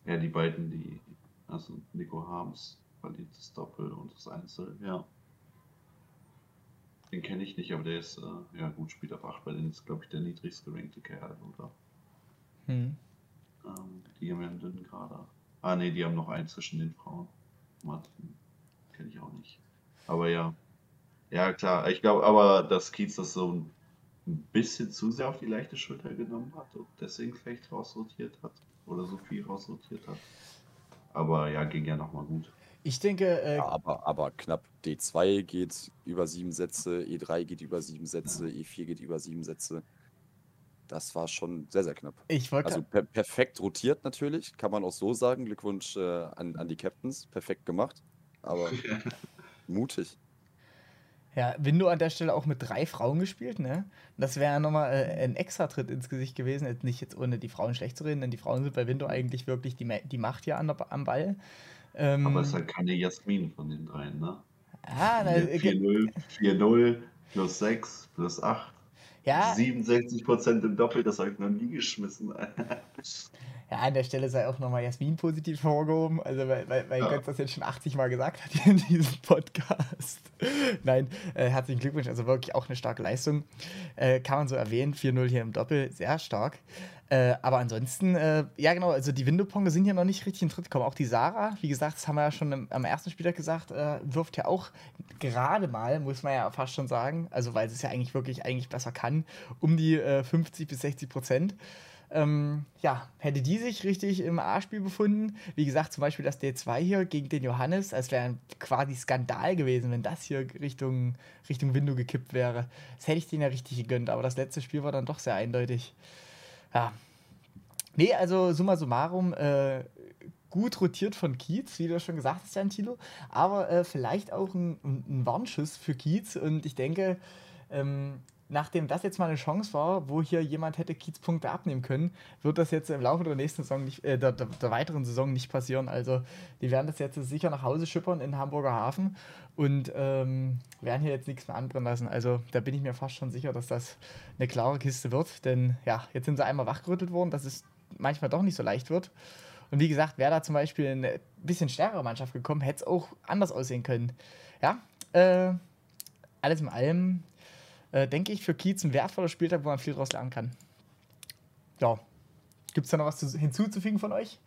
S2: Ja, die beiden, die. Also Nico Harms verliert das Doppel und das Einzel, ja. Den kenne ich nicht, aber der ist, äh, ja gut, spielt auf 8, bei denen ist, glaube ich, der niedrigst gerankte Kerl, oder? Hm. Ähm, die haben ja einen dünnen Kader. Ah, ne, die haben noch einen zwischen den Frauen. Martin, kenne ich auch nicht. Aber ja. Ja, klar, ich glaube aber, dass Kiez das so ein bisschen zu sehr auf die leichte Schulter genommen hat und deswegen vielleicht rausrotiert hat. Oder so viel rausrotiert hat. Aber ja, ging ja nochmal gut.
S1: Ich denke.
S3: Äh, ja, aber, aber knapp D2 geht über sieben Sätze, E3 geht über sieben Sätze, ja. E4 geht über sieben Sätze. Das war schon sehr, sehr knapp.
S1: Ich
S3: also per perfekt rotiert natürlich, kann man auch so sagen. Glückwunsch äh, an, an die Captains, perfekt gemacht. Aber mutig.
S1: Ja, Window an der Stelle auch mit drei Frauen gespielt, ne? Das wäre ja nochmal äh, ein extra Tritt ins Gesicht gewesen. Nicht jetzt ohne die Frauen schlecht zu reden, denn die Frauen sind bei Window eigentlich wirklich die, die Macht hier an der, am Ball.
S2: Ähm, Aber es ist halt keine Jasmin von den dreien, ne? Ah, 4-0, 4-0, plus 6, plus 8. Ja. 67% im Doppel, das habe ich noch nie geschmissen.
S1: ja, an der Stelle sei auch nochmal Jasmin positiv hervorgehoben, also weil, weil, weil ja. Götz das jetzt schon 80 Mal gesagt hat in diesem Podcast. Nein, äh, herzlichen Glückwunsch, also wirklich auch eine starke Leistung. Äh, kann man so erwähnen, 4-0 hier im Doppel, sehr stark. Äh, aber ansonsten, äh, ja genau, also die Window-Ponge sind ja noch nicht richtig in Tritt gekommen. Auch die Sarah, wie gesagt, das haben wir ja schon im, am ersten Spieltag gesagt, äh, wirft ja auch gerade mal, muss man ja fast schon sagen, also weil sie es ja eigentlich wirklich eigentlich besser kann, um die 50 äh, bis 60 Prozent. Ähm, ja, hätte die sich richtig im A-Spiel befunden, wie gesagt, zum Beispiel das D2 hier gegen den Johannes, als wäre quasi Skandal gewesen, wenn das hier Richtung, Richtung Window gekippt wäre. Das hätte ich denen ja richtig gegönnt, aber das letzte Spiel war dann doch sehr eindeutig. Ja. Nee, also summa summarum, äh, gut rotiert von Kiez, wie du schon gesagt hast, Jan Thilo, aber äh, vielleicht auch ein, ein Warnschuss für Kiez und ich denke, ähm, nachdem das jetzt mal eine Chance war, wo hier jemand hätte Kiez Punkte abnehmen können, wird das jetzt im Laufe der nächsten Saison nicht, äh, der, der, der, weiteren Saison nicht passieren. Also die werden das jetzt sicher nach Hause schippern in Hamburger Hafen und ähm, werden hier jetzt nichts mehr anbrennen lassen. Also da bin ich mir fast schon sicher, dass das eine klare Kiste wird. Denn ja, jetzt sind sie einmal wachgerüttelt worden, dass es manchmal doch nicht so leicht wird. Und wie gesagt, wäre da zum Beispiel eine bisschen stärkere Mannschaft gekommen, hätte es auch anders aussehen können. Ja, äh, alles in allem äh, denke ich, für Kiez ein wertvoller Spieltag, wo man viel draus lernen kann. Ja. Gibt es da noch was zu, hinzuzufügen von euch?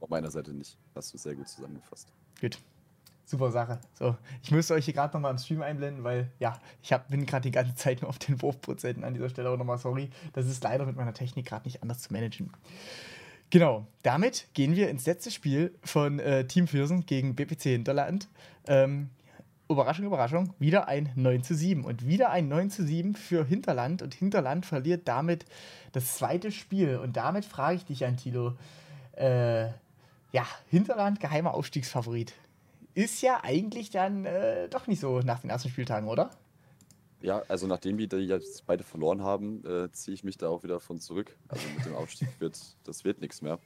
S3: Auf meiner Seite nicht. Hast du sehr gut zusammengefasst.
S1: Gut. Super Sache. So, ich müsste euch hier gerade nochmal im Stream einblenden, weil ja, ich hab, bin gerade die ganze Zeit nur auf den Wurfprozenten an dieser Stelle auch nochmal sorry. Das ist leider mit meiner Technik gerade nicht anders zu managen. Genau, damit gehen wir ins letzte Spiel von äh, Team Fürsen gegen BPC Hinterland. Ähm, Überraschung, Überraschung, wieder ein 9 zu 7. Und wieder ein 9 zu 7 für Hinterland. Und Hinterland verliert damit das zweite Spiel. Und damit frage ich dich, Antilo, äh, ja, Hinterland geheimer Aufstiegsfavorit. Ist ja eigentlich dann äh, doch nicht so nach den ersten Spieltagen, oder?
S3: Ja, also nachdem wir die jetzt beide verloren haben, äh, ziehe ich mich da auch wieder von zurück. Also mit dem Aufstieg wird das wird nichts mehr.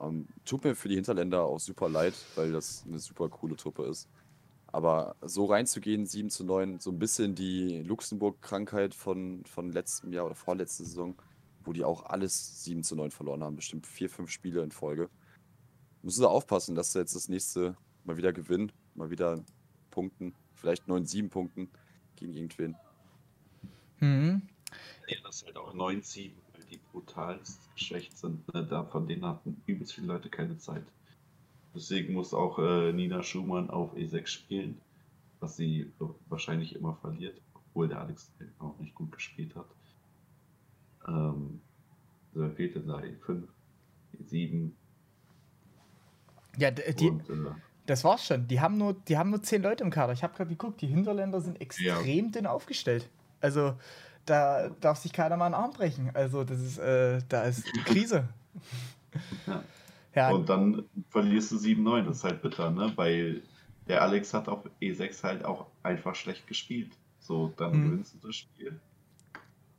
S3: Ähm, tut mir für die Hinterländer auch super leid, weil das eine super coole Truppe ist. Aber so reinzugehen, 7 zu 9, so ein bisschen die Luxemburg-Krankheit von, von letztem Jahr oder vorletzter Saison, wo die auch alles 7 zu 9 verloren haben, bestimmt vier, fünf Spiele in Folge. Müssen sie aufpassen, dass sie jetzt das nächste mal wieder gewinnen, mal wieder punkten, vielleicht 9-7 punkten gegen irgendwen.
S2: Mhm. Ja, das ist halt auch 9-7, weil die brutal geschwächt sind. Ne? Da, von denen hatten übelst viele Leute keine Zeit. Deswegen muss auch äh, Nina Schumann auf E6 spielen, was sie wahrscheinlich immer verliert, obwohl der Alex auch nicht gut gespielt hat. Ähm, da fehlt denn da E5, E7.
S1: Ja, die, und, äh, das war's schon. Die haben, nur, die haben nur zehn Leute im Kader. Ich habe gerade geguckt, die Hinterländer sind extrem ja. dünn aufgestellt. Also da darf sich keiner mal einen Arm brechen. Also das ist, äh, da ist Krise.
S2: Ja. Ja. Und dann verlierst du 7-9, das ist halt bitter, ne? Weil der Alex hat auf E6 halt auch einfach schlecht gespielt. So, dann hm. gewinnst du das Spiel.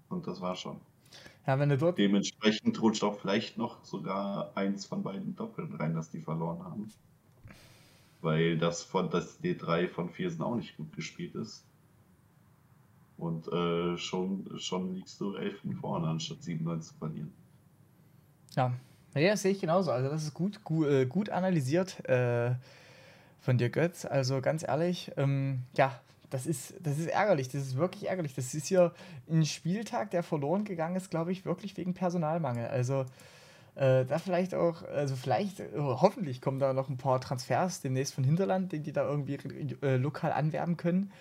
S2: Und das war schon.
S1: Ja, wenn du dort.
S2: Dementsprechend rutscht auch vielleicht noch sogar eins von beiden Doppeln rein, dass die verloren haben. Weil das von das D3 von Viersen auch nicht gut gespielt ist. Und äh, schon, schon liegst du 11 vorne, anstatt 7-9 zu verlieren.
S1: Ja, ja, das sehe ich genauso. Also, das ist gut, gut, äh, gut analysiert äh, von dir, Götz. Also, ganz ehrlich, ähm, ja, das ist, das ist ärgerlich. Das ist wirklich ärgerlich. Das ist hier ein Spieltag, der verloren gegangen ist, glaube ich, wirklich wegen Personalmangel. Also, äh, da vielleicht auch, also vielleicht, äh, hoffentlich kommen da noch ein paar Transfers demnächst von Hinterland, die die da irgendwie äh, lokal anwerben können.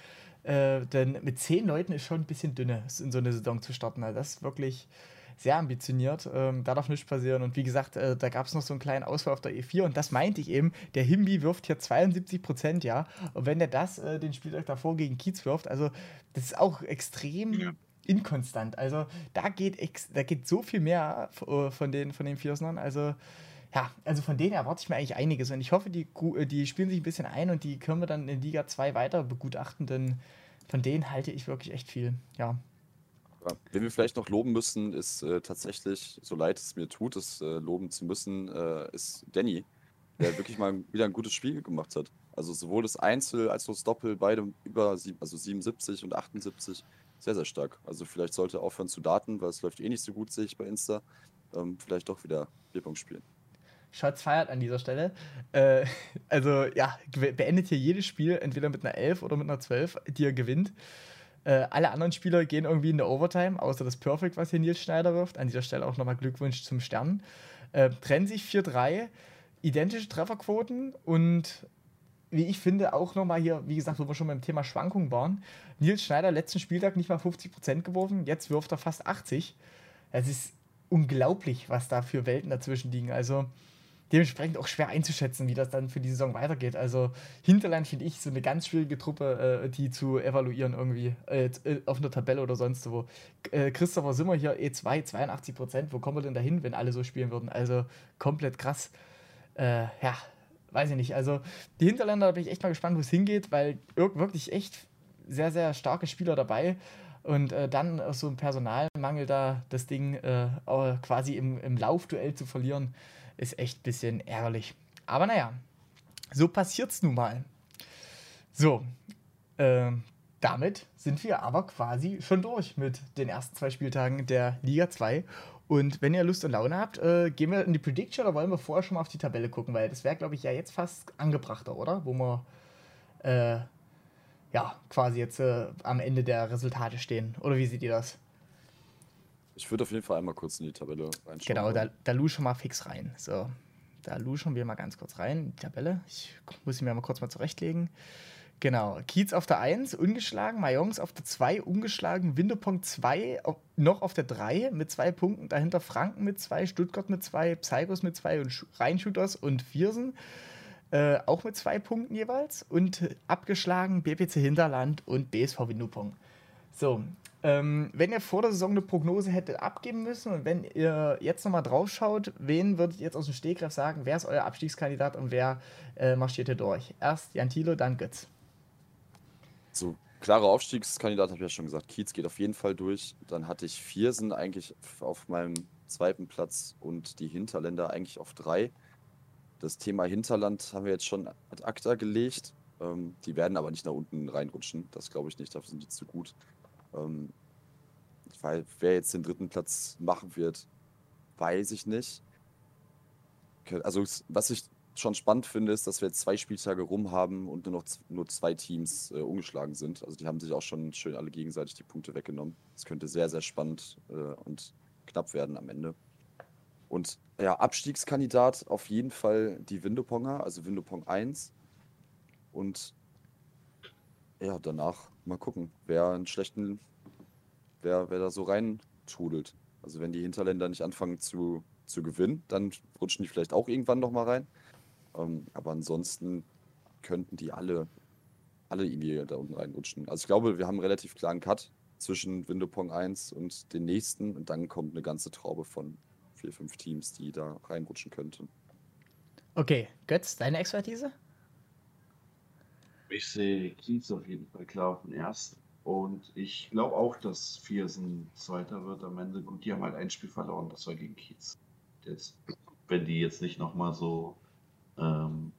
S1: Äh, denn mit zehn Leuten ist schon ein bisschen dünne, in so eine Saison zu starten. Also das ist wirklich sehr ambitioniert. Ähm, da darf nichts passieren. Und wie gesagt, äh, da gab es noch so einen kleinen Ausfall auf der E4. Und das meinte ich eben. Der Himbi wirft hier 72 Prozent, ja. Und wenn der das äh, den Spieltag davor gegen Kiez wirft, also das ist auch extrem. Ja. Inkonstant. Also da geht, da geht so viel mehr äh, von den, von den Viersnern. Also ja, also von denen erwarte ich mir eigentlich einiges. Und ich hoffe, die, äh, die spielen sich ein bisschen ein und die können wir dann in Liga 2 weiter begutachten, denn von denen halte ich wirklich echt viel. Ja.
S3: Ja, wen wir vielleicht noch loben müssen, ist äh, tatsächlich, so leid es mir tut, es äh, loben zu müssen, äh, ist Danny, der wirklich mal wieder ein gutes Spiel gemacht hat. Also sowohl das Einzel als auch das Doppel, beide über sieb, also 77 und 78, sehr, sehr stark. Also vielleicht sollte er aufhören zu daten, weil es läuft eh nicht so gut, sehe ich bei Insta. Ähm, vielleicht doch wieder Bierpong spielen.
S1: Schatz feiert an dieser Stelle. Äh, also ja, beendet hier jedes Spiel entweder mit einer 11 oder mit einer 12, die er gewinnt. Äh, alle anderen Spieler gehen irgendwie in der Overtime, außer das Perfect, was hier Nils Schneider wirft. An dieser Stelle auch nochmal Glückwunsch zum Stern. Äh, trennen sich 4-3, identische Trefferquoten und wie ich finde, auch nochmal hier, wie gesagt, wo wir schon beim Thema Schwankungen waren. Nils Schneider letzten Spieltag nicht mal 50% geworfen, jetzt wirft er fast 80. Es ist unglaublich, was da für Welten dazwischen liegen. Also dementsprechend auch schwer einzuschätzen, wie das dann für die Saison weitergeht. Also Hinterland finde ich so eine ganz schwierige Truppe, äh, die zu evaluieren irgendwie äh, äh auf einer Tabelle oder sonst wo. Äh, Christopher Simmer hier E2, 82 Prozent. Wo kommen wir denn dahin, wenn alle so spielen würden? Also komplett krass. Äh, ja, weiß ich nicht. Also die Hinterländer, da bin ich echt mal gespannt, wo es hingeht, weil wirklich echt sehr, sehr starke Spieler dabei. Und äh, dann so ein Personalmangel da, das Ding äh, quasi im, im Laufduell zu verlieren, ist echt ein bisschen ärgerlich. Aber naja, so passiert's nun mal. So, äh, damit sind wir aber quasi schon durch mit den ersten zwei Spieltagen der Liga 2. Und wenn ihr Lust und Laune habt, äh, gehen wir in die Prediction oder wollen wir vorher schon mal auf die Tabelle gucken? Weil das wäre, glaube ich, ja jetzt fast angebrachter, oder? Wo wir äh, ja quasi jetzt äh, am Ende der Resultate stehen. Oder wie seht ihr das?
S3: Ich würde auf jeden Fall einmal kurz in die Tabelle
S1: reinschauen. Genau, da, da luschen wir mal fix rein. So, da luschen wir mal ganz kurz rein in die Tabelle. Ich muss sie mir mal kurz mal zurechtlegen. Genau, Kiez auf der 1, ungeschlagen, Mayons auf der 2, ungeschlagen, Winterpunkt 2, noch auf der 3 mit zwei Punkten, dahinter Franken mit 2, Stuttgart mit 2, Psychos mit 2 und Rheinshooters und Viersen äh, auch mit zwei Punkten jeweils und abgeschlagen BPC Hinterland und BSV Winterpunkt. So, ähm, wenn ihr vor der Saison eine Prognose hättet abgeben müssen und wenn ihr jetzt nochmal drauf schaut, wen würdet ihr jetzt aus dem Stegreif sagen, wer ist euer Abstiegskandidat und wer äh, marschiert hier durch? Erst Jan Thilo, dann Götz.
S3: So, klarer Aufstiegskandidat habe ich ja schon gesagt. Kiez geht auf jeden Fall durch. Dann hatte ich Viersen eigentlich auf meinem zweiten Platz und die Hinterländer eigentlich auf drei. Das Thema Hinterland haben wir jetzt schon ad acta gelegt. Ähm, die werden aber nicht nach unten reinrutschen. Das glaube ich nicht, dafür sind die zu gut. Ähm, weil wer jetzt den dritten Platz machen wird, weiß ich nicht. Also, was ich schon spannend finde, ist, dass wir jetzt zwei Spieltage rum haben und nur noch nur zwei Teams äh, umgeschlagen sind. Also, die haben sich auch schon schön alle gegenseitig die Punkte weggenommen. Es könnte sehr, sehr spannend äh, und knapp werden am Ende. Und ja, Abstiegskandidat auf jeden Fall die Windoponger, also Windopong 1. Und ja, danach mal gucken, wer einen schlechten, wer, wer da so rein trudelt. Also wenn die Hinterländer nicht anfangen zu, zu gewinnen, dann rutschen die vielleicht auch irgendwann noch mal rein. Ähm, aber ansonsten könnten die alle, alle irgendwie da unten reinrutschen. Also ich glaube, wir haben einen relativ klaren Cut zwischen Windopong 1 und den nächsten und dann kommt eine ganze Traube von vier, fünf Teams, die da reinrutschen könnten.
S1: Okay, Götz, deine Expertise?
S2: Ich sehe Kiez auf jeden Fall klar auf den ersten. Und ich glaube auch, dass Viersen Zweiter wird am Ende. Gut, die haben halt ein Spiel verloren, das war gegen Kiez. Jetzt, wenn die jetzt nicht nochmal so ähm,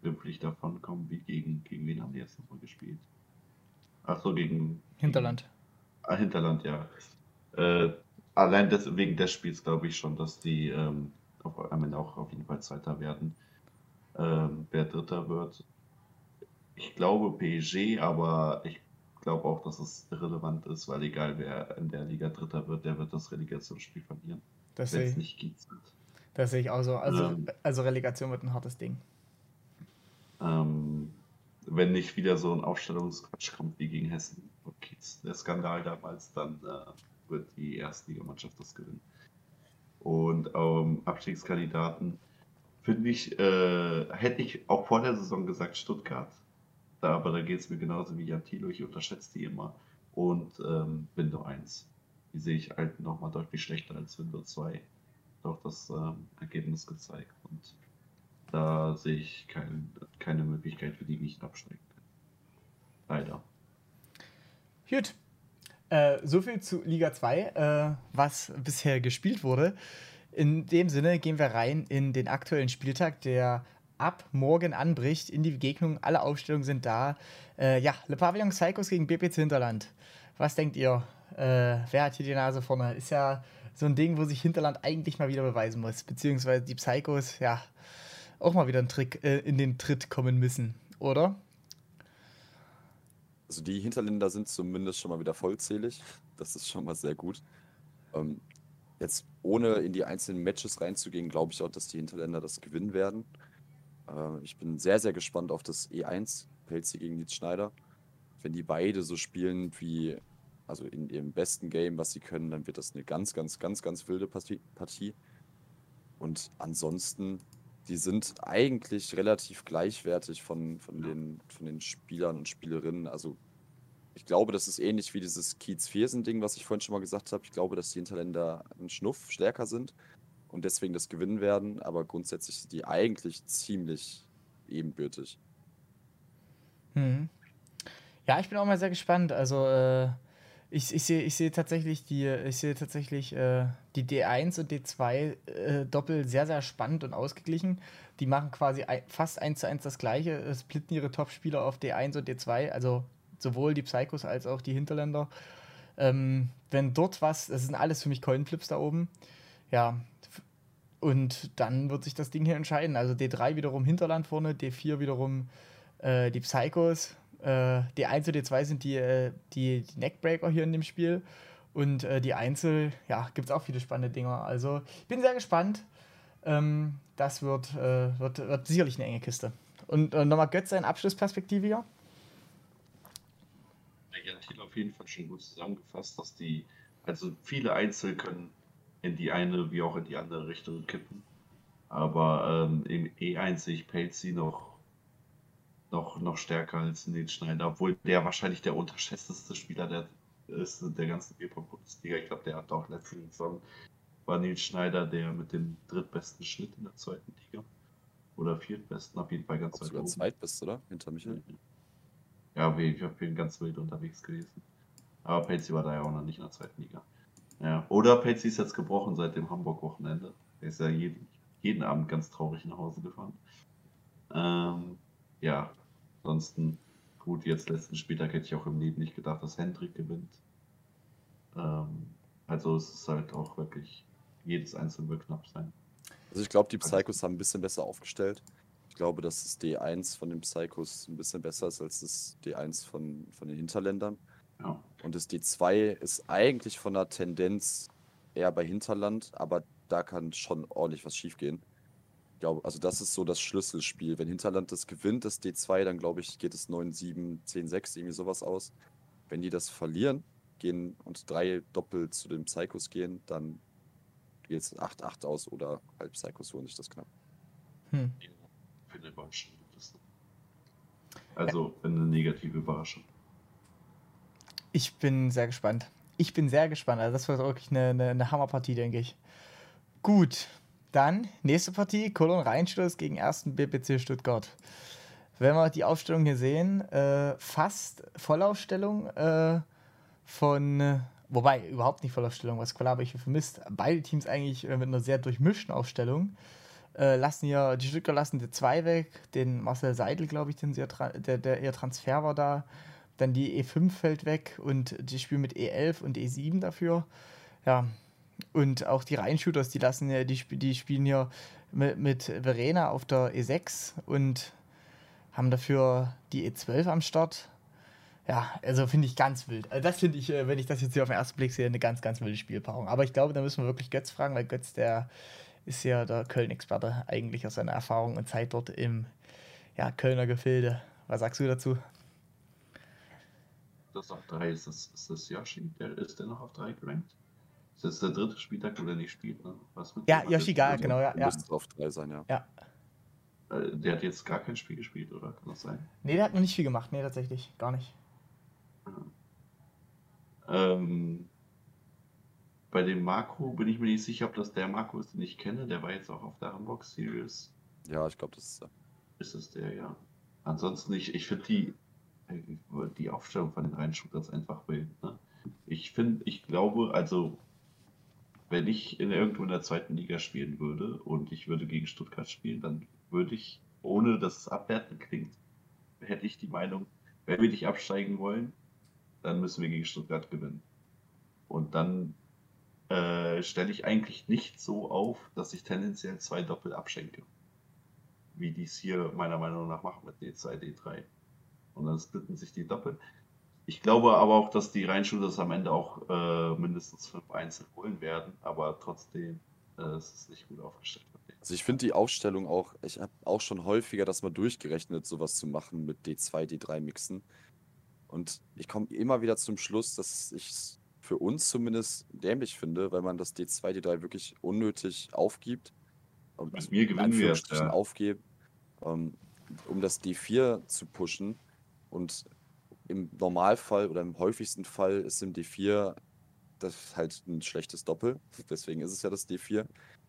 S2: glimpflich davon kommen, wie gegen, gegen wen haben die jetzt nochmal gespielt? Ach so, gegen.
S1: Hinterland.
S2: Ah, Hinterland, ja. Äh, allein des, wegen des Spiels glaube ich schon, dass die ähm, auf, am Ende auch auf jeden Fall Zweiter werden. Ähm, wer Dritter wird, ich glaube PSG, aber ich glaube auch, dass es irrelevant ist, weil egal wer in der Liga Dritter wird, der wird das Relegationsspiel verlieren.
S1: Das sehe ich.
S2: nicht geht.
S1: Das sehe ich auch so. Also, ähm, also Relegation wird ein hartes Ding.
S2: Ähm, wenn nicht wieder so ein Aufstellungsquatsch kommt wie gegen Hessen und Kiez, der Skandal damals, dann äh, wird die Erstligamannschaft das gewinnen. Und ähm, Abstiegskandidaten finde ich, äh, hätte ich auch vor der Saison gesagt Stuttgart. Da, aber da geht es mir genauso wie Jan Thilo, ich unterschätze die immer. Und ähm, Windows 1. Die sehe ich halt nochmal deutlich schlechter als Windows 2. Doch das ähm, Ergebnis gezeigt. Und da sehe ich kein, keine Möglichkeit für die nicht absteigen Leider.
S1: Gut. Äh, so viel zu Liga 2, äh, was bisher gespielt wurde. In dem Sinne gehen wir rein in den aktuellen Spieltag, der ab morgen anbricht in die Begegnung. Alle Aufstellungen sind da. Äh, ja, Le Pavillon Psychos gegen BPC Hinterland. Was denkt ihr? Äh, wer hat hier die Nase vorne? Ist ja so ein Ding, wo sich Hinterland eigentlich mal wieder beweisen muss. Beziehungsweise die Psychos, ja, auch mal wieder einen Trick, äh, in den Tritt kommen müssen, oder?
S3: Also die Hinterländer sind zumindest schon mal wieder vollzählig. Das ist schon mal sehr gut. Ähm, jetzt ohne in die einzelnen Matches reinzugehen, glaube ich auch, dass die Hinterländer das gewinnen werden. Äh, ich bin sehr, sehr gespannt auf das E1, Pelzi gegen Nils Schneider. Wenn die beide so spielen wie, also in ihrem besten Game, was sie können, dann wird das eine ganz, ganz, ganz, ganz wilde Partie. Und ansonsten, die sind eigentlich relativ gleichwertig von, von, den, von den Spielern und Spielerinnen. Also ich glaube, das ist ähnlich wie dieses Kiez-Viersen-Ding, was ich vorhin schon mal gesagt habe. Ich glaube, dass die Hinterländer einen Schnuff stärker sind und deswegen das gewinnen werden, aber grundsätzlich sind die eigentlich ziemlich ebenbürtig.
S1: Mhm. Ja, ich bin auch mal sehr gespannt. Also äh, ich, ich sehe ich seh tatsächlich die, ich sehe tatsächlich äh, die D1 und D2 äh, Doppel sehr, sehr spannend und ausgeglichen. Die machen quasi fast eins zu eins das gleiche, splitten ihre Top-Spieler auf D1 und D2, also sowohl die Psychos als auch die Hinterländer. Ähm, wenn dort was, das sind alles für mich Coinflips da oben. Ja, und dann wird sich das Ding hier entscheiden. Also D3 wiederum Hinterland vorne, D4 wiederum äh, die Psychos. Äh, D1 und D2 sind die, äh, die, die Neckbreaker hier in dem Spiel. Und äh, die Einzel, ja, gibt es auch viele spannende Dinger. Also ich bin sehr gespannt. Ähm, das wird, äh, wird, wird sicherlich eine enge Kiste. Und nochmal Götz, seine Abschlussperspektive hier.
S2: Ja, Thiel auf jeden Fall schon gut zusammengefasst, dass die, also viele Einzel können in die eine wie auch in die andere Richtung kippen. Aber ähm, im E1 sehe ich Pelzi noch, noch, noch stärker als Nils Schneider, obwohl der wahrscheinlich der unterschätzteste Spieler der ist der ganzen Bierpong-Bundesliga. Ich glaube, der hat auch letzte Saison war Nils Schneider der mit dem drittbesten Schnitt in der zweiten Liga. Oder viertbesten, auf jeden Fall ganz
S3: weit oben. zweitbest, oder? Hinter Michael?
S2: Ja, ich bin ganz wild unterwegs gewesen. Aber Pelzi war da ja auch noch nicht in der zweiten Liga. Ja. Oder Patsy ist jetzt gebrochen seit dem Hamburg-Wochenende. Er ist ja jeden, jeden Abend ganz traurig nach Hause gefahren. Ähm, ja, ansonsten, gut, jetzt letzten Spieltag hätte ich auch im Leben nicht gedacht, dass Hendrik gewinnt. Ähm, also es ist halt auch wirklich, jedes Einzelne wird knapp sein.
S3: Also ich glaube, die Psychos haben ein bisschen besser aufgestellt. Ich glaube, dass das D1 von den Psychos ein bisschen besser ist als das D1 von, von den Hinterländern. Und das D2 ist eigentlich von der Tendenz eher bei Hinterland, aber da kann schon ordentlich was schiefgehen. Ich glaube, also das ist so das Schlüsselspiel. Wenn Hinterland das gewinnt, das D2, dann glaube ich, geht es 9-7, 10-6, irgendwie sowas aus. Wenn die das verlieren, gehen und drei doppelt zu den Psychos gehen, dann geht es 8-8 aus oder halb Psychos holen sich das knapp.
S2: Hm. Für eine Überraschung. Also eine negative Überraschung.
S1: Ich bin sehr gespannt. Ich bin sehr gespannt. Also das wird wirklich eine, eine, eine Hammerpartie, denke ich. Gut, dann nächste Partie, Cologne Rheinstoß gegen 1. BPC Stuttgart. Wenn wir die Aufstellung hier sehen, äh, fast Vollaufstellung äh, von, wobei überhaupt nicht Vollaufstellung, was klar habe ich vermisst. Beide Teams eigentlich äh, mit einer sehr durchmischten Aufstellung. Äh, lassen ja, die Stuttgart lassen die 2 weg, den Marcel Seidel, glaube ich, den sie, der, der ihr Transfer war da. Dann die E5 fällt weg und die spielen mit E11 und E7 dafür. Ja, und auch die Reinshooters, die lassen ja, die, die spielen hier mit, mit Verena auf der E6 und haben dafür die E12 am Start. Ja, also finde ich ganz wild. Also das finde ich, äh, wenn ich das jetzt hier auf den ersten Blick sehe, eine ganz, ganz wilde Spielpaarung. Aber ich glaube, da müssen wir wirklich Götz fragen, weil Götz, der ist ja der Köln-Experte eigentlich aus seiner Erfahrung und Zeit dort im ja, Kölner Gefilde. Was sagst du dazu?
S2: Das auf 3 ist das, ist das Yoshi, der ist der noch auf 3 gerankt? Ist das der dritte Spieltag, wo der nicht spielt, ne?
S1: Was mit ja, Yoshiga, genau, ja. ja.
S3: Müsste auf 3 sein, ja.
S1: ja.
S2: Äh, der hat jetzt gar kein Spiel gespielt, oder? Kann das sein?
S1: Nee, der hat noch nicht viel gemacht, nee, tatsächlich. Gar nicht.
S2: Ähm, bei dem Marco bin ich mir nicht sicher, ob das der Marco ist, den ich kenne. Der war jetzt auch auf der Hamburg Series.
S3: Ja, ich glaube, das ist der.
S2: Ist es der, ja. Ansonsten, ich, ich finde die, die Aufstellung von den Reinshooters einfach wild. Ne? Ich finde, ich glaube, also, wenn ich in irgendwo in der zweiten Liga spielen würde und ich würde gegen Stuttgart spielen, dann würde ich, ohne dass es abwertend klingt, hätte ich die Meinung, wenn wir nicht absteigen wollen, dann müssen wir gegen Stuttgart gewinnen. Und dann äh, stelle ich eigentlich nicht so auf, dass ich tendenziell zwei Doppel abschenke. Wie die es hier meiner Meinung nach machen mit D2, D3. Und dann splitten sich die Doppel. Ich glaube aber auch, dass die Rheinschulders am Ende auch äh, mindestens fünf Einzel holen werden, aber trotzdem äh, ist es nicht gut aufgestellt.
S3: Also ich finde die Aufstellung auch, ich habe auch schon häufiger das mal durchgerechnet, sowas zu machen mit D2, D3 Mixen. Und ich komme immer wieder zum Schluss, dass ich es für uns zumindest dämlich finde, weil man das D2, D3 wirklich unnötig aufgibt.
S2: Mit mir gewinnen wir
S3: ja. aufgeben, um, um das D4 zu pushen. Und im Normalfall oder im häufigsten Fall ist im D4 das halt ein schlechtes Doppel. Deswegen ist es ja das D4.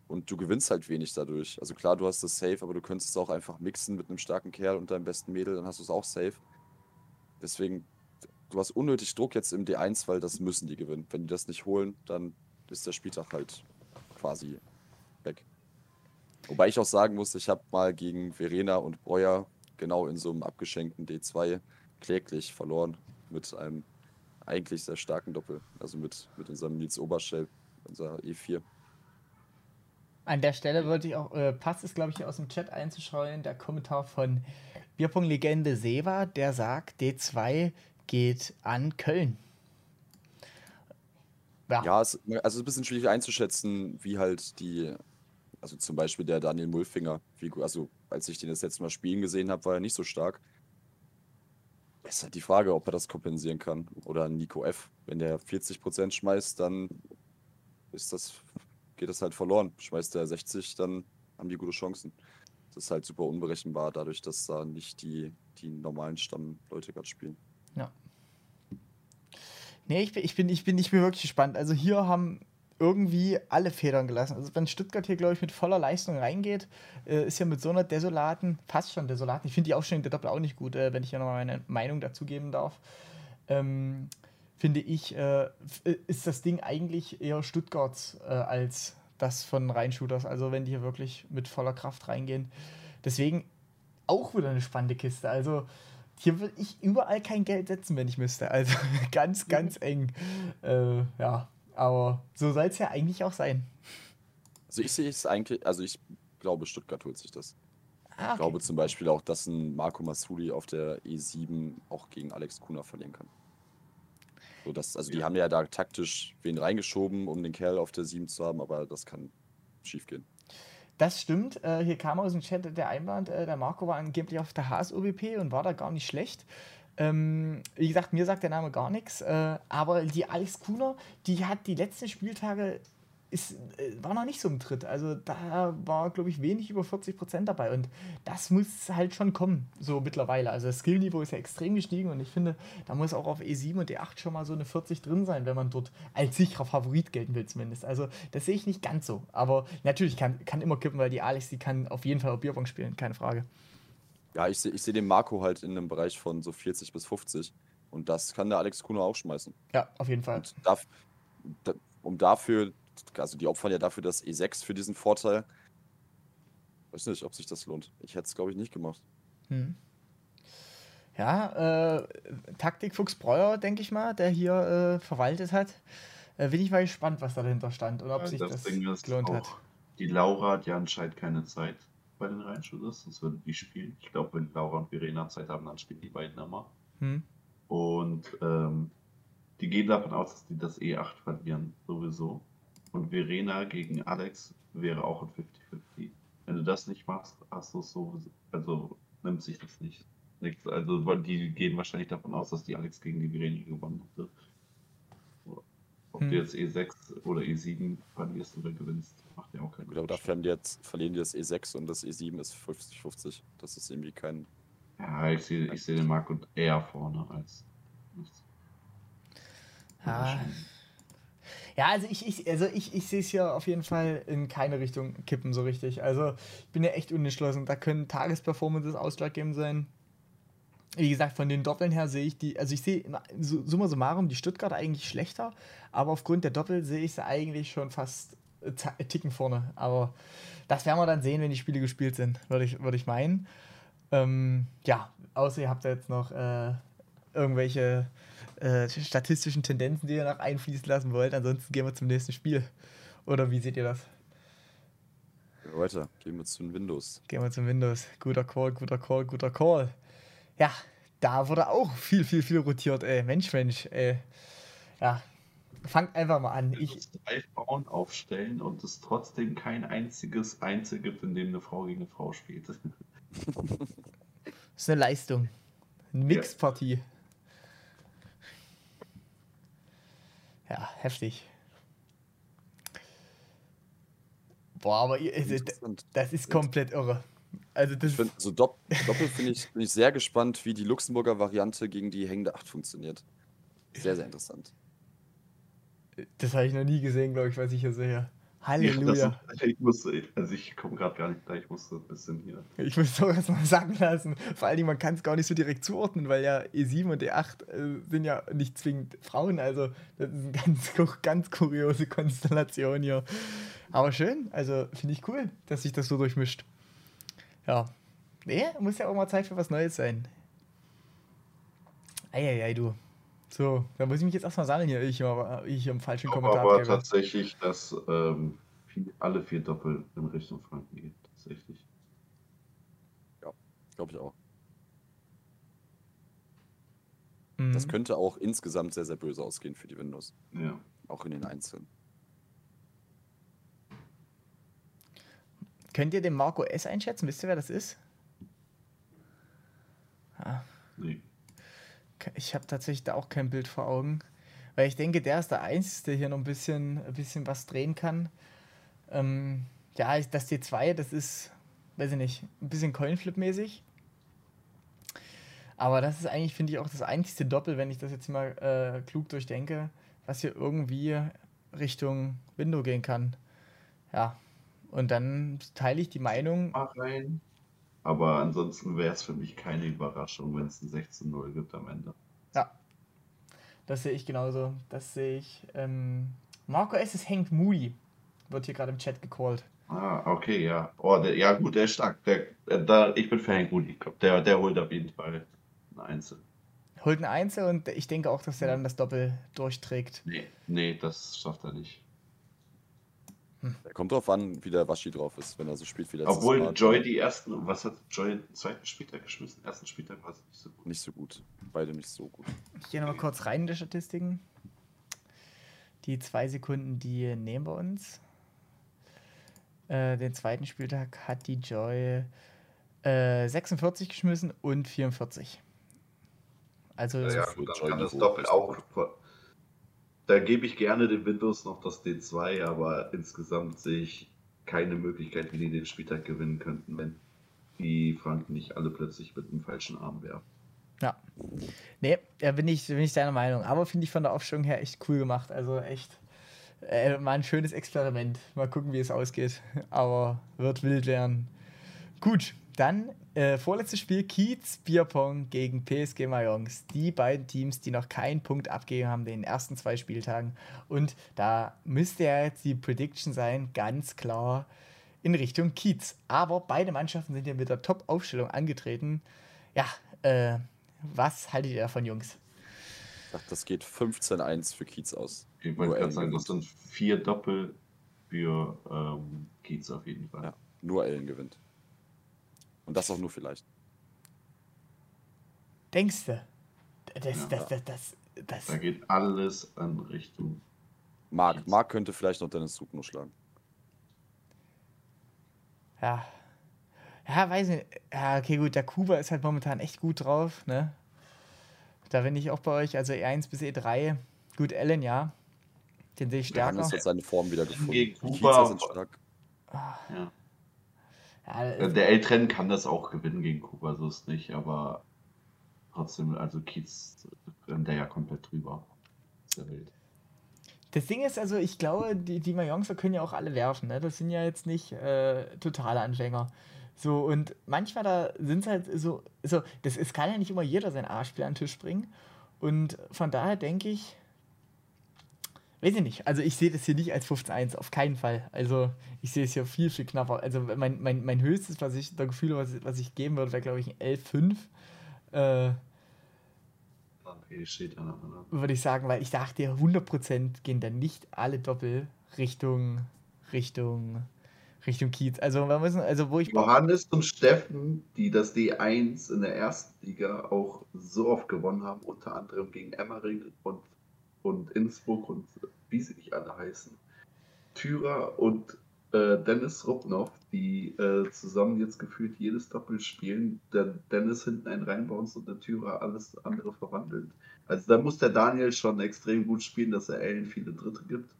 S3: Und du gewinnst halt wenig dadurch. Also klar, du hast das safe, aber du könntest es auch einfach mixen mit einem starken Kerl und deinem besten Mädel, dann hast du es auch safe. Deswegen du hast unnötig Druck jetzt im D1, weil das müssen die gewinnen. Wenn die das nicht holen, dann ist der Spieltag halt quasi weg. Wobei ich auch sagen muss, ich habe mal gegen Verena und Breuer genau in so einem abgeschenkten D2 kläglich verloren mit einem eigentlich sehr starken Doppel. Also mit, mit unserem Nils Oberschell, unser E4.
S1: An der Stelle wollte ich auch, äh, passt es glaube ich aus dem Chat einzuschreuen, der Kommentar von Bierpong-Legende Seva, der sagt, D2 geht an Köln.
S3: Ja, ja es, also es ist ein bisschen schwierig einzuschätzen, wie halt die, also zum Beispiel der Daniel Mulfinger, also als ich den das letzte Mal spielen gesehen habe, war er nicht so stark. Es ist halt die Frage, ob er das kompensieren kann. Oder Nico F. Wenn der 40% schmeißt, dann ist das, geht das halt verloren. Schmeißt er 60, dann haben die gute Chancen. Das ist halt super unberechenbar, dadurch, dass da nicht die, die normalen Stammleute gerade spielen.
S1: Ja. Nee, ich bin, ich bin, ich bin wirklich gespannt. Also hier haben irgendwie alle Federn gelassen. Also wenn Stuttgart hier, glaube ich, mit voller Leistung reingeht, äh, ist ja mit so einer desolaten, fast schon desolaten, ich finde die Aufstellung der Doppel auch nicht gut, äh, wenn ich hier nochmal meine Meinung dazu geben darf, ähm, finde ich, äh, ist das Ding eigentlich eher Stuttgarts äh, als das von Rheinshooters. Also wenn die hier wirklich mit voller Kraft reingehen. Deswegen auch wieder eine spannende Kiste. Also hier würde ich überall kein Geld setzen, wenn ich müsste. Also ganz, ganz eng. Äh, ja, aber so soll es ja eigentlich auch sein.
S3: Also ich sehe es eigentlich, also ich glaube, Stuttgart holt sich das. Ah, okay. Ich glaube zum Beispiel auch, dass ein Marco Masuli auf der E7 auch gegen Alex Kuna verlieren kann. So, dass, also die haben ja da taktisch wen reingeschoben, um den Kerl auf der 7 zu haben, aber das kann schiefgehen.
S1: Das stimmt. Äh, hier kam aus dem Chat der Einwand, äh, der Marco war angeblich auf der Haas-OBP und war da gar nicht schlecht. Ähm, wie gesagt, mir sagt der Name gar nichts, äh, aber die Alex Kuhner, die hat die letzten Spieltage ist, äh, war noch nicht so im Tritt. Also da war, glaube ich, wenig über 40 Prozent dabei. Und das muss halt schon kommen, so mittlerweile. Also das Skillniveau ist ja extrem gestiegen und ich finde, da muss auch auf E7 und E8 schon mal so eine 40 drin sein, wenn man dort als sicherer Favorit gelten will, zumindest. Also das sehe ich nicht ganz so. Aber natürlich kann, kann immer kippen, weil die Alex, die kann auf jeden Fall auch Bierbong spielen, keine Frage.
S3: Ja, ich sehe ich seh den Marco halt in einem Bereich von so 40 bis 50. Und das kann der Alex Kuno auch schmeißen.
S1: Ja, auf jeden Fall.
S3: Und darf, da, um dafür also die opfern ja dafür das E6 für diesen Vorteil. Weiß nicht, ob sich das lohnt. Ich hätte es, glaube ich, nicht gemacht. Hm.
S1: Ja, äh, Taktikfuchs Breuer, denke ich mal, der hier äh, verwaltet hat. Äh, bin ich mal gespannt, was da dahinter stand und ob ja, sich das, das gelohnt hat.
S2: Die Laura hat ja anscheinend keine Zeit bei den Reinshooters, sonst würden die spielen. Ich glaube, wenn Laura und Verena Zeit haben, dann spielen die beiden immer. Hm. Und ähm, die gehen davon aus, dass die das E8 verlieren, sowieso. Und Verena gegen Alex wäre auch ein 50-50. Wenn du das nicht machst, hast du es so, also nimmt sich das nicht. Also die gehen wahrscheinlich davon aus, dass die Alex gegen die Verena gewonnen hätte. Ob hm. du jetzt E6 oder E7 verlierst oder gewinnst, macht ja auch keinen
S3: Gut, aber dafür haben die jetzt, verlieren die das E6 und das E7 ist 50-50. Das ist irgendwie kein.
S2: Ja, ich sehe ich seh den Marco eher vorne als nichts.
S1: Ja, ja, also ich, ich, also ich, ich sehe es hier auf jeden Fall in keine Richtung kippen so richtig. Also ich bin ja echt unentschlossen. Da können Tagesperformances ausschlaggebend sein. Wie gesagt, von den Doppeln her sehe ich die, also ich sehe summa summarum die Stuttgart eigentlich schlechter, aber aufgrund der Doppel sehe ich sie eigentlich schon fast Ticken vorne. Aber das werden wir dann sehen, wenn die Spiele gespielt sind, würde ich, würd ich meinen. Ähm, ja, außer ihr habt ja jetzt noch äh, irgendwelche äh, statistischen Tendenzen, die ihr noch einfließen lassen wollt. Ansonsten gehen wir zum nächsten Spiel. Oder wie seht ihr das?
S3: Ja, weiter, gehen wir zum Windows.
S1: Gehen wir zum Windows. Guter Call, guter Call, guter Call. Ja, da wurde auch viel, viel, viel rotiert, ey. Mensch, Mensch, ey. Ja, fangt einfach mal an.
S2: Ich drei Frauen aufstellen und es trotzdem kein einziges Einzel gibt, in dem eine Frau gegen eine Frau spielt. das
S1: ist eine Leistung. Eine Mixpartie. Ja. Ja, heftig. Boah, aber das ist komplett irre.
S3: Also das find, so Dopp Doppel finde ich, find ich sehr gespannt, wie die Luxemburger Variante gegen die hängende 8 funktioniert. Sehr, sehr interessant.
S1: Das habe ich noch nie gesehen, glaube ich, was ich hier sehe. Halleluja. Ja,
S2: ich muss, also ich komme gerade gar nicht da, ich muss ein bisschen hier.
S1: Ich muss es doch erstmal sagen lassen. Vor allen Dingen, man kann es gar nicht so direkt zuordnen, weil ja E7 und E8 äh, sind ja nicht zwingend Frauen. Also, das ist eine ganz, ganz kuriose Konstellation hier. Aber schön, also finde ich cool, dass sich das so durchmischt. Ja. Nee, muss ja auch mal Zeit für was Neues sein. Eieiei, du. So, da muss ich mich jetzt erstmal sammeln hier, ich, ich im falschen
S2: ich Kommentar. Aber tatsächlich, dass ähm, viel, alle vier Doppel in Richtung Franken gehen. Tatsächlich.
S3: Ja, glaube ich auch. Mhm. Das könnte auch insgesamt sehr, sehr böse ausgehen für die Windows.
S2: Ja.
S3: Auch in den Einzelnen.
S1: Könnt ihr den Marco S einschätzen? Wisst ihr, wer das ist?
S2: Ah. Nee
S1: ich habe tatsächlich da auch kein Bild vor Augen. Weil ich denke, der ist der Einzige, der hier noch ein bisschen, ein bisschen was drehen kann. Ähm, ja, das T2, das ist, weiß ich nicht, ein bisschen Coinflip-mäßig. Aber das ist eigentlich, finde ich, auch das einzige Doppel, wenn ich das jetzt mal äh, klug durchdenke, was hier irgendwie Richtung Window gehen kann. Ja. Und dann teile ich die Meinung.
S2: Rein. Aber ansonsten wäre es für mich keine Überraschung, wenn es ein 16-0 gibt am Ende.
S1: Ja, das sehe ich genauso. Das sehe ich. Ähm, Marco S. ist Hank Moody, wird hier gerade im Chat gecallt.
S2: Ah, okay, ja. Oh, der, ja, gut, der ist stark. Der, äh, der, ich bin für Hank Moody. Der, der holt auf jeden Fall ein Einzel.
S1: Holt ein Einzel und ich denke auch, dass er dann das Doppel durchträgt.
S2: Nee, nee, das schafft er nicht.
S3: Hm. Kommt drauf an, wie der Waschi drauf ist, wenn er so spielt wie letztes
S2: Obwohl Mal. Joy die ersten, was hat Joy den zweiten Spieltag geschmissen? Ersten Spieltag war es nicht so gut.
S3: Nicht so gut. Beide nicht so gut.
S1: Ich gehe nochmal kurz rein in die Statistiken. Die zwei Sekunden, die nehmen wir uns. Äh, den zweiten Spieltag hat die Joy äh, 46 geschmissen und 44. Also
S2: ja, ja gut, dann kann das doppelt auch. Da gebe ich gerne dem Windows noch das D2, aber insgesamt sehe ich keine Möglichkeit, wie die den Spieltag gewinnen könnten, wenn die Franken nicht alle plötzlich mit dem falschen Arm wären.
S1: Ja. Nee, da bin ich, bin ich deiner Meinung. Aber finde ich von der Aufstellung her echt cool gemacht. Also echt äh, mal ein schönes Experiment. Mal gucken, wie es ausgeht. Aber wird wild werden. Gut, dann äh, vorletztes Spiel: Kiez Bierpong gegen PSG Mayons. Die beiden Teams, die noch keinen Punkt abgegeben haben in den ersten zwei Spieltagen. Und da müsste ja jetzt die Prediction sein, ganz klar in Richtung Kiez. Aber beide Mannschaften sind ja mit der Top-Aufstellung angetreten. Ja, äh, was haltet ihr davon, Jungs?
S3: Ich dachte, das geht 15-1 für Kiez aus.
S2: Ich wollte gerade sagen, das sind vier Doppel für ähm, Kiez auf jeden Fall. Ja,
S3: nur Ellen gewinnt. Und das auch nur vielleicht.
S1: Denkst du? Das, ja. das, das, das, das,
S2: Da geht alles in Richtung.
S3: Marc, Marc könnte vielleicht noch Dennis Zug nur schlagen.
S1: Ja, ja, weiß nicht. Ja, okay, gut, der Kuba ist halt momentan echt gut drauf, ne? Da bin ich auch bei euch, also E1 bis E3. Gut, Ellen, ja. Den sehe ich stärker.
S3: Ja, hat seine Form wieder gefunden.
S2: Gegen Kuba. Sind stark. Ja. Ja der L-Trend kann das auch gewinnen gegen Kuba, so ist nicht, aber trotzdem, also Kiez rennt der ja komplett drüber. Das ist ja wild.
S1: Das Ding ist also, ich glaube, die, die Mayonser können ja auch alle werfen. Ne? Das sind ja jetzt nicht äh, totale Anfänger. So, und manchmal da sind es halt so, so, das es kann ja nicht immer jeder sein A-Spiel an den Tisch bringen. Und von daher denke ich, weiß ich nicht, also ich sehe das hier nicht als 15-1, auf keinen Fall. Also ich sehe es hier viel, viel knapper. Also mein, mein, mein höchstes, was ich, da Gefühl, was, was ich geben würde, wäre glaube ich ein 11-5. Äh, würde ich sagen, weil ich dachte, 100% gehen dann nicht alle Doppel Richtung, Richtung Richtung Kiez. Also wir müssen, also wo ich.
S2: Johannes und Steffen, die das D1 in der ersten Liga auch so oft gewonnen haben, unter anderem gegen Emmering und, und Innsbruck und wie sie nicht alle heißen. Thürer und äh, Dennis Rupnow, die äh, zusammen jetzt gefühlt jedes Doppel spielen. Der Dennis hinten einen reinbaut und der Thürer alles andere verwandelt. Also da muss der Daniel schon extrem gut spielen, dass er Ellen viele Dritte gibt.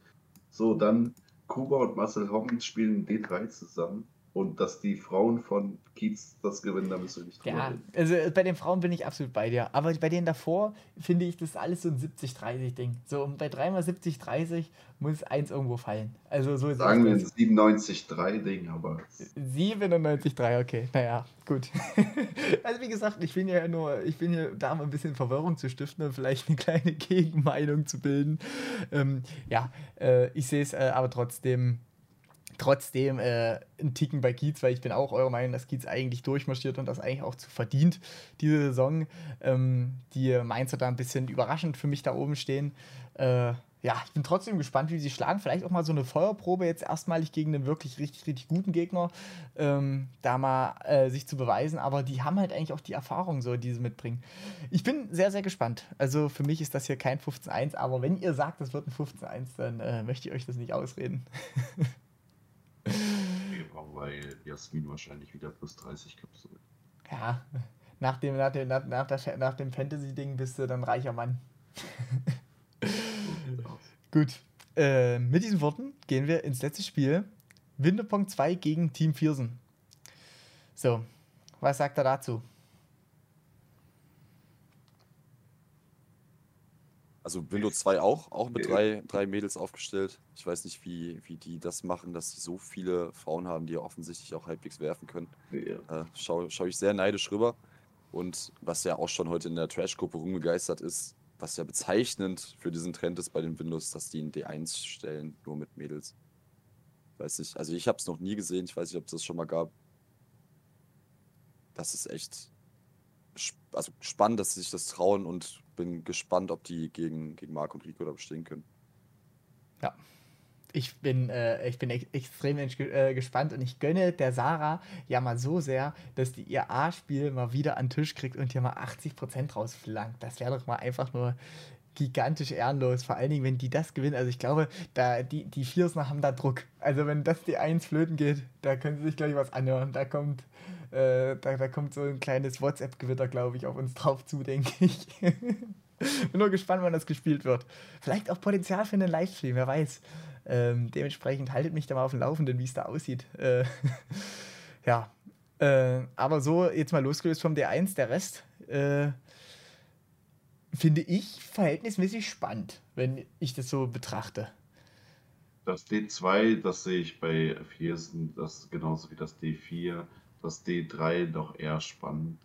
S2: So, dann Kuba und Marcel Hommens spielen D3 zusammen. Und dass die Frauen von Kiez das gewinnen, da müssen wir nicht
S1: drüber Ja, reden. also äh, bei den Frauen bin ich absolut bei dir. Aber bei denen davor finde ich das alles so ein 70-30-Ding. So bei 3x70-30 muss eins irgendwo fallen. Also so
S2: Sagen wir ein 97-3-Ding, aber.
S1: 97-3, okay. Naja, gut. also wie gesagt, ich bin ja nur, ich bin hier da mal ein bisschen Verwirrung zu stiften und vielleicht eine kleine Gegenmeinung zu bilden. Ähm, ja, äh, ich sehe es äh, aber trotzdem trotzdem äh, ein Ticken bei Kiez, weil ich bin auch eurer Meinung, dass Kiez eigentlich durchmarschiert und das eigentlich auch zu verdient, diese Saison. Ähm, die Mainzer da ein bisschen überraschend für mich da oben stehen. Äh, ja, ich bin trotzdem gespannt, wie sie schlagen. Vielleicht auch mal so eine Feuerprobe jetzt erstmalig gegen einen wirklich richtig, richtig guten Gegner, ähm, da mal äh, sich zu beweisen. Aber die haben halt eigentlich auch die Erfahrung, so, die sie mitbringen. Ich bin sehr, sehr gespannt. Also für mich ist das hier kein 15-1, aber wenn ihr sagt, das wird ein 15-1, dann äh, möchte ich euch das nicht ausreden.
S2: weil Jasmin wahrscheinlich wieder plus 30 Kapseln.
S1: Ja, nach dem, nach dem, nach, nach, der, nach dem Fantasy-Ding bist du dann reicher Mann. Gut. Äh, mit diesen Worten gehen wir ins letzte Spiel. Winterpong 2 gegen Team Viersen. So, was sagt er dazu?
S3: Also Windows 2 auch, auch mit drei, drei Mädels aufgestellt. Ich weiß nicht, wie, wie die das machen, dass sie so viele Frauen haben, die offensichtlich auch halbwegs werfen können. Ja. Äh, Schaue schau ich sehr neidisch rüber. Und was ja auch schon heute in der Trash-Gruppe rumgegeistert ist, was ja bezeichnend für diesen Trend ist bei den Windows, dass die ein D1 stellen, nur mit Mädels. Weiß ich, also ich habe es noch nie gesehen, ich weiß nicht, ob es das schon mal gab. Das ist echt also spannend, dass sie sich das trauen und bin gespannt, ob die gegen, gegen Marc und Rico da bestehen können.
S1: Ja. Ich bin, äh, ich bin ex extrem äh, gespannt und ich gönne der Sarah ja mal so sehr, dass die ihr A-Spiel mal wieder an den Tisch kriegt und hier mal 80% rausflankt. Das wäre doch mal einfach nur gigantisch ehrenlos. Vor allen Dingen, wenn die das gewinnen. Also ich glaube, da, die, die Viersner haben da Druck. Also wenn das die Eins flöten geht, da können sie sich gleich was anhören. Da kommt, äh, da, da kommt so ein kleines WhatsApp-Gewitter, glaube ich, auf uns drauf zu, denke ich. Bin nur gespannt, wann das gespielt wird. Vielleicht auch Potenzial für einen Livestream, wer weiß. Ähm, dementsprechend haltet mich da mal auf dem Laufenden, wie es da aussieht. Äh, ja. Äh, aber so, jetzt mal losgelöst vom D1, der Rest äh, finde ich verhältnismäßig spannend, wenn ich das so betrachte.
S2: Das D2, das sehe ich bei Viersen, das genauso wie das D4. Das D3 doch eher spannend,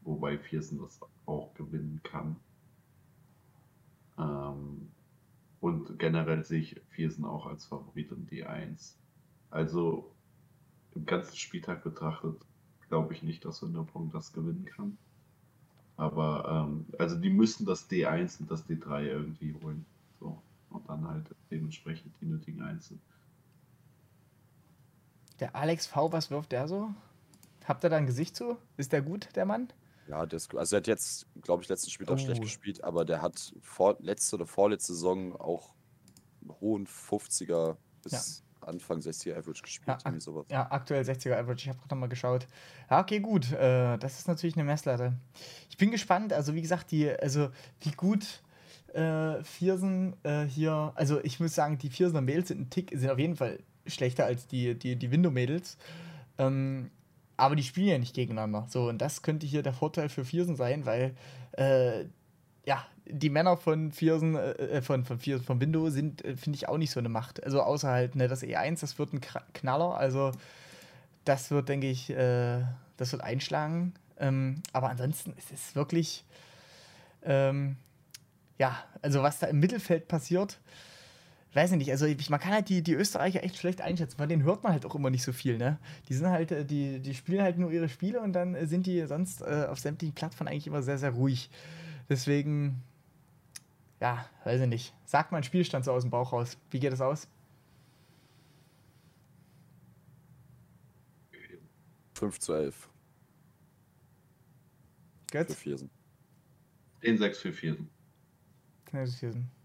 S2: wobei Viersen das auch gewinnen kann. Ähm, und generell sehe ich Viersen auch als Favorit im D1. Also im ganzen Spieltag betrachtet, glaube ich nicht, dass Winterpunkt das gewinnen kann. Aber ähm, also die müssen das D1 und das D3 irgendwie holen. So. Und dann halt dementsprechend die nötigen Einzel.
S1: Der Alex V, was wirft der so? Habt ihr da ein Gesicht zu? Ist der gut, der Mann?
S3: Ja, der ist, also er hat jetzt, glaube ich, letzten Spieltag oh. schlecht gespielt, aber der hat vor, letzte oder vorletzte Saison auch einen hohen 50er bis ja. Anfang 60er Average gespielt.
S1: Ja, sowas. ja aktuell 60er Average. Ich habe gerade mal geschaut. Ja, okay, gut. Äh, das ist natürlich eine Messlatte. Ich bin gespannt. Also, wie gesagt, die, also wie gut äh, Viersen äh, hier, also ich muss sagen, die Viersener Mädels sind ein Tick, sind auf jeden Fall schlechter als die, die, die Window-Mädels. Ähm, aber die spielen ja nicht gegeneinander. So, und das könnte hier der Vorteil für Viersen sein, weil äh, ja, die Männer von Viersen, äh, äh von, von Viersen, von Window sind, äh, finde ich, auch nicht so eine Macht. Also außer halt, ne, das E1, das wird ein Knaller, also das wird, denke ich, äh, das wird einschlagen. Ähm, aber ansonsten ist es wirklich, ähm, ja, also was da im Mittelfeld passiert, weiß ich nicht, also ich, man kann halt die, die Österreicher echt schlecht einschätzen, von denen hört man halt auch immer nicht so viel, ne? Die sind halt, äh, die, die spielen halt nur ihre Spiele und dann sind die sonst äh, auf sämtlichen Plattformen eigentlich immer sehr, sehr ruhig. Deswegen, ja, weiß ich nicht. Sagt mal einen Spielstand so aus dem Bauch raus. Wie geht das aus?
S3: 5 zu 11.
S1: Gut.
S3: Für Viersen.
S2: Den 6 für Viersen.
S1: Viersen.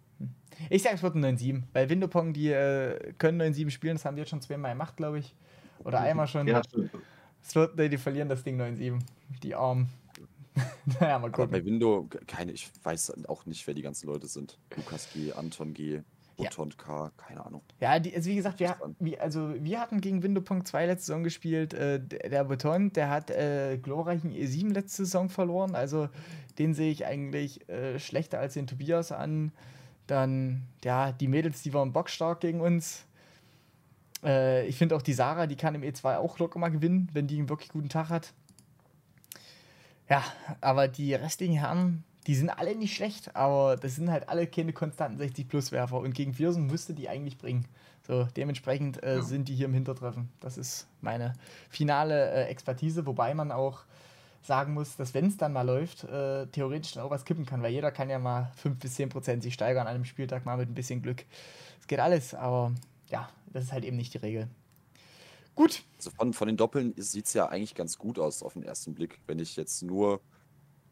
S1: Ich sage, es wird ein 9-7, weil Windopong, die äh, können 9-7 spielen, das haben die jetzt schon zweimal gemacht, glaube ich. Oder einmal schon. Ja, stimmt. Es wird, die verlieren das Ding 9-7. Die Armen.
S3: naja, mal gucken. Aber bei Window, keine, ich weiß auch nicht, wer die ganzen Leute sind. Lukas G, Anton G, Otton ja. K, keine Ahnung.
S1: Ja, die, also wie gesagt, wir, wir, also wir hatten gegen Windopong 2 letzte Saison gespielt. Äh, der Beton, der hat äh, glorreichen E7 letzte Saison verloren. Also den sehe ich eigentlich äh, schlechter als den Tobias an. Dann, ja, die Mädels, die waren bockstark gegen uns. Äh, ich finde auch die Sarah, die kann im E2 auch locker mal gewinnen, wenn die einen wirklich guten Tag hat. Ja, aber die restlichen Herren, die sind alle nicht schlecht, aber das sind halt alle keine konstanten 60-Plus-Werfer und gegen Viersen müsste die eigentlich bringen. So, dementsprechend äh, ja. sind die hier im Hintertreffen. Das ist meine finale äh, Expertise, wobei man auch sagen muss, dass wenn es dann mal läuft, äh, theoretisch dann auch was kippen kann, weil jeder kann ja mal 5 bis 10 Prozent sich steigern an einem Spieltag, mal mit ein bisschen Glück. Es geht alles, aber ja, das ist halt eben nicht die Regel. Gut.
S3: Also von, von den Doppeln sieht es ja eigentlich ganz gut aus auf den ersten Blick. Wenn ich jetzt nur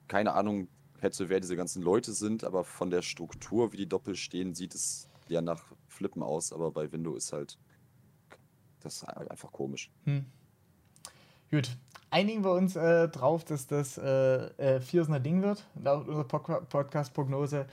S3: keine Ahnung hätte, wer diese ganzen Leute sind, aber von der Struktur, wie die Doppel stehen, sieht es ja nach Flippen aus, aber bei Window ist halt das einfach komisch. Hm.
S1: Gut, einigen wir uns äh, drauf, dass das äh, äh, Viersener Ding wird, laut unserer Podcast-Prognose.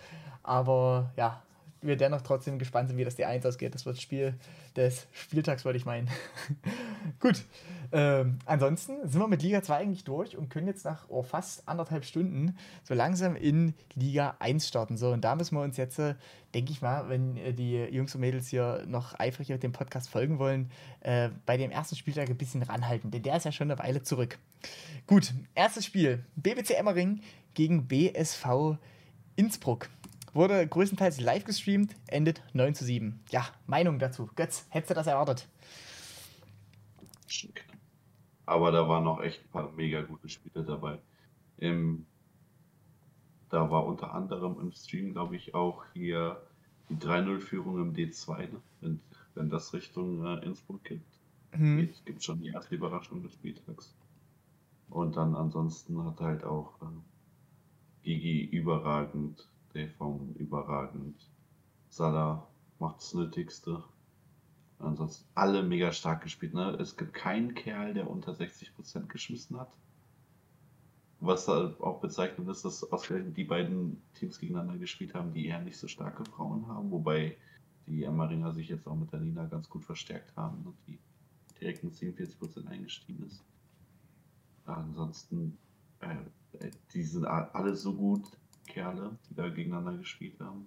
S1: Aber ja, wir dennoch trotzdem gespannt sind, wie das D1 ausgeht. Das wird das Spiel des Spieltags, würde ich meinen. Gut. Ähm, ansonsten sind wir mit Liga 2 eigentlich durch und können jetzt nach oh, fast anderthalb Stunden so langsam in Liga 1 starten. So, und da müssen wir uns jetzt, äh, denke ich mal, wenn äh, die Jungs und Mädels hier noch eifrig mit dem Podcast folgen wollen, äh, bei dem ersten Spieltag ein bisschen ranhalten, denn der ist ja schon eine Weile zurück. Gut, erstes Spiel: BBC Emmering gegen BSV Innsbruck. Wurde größtenteils live gestreamt, endet 9 zu 7. Ja, Meinung dazu. Götz, hättest du das erwartet?
S2: Aber da waren noch echt ein paar mega gute Spiele dabei. Im, da war unter anderem im Stream, glaube ich, auch hier die 3-0-Führung im D2, ne? wenn, wenn das Richtung äh, Innsbruck gibt. Hm. Es gibt schon die erste Überraschung des Spieltags. Und dann ansonsten hat halt auch äh, Gigi überragend Form überragend. Salah macht das Nötigste. Ansonsten alle mega stark gespielt. Ne? Es gibt keinen Kerl, der unter 60% geschmissen hat. Was halt auch bezeichnet ist, dass ausgerechnet die beiden Teams gegeneinander gespielt haben, die eher nicht so starke Frauen haben. Wobei die Emaringer sich jetzt auch mit der Nina ganz gut verstärkt haben und die direkt mit 47% eingestiegen ist. Ansonsten, äh, die sind alle so gut, Kerle, die da gegeneinander gespielt haben.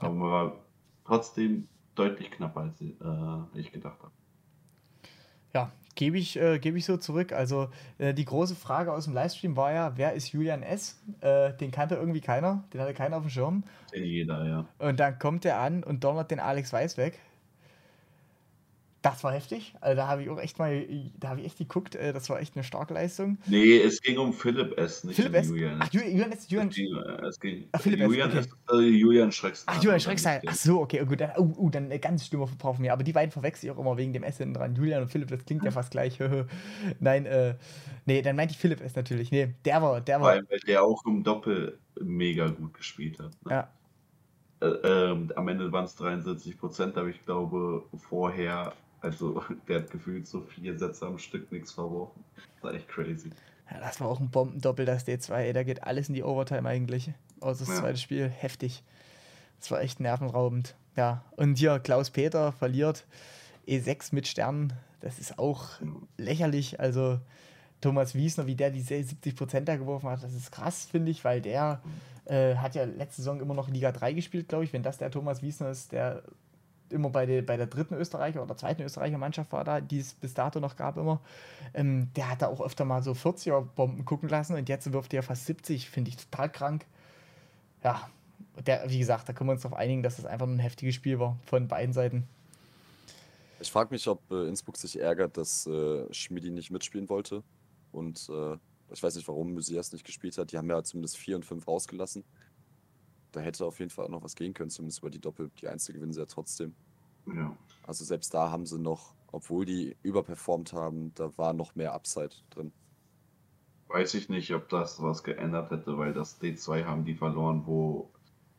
S2: Aber war trotzdem deutlich knapper, als äh, ich gedacht habe.
S1: Ja, gebe ich, äh, geb ich so zurück. Also äh, die große Frage aus dem Livestream war ja, wer ist Julian S? Äh, den kannte irgendwie keiner, den hatte keiner auf dem Schirm.
S2: Jeder, ja.
S1: Und dann kommt er an und donnert den Alex Weiß weg. Das war heftig. Also da habe ich auch echt mal, da habe ich echt geguckt, äh, das war echt eine starke Leistung.
S2: Nee, es ging um Philipp S., nicht
S1: Philipp
S2: um
S1: S.
S2: Julian.
S1: Ach, Julian S. Julian,
S2: Es ging,
S1: Ach, Philipp S.,
S2: Julian
S1: okay.
S2: ist äh, Julian Schreckstein.
S1: Ach, Julian Schreckstein. Ach so, okay, oh, gut. Dann, oh, oh, dann äh, ganz schlimmer Verbrauch von mir. Aber die beiden verwechsel ich auch immer wegen dem S hinten dran. Julian und Philipp, das klingt ja fast gleich. Nein, äh, nee, dann meinte ich Philipp S. natürlich. Nee, der war, der
S2: Vor
S1: war.
S2: allem, weil der auch im Doppel mega gut gespielt hat. Ne?
S1: Ja,
S2: Äh, ähm, am Ende waren es 73 Prozent, aber ich glaube vorher, also der hat gefühlt so vier Sätze am Stück nichts verworfen. Das war echt crazy.
S1: Ja, das war auch ein Bombendoppel, das D2. Ey, da geht alles in die Overtime eigentlich. Außer das
S2: Ja.
S1: zweite Spiel. Heftig. Das war echt nervenraubend. Ja, und hier Klaus Peter verliert E6 mit Sternen. Das ist auch lächerlich. Also Thomas Wiesner, wie der die 70% da geworfen hat, das ist krass, finde ich, weil der äh, hat ja letzte Saison immer noch Liga 3 gespielt, glaube ich. Wenn das der Thomas Wiesner ist, der immer bei der, bei der dritten Österreicher oder zweiten Österreicher Mannschaft war da, die es bis dato noch gab immer, ähm, der hat da auch öfter mal so 40er-Bomben gucken lassen und jetzt wirft er fast 70, finde ich total krank. Ja, der, wie gesagt, da können wir uns darauf einigen, dass das einfach ein heftiges Spiel war von beiden Seiten.
S3: Ich frage mich, ob äh, Innsbruck sich ärgert, dass äh, Schmidi nicht mitspielen wollte. Und äh, ich weiß nicht, warum Messias nicht gespielt hat. Die haben ja zumindest 4 und 5 rausgelassen. Da hätte auf jeden Fall auch noch was gehen können, zumindest über die Doppel. Die Einzel gewinnen sie ja trotzdem.
S2: Ja.
S3: Also selbst da haben sie noch, obwohl die überperformt haben, da war noch mehr Upside drin.
S2: Weiß ich nicht, ob das was geändert hätte, weil das D2 haben die verloren, wo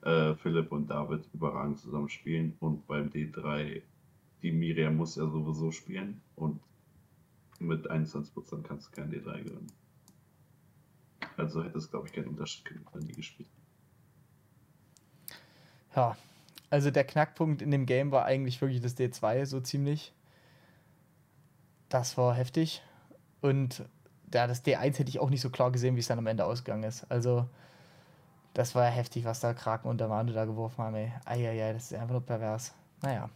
S2: äh, Philipp und David überragend zusammen spielen und beim D3 die Miriam muss ja sowieso spielen und mit 21% kannst du kein D3 gewinnen. Also hätte es, glaube ich, keinen Unterschied gemacht, wenn die gespielt hätten.
S1: Ja, also der Knackpunkt in dem Game war eigentlich wirklich das D2, so ziemlich. Das war heftig. Und ja, das D1 hätte ich auch nicht so klar gesehen, wie es dann am Ende ausgegangen ist. Also, das war ja heftig, was da Kraken und der Manu da geworfen haben, ey. Eieiei, das ist einfach nur pervers. Naja.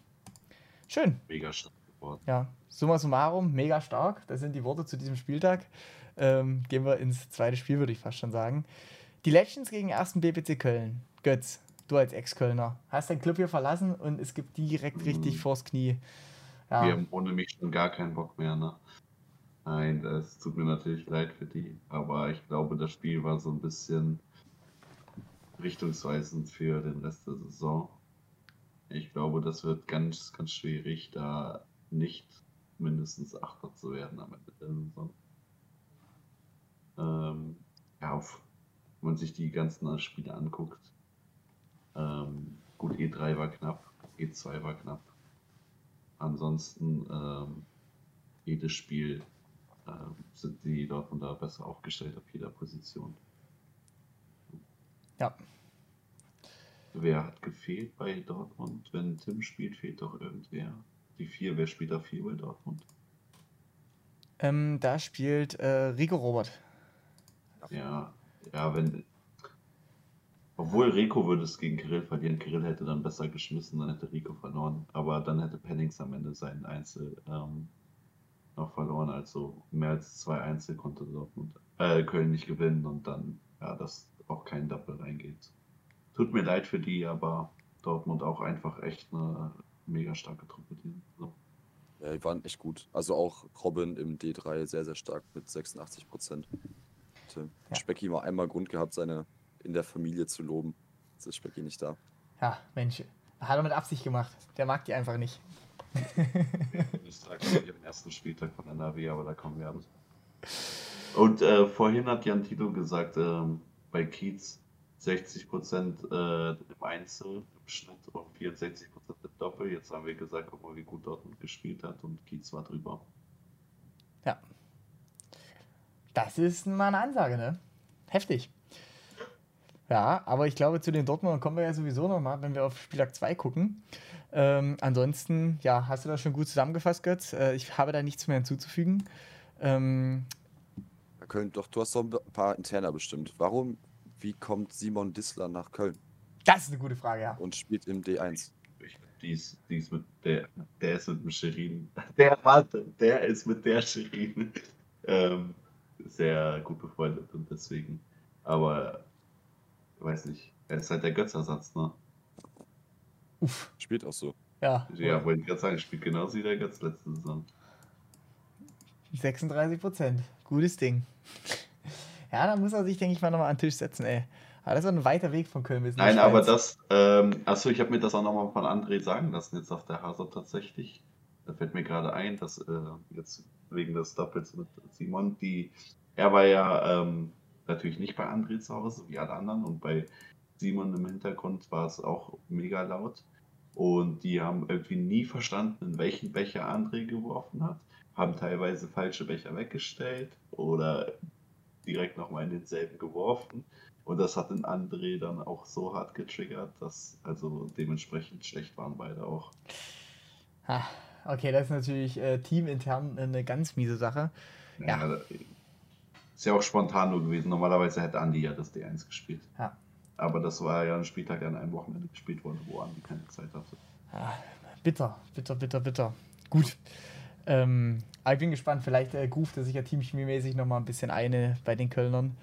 S1: Schön.
S2: Mega stark geworden.
S1: Ja, summa summarum, mega stark. Das sind die Worte zu diesem Spieltag. Ähm, gehen wir ins zweite Spiel, würde ich fast schon sagen. Die Legends gegen 1. BPC Köln. Götz, du als Ex-Kölner, hast deinen Club hier verlassen und es gibt direkt richtig
S2: Mhm.
S1: vors Knie.
S2: Wir
S1: Ja,
S2: haben ohne mich schon gar keinen Bock mehr, ne? Nein, das tut mir natürlich leid für die, aber ich glaube, das Spiel war so ein bisschen richtungsweisend für den Rest der Saison. Ich glaube, das wird ganz, ganz schwierig, da nicht mindestens Achter zu werden am Ende der Saison. Ähm, ja, auf, wenn man sich die ganzen Spiele anguckt, ähm, gut, E3 war knapp, E2 war knapp. Ansonsten, ähm, jedes Spiel ähm, sind die Dortmunder besser aufgestellt auf jeder Position.
S1: ja.
S2: Wer hat gefehlt bei Dortmund? Wenn Tim spielt, fehlt doch irgendwer. Die vier, wer spielt da vier bei Dortmund?
S1: Ähm, da spielt äh, Rico Robert.
S2: Ja, ja, wenn. Obwohl Rico würde es gegen Kirill verlieren. Kirill hätte dann besser geschmissen, dann hätte Rico verloren. Aber dann hätte Pennings am Ende seinen Einzel ähm, noch verloren. Also mehr als zwei Einzel konnte Dortmund, äh, Köln nicht gewinnen und dann, ja, dass auch kein Doppel reingeht. Tut mir leid für die, aber Dortmund auch einfach echt eine mega starke Truppe. Die, so.
S3: Ja, die waren echt gut. Also auch Robin im D3 sehr, sehr stark mit 86 Prozent.
S1: Ja.
S3: Specki mal einmal Grund gehabt, seine in der Familie zu loben. Jetzt ist Specki nicht da.
S1: Ja, Mensch. Hat er mit Absicht gemacht. Der mag die einfach nicht.
S2: Ich sage den ersten Spieltag von NRW, aber da kommen wir an. Und äh, vorhin hat Jan Tito gesagt, ähm, bei Kiez 60% äh, im Einzel im Schnitt und 64% im Doppel. Jetzt haben wir gesagt, guck mal, wie gut Dortmund gespielt hat und Kiez war drüber.
S1: Ja. Das ist mal eine Ansage, ne? Heftig. Ja, aber ich glaube, zu den Dortmundern kommen wir ja sowieso nochmal, wenn wir auf Spieltag 2 gucken. Ähm, ansonsten, ja, hast du das schon gut zusammengefasst, Götz? Äh, ich habe da nichts mehr hinzuzufügen. Ähm,
S3: Köln, doch, du hast doch ein paar Interner bestimmt. Warum, wie kommt Simon Dissler nach Köln
S1: das ist eine gute Frage, ja.
S3: und spielt im D1?
S2: Die ist, die ist mit der, der ist mit dem Shirin. Der, warte, der ist mit der Shirin ähm, sehr gut befreundet und deswegen. Aber, ich weiß nicht, er ist halt der Götzersatz, ne?
S1: Uff,
S3: Spielt auch so.
S1: ja.
S2: Ja, wollte ich gerade sagen, spielt genauso wie der Götz letzte Saison.
S1: 36 Prozent. Gutes Ding. Ja, da muss er sich, denke ich mal, nochmal an den Tisch setzen, ey. Aber das ist ein weiter Weg von Köln bis
S2: Nein, aber
S1: Schweiz.
S2: das, ähm, achso, ich habe mir das auch nochmal von André sagen lassen, jetzt auf der Hasel tatsächlich. Da fällt mir gerade ein, dass äh, jetzt wegen des Doppels mit Simon, die, er war ja ähm, natürlich nicht bei André zu Hause, wie alle anderen, und bei Simon im Hintergrund war es auch mega laut. Und die haben irgendwie nie verstanden, in welchen Becher André geworfen hat, haben teilweise falsche Becher weggestellt oder direkt nochmal in denselben geworfen. Und das hat den André dann auch so hart getriggert, dass also dementsprechend schlecht waren beide auch.
S1: Ah, okay, das ist natürlich äh, teamintern eine ganz miese Sache. Ja.
S2: Ja. Ist ja auch spontan nur gewesen. Normalerweise hätte Andi ja das D1 gespielt.
S1: Ja.
S2: Aber das war ja ein Spieltag an einem Wochenende gespielt worden, wo Andi keine Zeit hatte.
S1: Ah, bitter, bitter, bitter, bitter. Gut. Ähm, aber ich bin gespannt, vielleicht äh, ruft er sich ja teamchemiemäßig nochmal ein bisschen eine bei den Kölnern.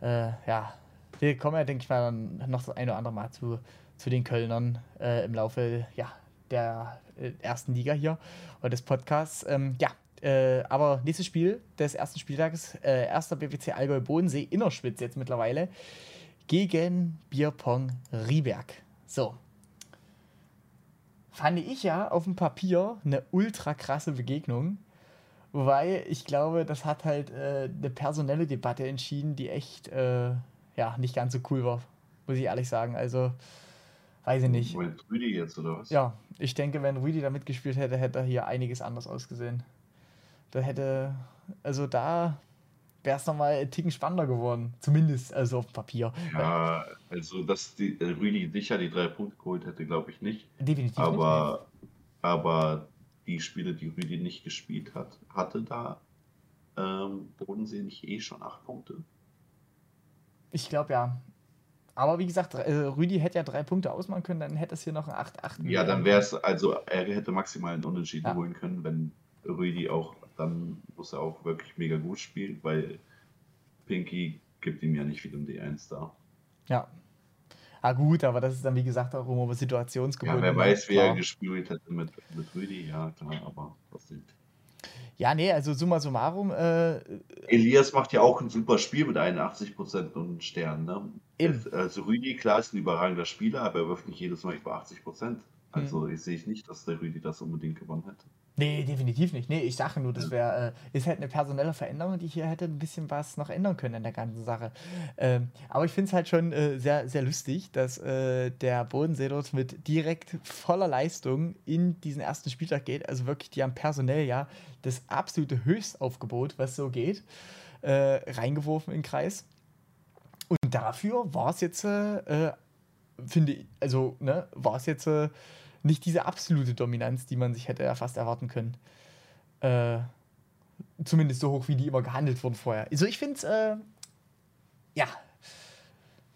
S1: Äh, ja, wir kommen ja, denke ich mal, dann noch das eine oder andere Mal zu, zu den Kölnern äh, im Laufe ja, der äh, ersten Liga hier oder des Podcasts. Ähm, ja, äh, aber nächstes Spiel des ersten Spieltages, äh, erster BWC Allgäu Bodensee, Innerschwitz jetzt mittlerweile, gegen Bierpong Rieberg. So. Fand ich ja auf dem Papier eine ultra krasse Begegnung. Wobei ich glaube, das hat halt äh, eine personelle Debatte entschieden, die echt äh, ja, nicht ganz so cool war. Muss ich ehrlich sagen. Also, weiß ich nicht.
S2: Rüdi jetzt, oder was?
S1: Ja, ich denke, wenn Rüdi da mitgespielt hätte, hätte hier einiges anders ausgesehen. Da hätte, also da wäre es nochmal ein Ticken spannender geworden. Zumindest, also auf Papier.
S2: Ja, also dass die, äh, Rüdi sicher die drei Punkte geholt hätte, glaube ich nicht.
S1: Definitiv
S2: Aber, aber die Spiele, die Rüdi nicht gespielt hat, hatte da ähm, Bodensee nicht eh schon acht Punkte.
S1: nicht. Ich glaube ja. Aber wie gesagt, äh, Rüdi hätte ja drei Punkte ausmachen können, dann hätte es hier noch ein 8-8.
S2: Ja, dann wäre es, also er hätte maximal einen Unentschieden
S1: Ja.
S2: holen können, wenn Rüdi auch, dann muss er auch wirklich mega gut spielen, weil Pinky gibt ihm ja nicht viel im D1 da.
S1: Ja. Ah, gut, aber das ist dann, wie gesagt, auch immer situationsgebunden.
S2: Ja, wer weiß, wie er gespielt hätte mit, mit Rüdi, ja klar, aber trotzdem.
S1: Ja, nee, also summa summarum, äh,
S2: Elias macht ja auch ein super Spiel mit 81% und Sternen. Ne?
S1: Eben.
S2: Also Rüdi, klar, ist ein überragender Spieler, aber er wirft nicht jedes Mal über 80%. Also
S1: Mhm.
S2: ich sehe nicht, dass der Rüdi das unbedingt gewonnen hätte.
S1: Nee, definitiv nicht. Nee, ich sage nur, das wäre, äh, ist halt eine personelle Veränderung, die hier hätte ein bisschen was noch ändern können in der ganzen Sache. Ähm, aber ich finde es halt schon äh, sehr, sehr lustig, dass äh, der Bodensee dort mit direkt voller Leistung in diesen ersten Spieltag geht. Also wirklich, die haben personell ja das absolute Höchstaufgebot, was so geht, äh, reingeworfen in den Kreis. Und dafür war es jetzt, äh, äh, finde ich, also, ne, war es jetzt äh, nicht diese absolute Dominanz, die man sich hätte ja fast erwarten können. Äh, zumindest so hoch, wie die immer gehandelt wurden vorher. Also ich finde es, äh, ja,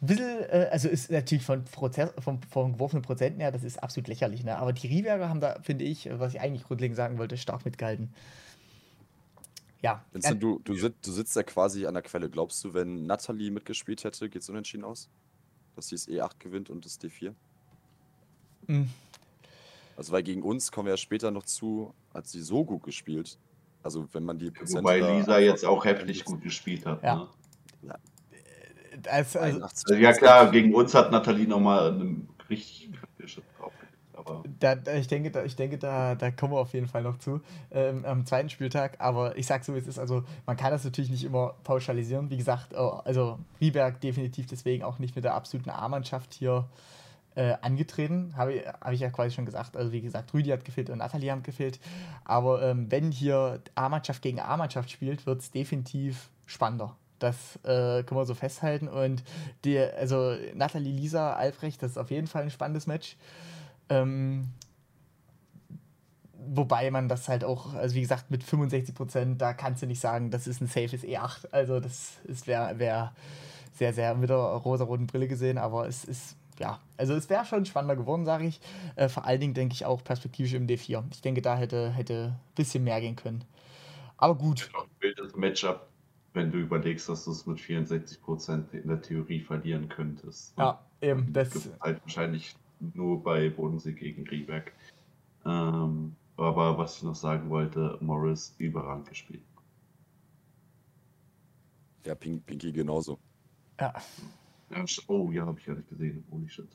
S1: ein bisschen, äh, also ist natürlich von, Prozess, von, von geworfenen Prozenten her, das ist absolut lächerlich, ne? aber die Rieberger haben da, finde ich, was ich eigentlich grundlegend sagen wollte, stark mitgehalten. Ja,
S3: Vincent, du, du, sit, du sitzt ja quasi an der Quelle. Glaubst du, wenn Natalie mitgespielt hätte, geht es unentschieden aus? Dass sie das E8 gewinnt und das D4?
S1: Mm.
S3: Also, weil gegen uns kommen wir ja später noch zu, hat sie so gut gespielt. Also, wenn man die Prozente
S2: Wobei Lisa jetzt auch heftig gut gespielt hat.
S1: Ja.
S2: Ne?
S1: als, also,
S3: 81
S2: Also, ja klar, gegen uns hat Nathalie nochmal eine richtig kritische drauf. Aber
S1: Da, da, ich denke, da, ich denke da, da kommen wir auf jeden Fall noch zu ähm, am zweiten Spieltag. Aber ich sage so, wie es ist. Also, man kann das natürlich nicht immer pauschalisieren. Wie gesagt, oh, also Rieberg definitiv deswegen auch nicht mit der absoluten A-Mannschaft hier äh, angetreten. Habe ich, hab ich ja quasi schon gesagt. Also, wie gesagt, Rüdi hat gefehlt und Nathalie haben gefehlt. Aber ähm, wenn hier A-Mannschaft gegen A-Mannschaft spielt, wird es definitiv spannender. Das äh, können wir so festhalten. Und die, also Nathalie, Lisa, Albrecht, das ist auf jeden Fall ein spannendes Match. Ähm, wobei man das halt auch, also wie gesagt, mit 65 Prozent, da kannst du nicht sagen, das ist ein safes E8. Also das wäre wär sehr, sehr mit der rosa-roten Brille gesehen, aber es ist, ja, also es wäre schon spannender geworden, sage ich. Äh, vor allen Dingen denke ich auch perspektivisch im D4. Ich denke, da hätte, hätte ein bisschen mehr gehen können. Aber gut.
S2: auch ein wildes Matchup, wenn du überlegst, dass du es mit 64% in der Theorie verlieren könntest.
S1: Ja, eben. Das,
S2: Gibt halt wahrscheinlich nur bei Bodensee gegen Rieberg. Ähm, aber was ich noch sagen wollte, Morris überragend gespielt.
S3: Ja, Pink, Pinky genauso.
S1: ja.
S2: Oh ja, habe ich ja nicht gesehen. Holy shit.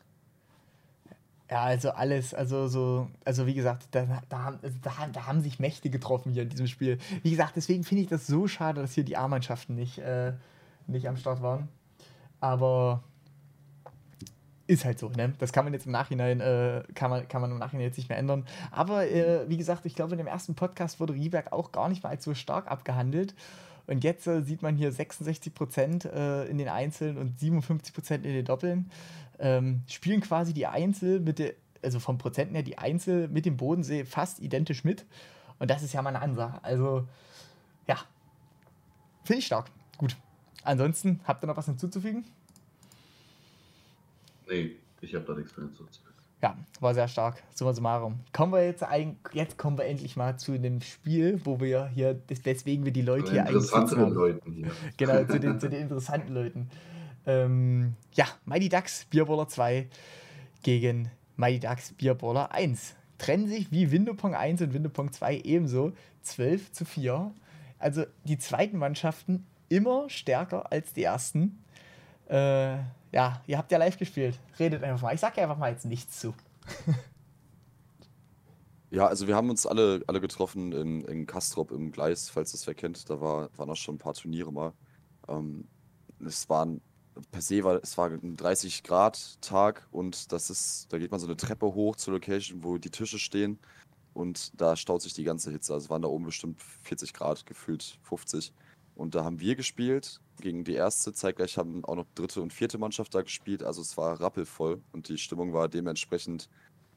S1: Ja, also alles, also so, also wie gesagt, da, da, haben, also da, da haben sich Mächte getroffen hier in diesem Spiel. Wie gesagt, deswegen finde ich das so schade, dass hier die A-Mannschaften nicht, äh, nicht am Start waren. Aber ist halt so, ne? Das kann man jetzt im Nachhinein, äh, kann, man, kann man im Nachhinein jetzt nicht mehr ändern. Aber äh, wie gesagt, ich glaube, in dem ersten Podcast wurde Rieberg auch gar nicht mal als so stark abgehandelt. Und jetzt äh, sieht man hier 66% äh, in den Einzeln und 57% in den Doppeln. Ähm, spielen quasi die Einzel mit der, also vom Prozenten her die Einzel mit dem Bodensee fast identisch mit. Und das ist ja mal eine Ansage. Also, ja. Finde ich stark. Gut. Ansonsten, habt ihr noch was hinzuzufügen?
S2: Nee, ich habe da nichts mehr hinzuzufügen.
S1: Ja, war sehr stark. Summa summarum. Kommen wir jetzt ein, jetzt kommen wir endlich mal zu dem Spiel, wo wir hier, des- weswegen wir die Leute hier eigentlich haben.
S2: Leuten hier.
S1: Genau, zu den, zu den interessanten Leuten. Ähm, ja, Mighty Ducks Bierballer 2 gegen Mighty Ducks Bierballer 1. Trennen sich wie Windopong 1 und Windopong 2 ebenso 12 zu 4. Also die zweiten Mannschaften immer stärker als die ersten. Äh, ja, ihr habt ja live gespielt. Redet einfach mal. Ich sag ja einfach mal jetzt nichts zu.
S3: Ja, also wir haben uns alle, alle getroffen in, in Kastrop im Gleis, falls das wer kennt. Da war, waren auch schon ein paar Turniere mal. Ähm, es waren per se war es war ein 30 Grad Tag und das ist, da geht man so eine Treppe hoch zur Location, wo die Tische stehen und da staut sich die ganze Hitze. Also es waren da oben bestimmt 40 Grad, gefühlt 50. Und da haben wir gespielt gegen die erste. Zeitgleich haben auch noch dritte und vierte Mannschaft da gespielt. Also es war rappelvoll und die Stimmung war dementsprechend,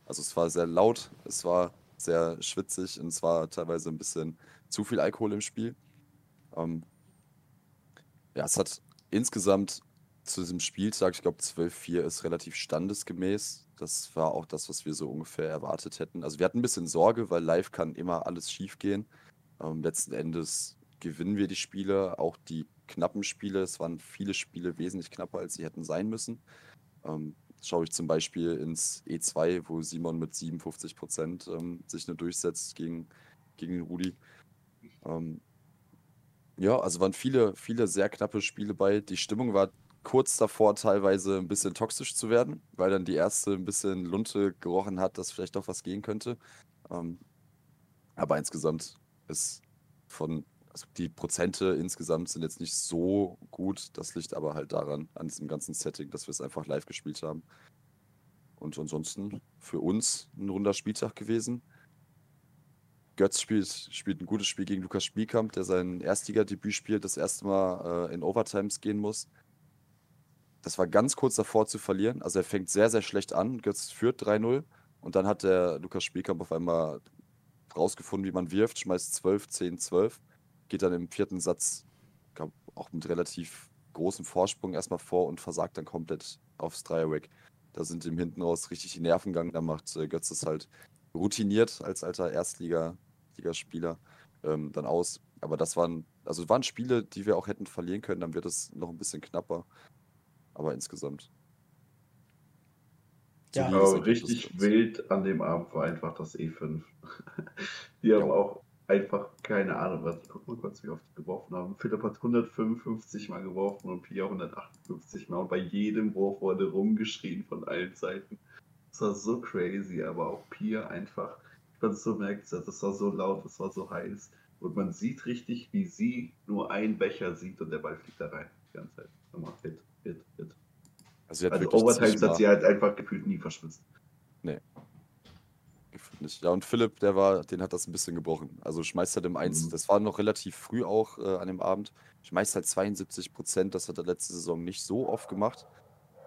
S3: also es war sehr laut, es war sehr schwitzig und es war teilweise ein bisschen zu viel Alkohol im Spiel. Ähm, ja, es hat insgesamt zu diesem Spieltag, ich glaube 12-4 ist relativ standesgemäß. Das war auch das, was wir so ungefähr erwartet hätten. Also wir hatten ein bisschen Sorge, weil live kann immer alles schief gehen. Ähm, letzten Endes gewinnen wir die Spiele, auch die knappen Spiele. Es waren viele Spiele wesentlich knapper, als sie hätten sein müssen. Ähm, schaue ich zum Beispiel ins E2, wo Simon mit 57 Prozent ähm, sich nur durchsetzt gegen, gegen Rudi. Ähm, ja, also waren viele, viele sehr knappe Spiele bei. Die Stimmung war kurz davor, teilweise ein bisschen toxisch zu werden, weil dann die erste ein bisschen Lunte gerochen hat, dass vielleicht doch was gehen könnte. Ähm, aber insgesamt ist von, also die Prozente insgesamt sind jetzt nicht so gut. Das liegt aber halt daran, an diesem ganzen Setting, dass wir es einfach live gespielt haben. Und ansonsten für uns ein runder Spieltag gewesen. Götz spielt, spielt ein gutes Spiel gegen Lukas Spielkamp, der sein Erstligadebüt spielt, das erste Mal äh, in Overtimes gehen muss. Das war ganz kurz davor zu verlieren. Also er fängt sehr, sehr schlecht an. Götz führt 3-0 und dann hat der Lukas Spielkamp auf einmal rausgefunden, wie man wirft, schmeißt 12, 10, 12, geht dann im vierten Satz glaub, auch mit relativ großem Vorsprung erstmal vor und versagt dann komplett aufs Dreierrack. Da sind ihm hinten raus richtig die Nerven gegangen. Da macht äh, Götz es halt routiniert als alter Erstligaspieler ähm, dann aus. Aber das waren, also waren Spiele, die wir auch hätten verlieren können, dann wird es noch ein bisschen knapper. Aber insgesamt.
S1: Ja.
S3: Ergebnis
S2: richtig wild an dem Abend war einfach das E5. die haben
S3: Ja.
S2: auch einfach keine Ahnung, was. Ich guck mal kurz, wie oft die geworfen haben. Philipp hat 155 Mal geworfen und Pia 158 Mal. Und bei jedem Wurf wurde rumgeschrien von allen Seiten. Das war so crazy, aber auch Pia einfach. Ich fand es so merkwürdig, das war so laut, das war so heiß. Und man sieht richtig, wie sie nur einen Becher sieht und der Ball fliegt da rein. Die ganze Zeit. Nochmal hit, hit, hit. Also, sie hat also Overtimes hat sie halt einfach gefühlt nie verschwitzt.
S3: Nicht. Ja, und Philipp, der war, den hat das ein bisschen gebrochen. Also schmeißt halt im 1, mhm. das war noch relativ früh auch äh, an dem Abend. Schmeißt halt 72 Prozent, das hat er letzte Saison nicht so oft gemacht.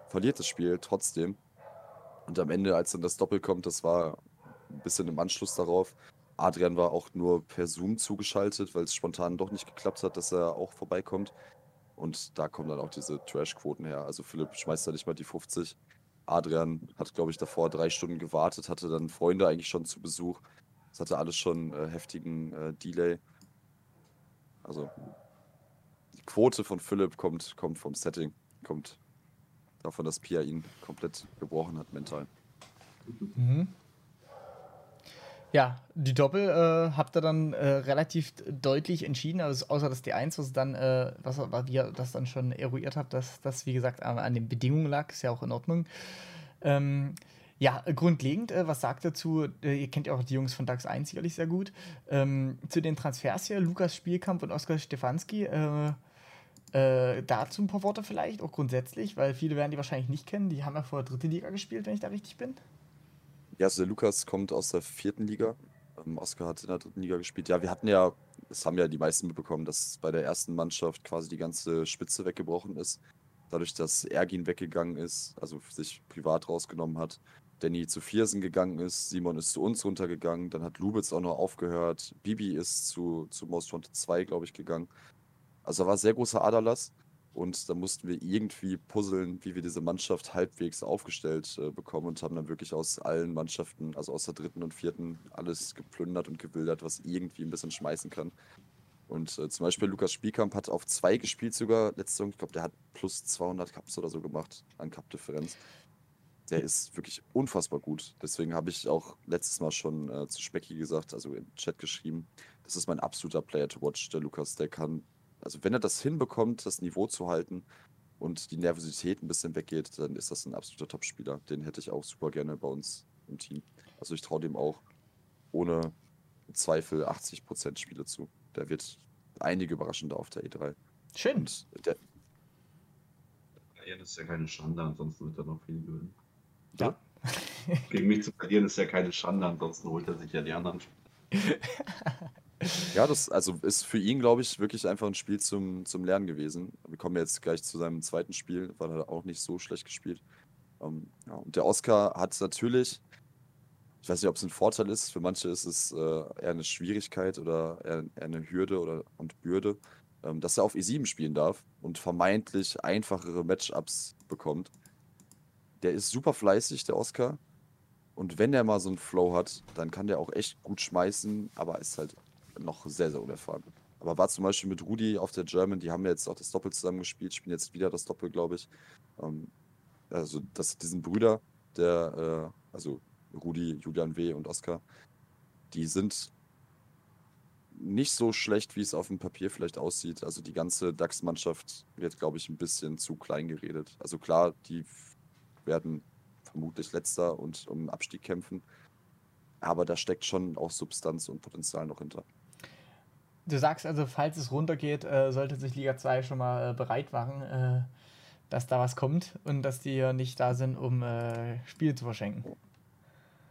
S3: Verliert das Spiel trotzdem. Und am Ende, als dann das Doppel kommt, das war ein bisschen im Anschluss darauf. Adrian war auch nur per Zoom zugeschaltet, weil es spontan doch nicht geklappt hat, dass er auch vorbeikommt. Und da kommen dann auch diese Trash-Quoten her. Also Philipp schmeißt da nicht mal die 50. Adrian hat, glaube ich, davor drei Stunden gewartet, hatte dann Freunde eigentlich schon zu Besuch. Das hatte alles schon äh, heftigen äh, Delay. Also die Quote von Philipp kommt, kommt vom Setting, kommt davon, dass Pia ihn komplett gebrochen hat mental.
S1: Mhm. Ja, die Doppel äh, habt ihr dann äh, relativ deutlich entschieden, also außer das D1, was dann, äh, was, was ihr das dann schon eruiert habt, dass das, wie gesagt, an den Bedingungen lag, ist ja auch in Ordnung. Ähm, ja, grundlegend, äh, was sagt ihr zu, äh, ihr kennt ja auch die Jungs von DAX 1 sicherlich sehr gut, ähm, zu den Transfers hier, Lukas Spielkamp und Oskar Stefanski, äh, dazu ein paar Worte vielleicht, auch grundsätzlich, weil viele werden die wahrscheinlich nicht kennen, die haben ja vor der dritte Liga gespielt, wenn ich da richtig bin.
S3: Ja, also Lukas kommt aus der vierten Liga. Ähm, Oskar hat in der dritten Liga gespielt. Ja, wir hatten ja, das haben ja die meisten mitbekommen, dass bei der ersten Mannschaft quasi die ganze Spitze weggebrochen ist. Dadurch, dass Ergin weggegangen ist, also sich privat rausgenommen hat. Danny zu Viersen gegangen ist, Simon ist zu uns runtergegangen, dann hat Lubitz auch noch aufgehört, Bibi ist zu, zu Most Wanted 2, glaube ich, gegangen. Also war sehr großer Aderlass. Und da mussten wir irgendwie puzzeln, wie wir diese Mannschaft halbwegs aufgestellt äh, bekommen und haben dann wirklich aus allen Mannschaften, also aus der dritten und vierten, alles geplündert und gewildert, was irgendwie ein bisschen schmeißen kann. Und äh, zum Beispiel Lukas Spielkamp hat auf zwei gespielt sogar letzte Saison. Ich glaube, der hat plus 200 Cups oder so gemacht an Cup-Differenz. Der ist wirklich unfassbar gut. Deswegen habe ich auch letztes Mal schon äh, zu Specki gesagt, also im Chat geschrieben, das ist mein absoluter Player to watch, der Lukas. Der kann also wenn er das hinbekommt, das Niveau zu halten und die Nervosität ein bisschen weggeht, dann ist das ein absoluter Topspieler. Den hätte ich auch super gerne bei uns im Team. Also ich traue dem auch ohne Zweifel 80% Spiele zu. Der wird einige überraschende auf der E3.
S1: Schön. Und der,
S2: verlieren ist ja keine Schande, ansonsten wird er noch viel gewinnen. Ja. Gegen mich zu verlieren ist ja keine Schande, ansonsten holt er sich ja die anderen Spiele.
S3: Ja, das also ist für ihn, glaube ich, wirklich einfach ein Spiel zum, zum Lernen gewesen. Wir kommen jetzt gleich zu seinem zweiten Spiel, weil er auch nicht so schlecht gespielt. Ähm, ja, und der Oscar hat natürlich, ich weiß nicht, ob es ein Vorteil ist, für manche ist es äh, eher eine Schwierigkeit oder eher, eher eine Hürde oder und Bürde, ähm, dass er auf E7 spielen darf und vermeintlich einfachere Matchups bekommt. Der ist super fleißig, der Oscar. Und wenn er mal so einen Flow hat, dann kann der auch echt gut schmeißen, aber ist halt noch sehr, sehr unerfahren. Aber war zum Beispiel mit Rudi auf der German, die haben jetzt auch das Doppel zusammen gespielt, spielen jetzt wieder das Doppel, glaube ich. Ähm, also, das diesen Brüder, der, äh, also Rudi, Julian W. und Oskar, die sind nicht so schlecht, wie es auf dem Papier vielleicht aussieht. Also die ganze DAX-Mannschaft wird, glaube ich, ein bisschen zu klein geredet. Also klar, die werden vermutlich letzter und um Abstieg kämpfen. Aber da steckt schon auch Substanz und Potenzial noch hinter.
S1: Du sagst also, falls es runtergeht, äh, sollte sich Liga 2 schon mal äh, bereit machen, äh, dass da was kommt und dass die ja nicht da sind, um äh, Spiele zu verschenken.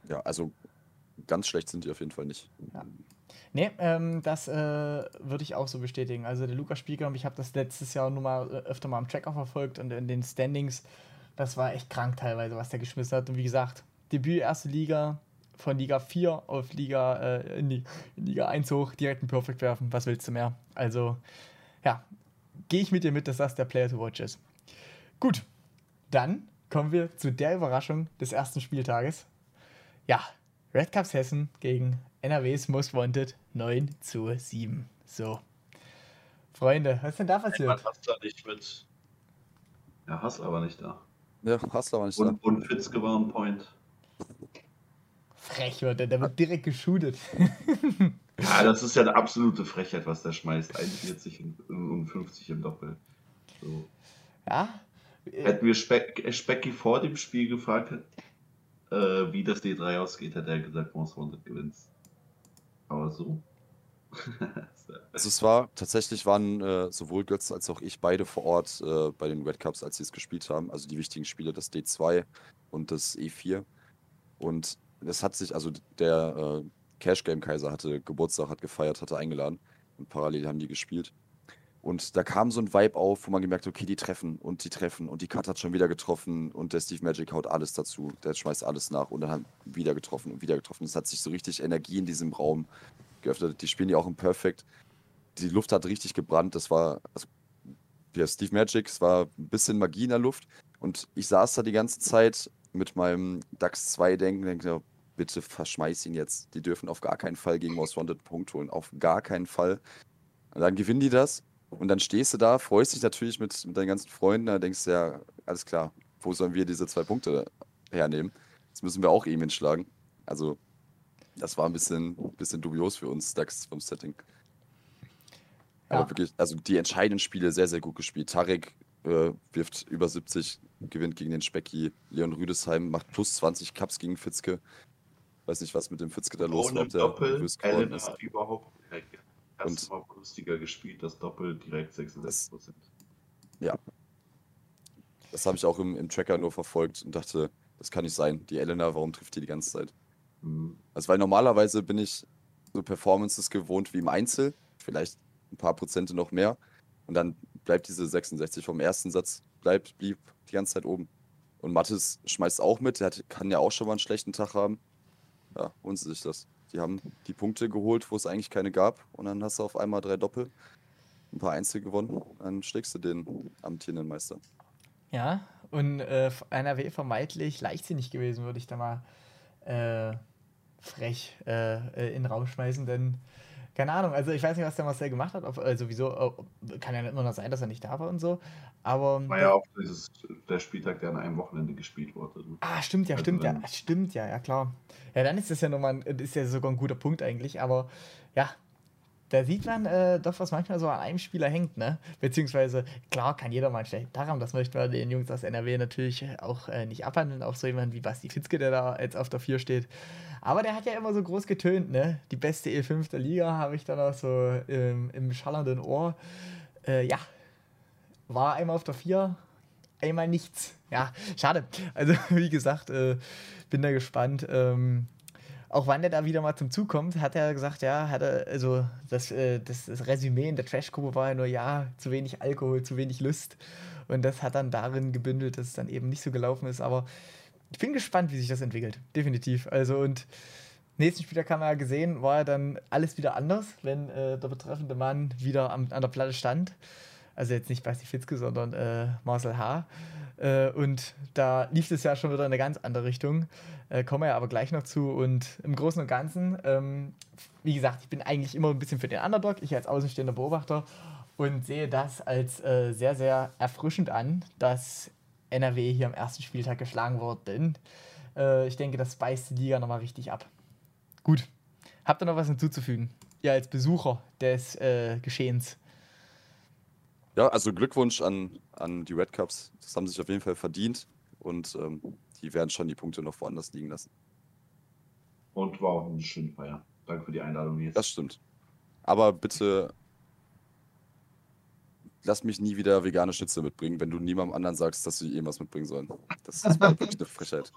S3: Ja, also ganz schlecht sind die auf jeden Fall nicht.
S1: Ja. Nee, ähm, das äh, würde ich auch so bestätigen. Also der Lukas Spieker, ich habe das letztes Jahr nur mal äh, öfter mal am Tracker verfolgt und in den Standings, das war echt krank teilweise, was der geschmissen hat. Und wie gesagt, Debüt erste Liga, von Liga 4 auf Liga, äh, in, die, in Liga 1 hoch, direkt einen Perfect werfen. Was willst du mehr? Also, ja, gehe ich mit dir mit, dass das der Player to watch ist. Gut, dann kommen wir zu der Überraschung des ersten Spieltages. Ja, Red Cups Hessen gegen NRWs Most Wanted 9 zu 7. So. Freunde, was ist denn da passiert?
S2: Hassler nicht mit. Ja, Hassler war nicht da.
S3: Ja, Hassler war nicht
S2: und, da. Und Fitzke war point
S1: frech wird. Der wird direkt geshootet.
S2: ja, das ist ja eine absolute Frechheit, was der schmeißt. 41 und 50 im Doppel. So.
S1: Ja.
S2: Hätten wir Speck, Specki vor dem Spiel gefragt, äh, wie das D3 ausgeht, hätte er gesagt, Most Wanted gewinnt. Aber so.
S3: also es war, tatsächlich waren äh, sowohl Götz als auch ich beide vor Ort äh, bei den Red Cups, als sie es gespielt haben. Also die wichtigen Spiele, das D2 und das E4. Und es hat sich, also der äh, Cash Game Kaiser hatte Geburtstag, hat gefeiert, hatte eingeladen und parallel haben die gespielt. Und da kam so ein Vibe auf, wo man gemerkt hat, okay, die treffen und die treffen und die Cut hat schon wieder getroffen und der Steve Magic haut alles dazu. Der schmeißt alles nach und dann haben wieder getroffen und wieder getroffen. Es hat sich so richtig Energie in diesem Raum geöffnet. Die spielen ja auch im Perfect. Die Luft hat richtig gebrannt. Das war, also, ja, Steve Magic, es war ein bisschen Magie in der Luft. Und ich saß da die ganze Zeit mit meinem DAX 2 denken, denke, bitte verschmeiß ihn jetzt. Die dürfen auf gar keinen Fall gegen Most Wanted Punkt holen. Auf gar keinen Fall. Und dann gewinnen die das und dann stehst du da, freust dich natürlich mit, mit deinen ganzen Freunden, da denkst du ja, alles klar, wo sollen wir diese zwei Punkte hernehmen? Das müssen wir auch eben hinschlagen. Also, das war ein bisschen, bisschen dubios für uns, DAX vom Setting. Ja. Aber wirklich, also die entscheidenden Spiele sehr, sehr gut gespielt. Tarek äh, wirft über 70, gewinnt gegen den Specki. Leon Rüdesheim macht plus 20 Cups gegen Fitzke. Weiß nicht, was mit dem Fitzke da los
S2: war. Doppel, Elena überhaupt und Mal günstiger gespielt, das Doppel direkt 66%.
S3: Ja. Das habe ich auch im, im, Tracker nur verfolgt und dachte, das kann nicht sein. Die Elena, warum trifft die die ganze Zeit? Mhm. Also, weil normalerweise bin ich so Performances gewohnt wie im Einzel, vielleicht ein paar Prozente noch mehr. Und dann bleibt diese 66 vom ersten Satz, bleibt, blieb die ganze Zeit oben. Und Mattes schmeißt auch mit, der hat, kann ja auch schon mal einen schlechten Tag haben. Ja, holen sie sich das. Die haben die Punkte geholt, wo es eigentlich keine gab. Und dann hast du auf einmal drei Doppel, ein paar Einzel gewonnen. Dann schlägst du den amtierenden Meister.
S1: Ja, und äh, NRW vermeintlich leichtsinnig gewesen, würde ich da mal äh, frech äh, äh, in den Raum schmeißen, denn keine Ahnung, also ich weiß nicht, was der Marcel gemacht hat, ob, äh, sowieso, kann ja immer noch sein, dass er nicht da war und so, aber...
S2: War ja auch dieses, der Spieltag, der an einem Wochenende gespielt wurde.
S1: Ah, stimmt ja, also stimmt ja, stimmt ja, ja klar. Ja, dann ist das ja nochmal, ist ja sogar ein guter Punkt eigentlich, aber ja, da sieht man äh, doch, was manchmal so an einem Spieler hängt, ne? Beziehungsweise, klar, kann jeder mal Tag haben, das möchten wir den Jungs aus NRW natürlich auch äh, nicht abhandeln, auch so jemand wie Basti Fitzke, der da jetzt auf der 4 steht. Aber der hat ja immer so groß getönt, ne? Die beste E5 der Liga habe ich dann auch so ähm, im schallernden Ohr. Äh, ja, war einmal auf der 4, einmal nichts. Ja, schade. Also, wie gesagt, äh, bin da gespannt. Ähm, auch wann der da wieder mal zum Zug kommt, hat er gesagt, ja, hat er, also das, äh, das, das Resümee in der Trashgruppe war ja nur, ja, zu wenig Alkohol, zu wenig Lust. Und das hat dann darin gebündelt, dass es dann eben nicht so gelaufen ist. Aber ich bin gespannt, wie sich das entwickelt. Definitiv. Also und nächsten Spieltag haben wir ja gesehen, war ja dann alles wieder anders, wenn äh, der betreffende Mann wieder am, an der Platte stand. Also jetzt nicht Basti Fitzke, sondern äh, Marcel H. Äh, und da lief es ja schon wieder in eine ganz andere Richtung. Äh, kommen wir ja aber gleich noch zu. Und im Großen und Ganzen, ähm, wie gesagt, ich bin eigentlich immer ein bisschen für den Underdog, ich als außenstehender Beobachter und sehe das als äh, sehr, sehr erfrischend an, dass NRW hier am ersten Spieltag geschlagen worden. Äh, ich denke, das beißt die Liga nochmal richtig ab. Gut. Habt ihr noch was hinzuzufügen? Ihr als Besucher des äh, Geschehens.
S3: Ja, also Glückwunsch an, an die Red Cups. Das haben sich auf jeden Fall verdient und ähm, die werden schon die Punkte noch woanders liegen lassen.
S2: Und war auch eine schöne Feier. Danke für die Einladung
S3: jetzt. Das stimmt. Aber bitte lass mich nie wieder vegane Schnitzel mitbringen, wenn du niemandem anderen sagst, dass sie irgendwas mitbringen sollen. Das ist wirklich eine Frechheit.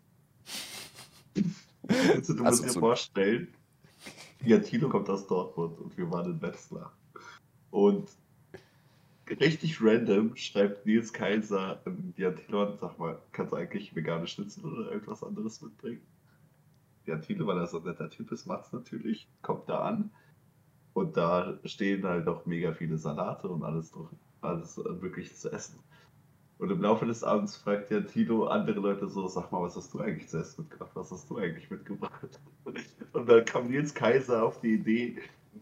S2: Also, du musst also, dir vorstellen, ja, Tilo kommt aus Dortmund und wir waren in Wetzlar. Und richtig random schreibt Nils Kaiser ja, Tilo an, sag mal, kannst du eigentlich vegane Schnitzel oder irgendwas anderes mitbringen? Ja, Tilo, weil er so ein netter Typ ist, macht's natürlich, kommt da an. Und da stehen halt auch mega viele Salate und alles drauf alles wirklich zu essen. Und im Laufe des Abends fragt ja Tino andere Leute so, sag mal, was hast du eigentlich zu essen mitgebracht? Was hast du eigentlich mitgebracht? Und dann kam Nils Kaiser auf die Idee,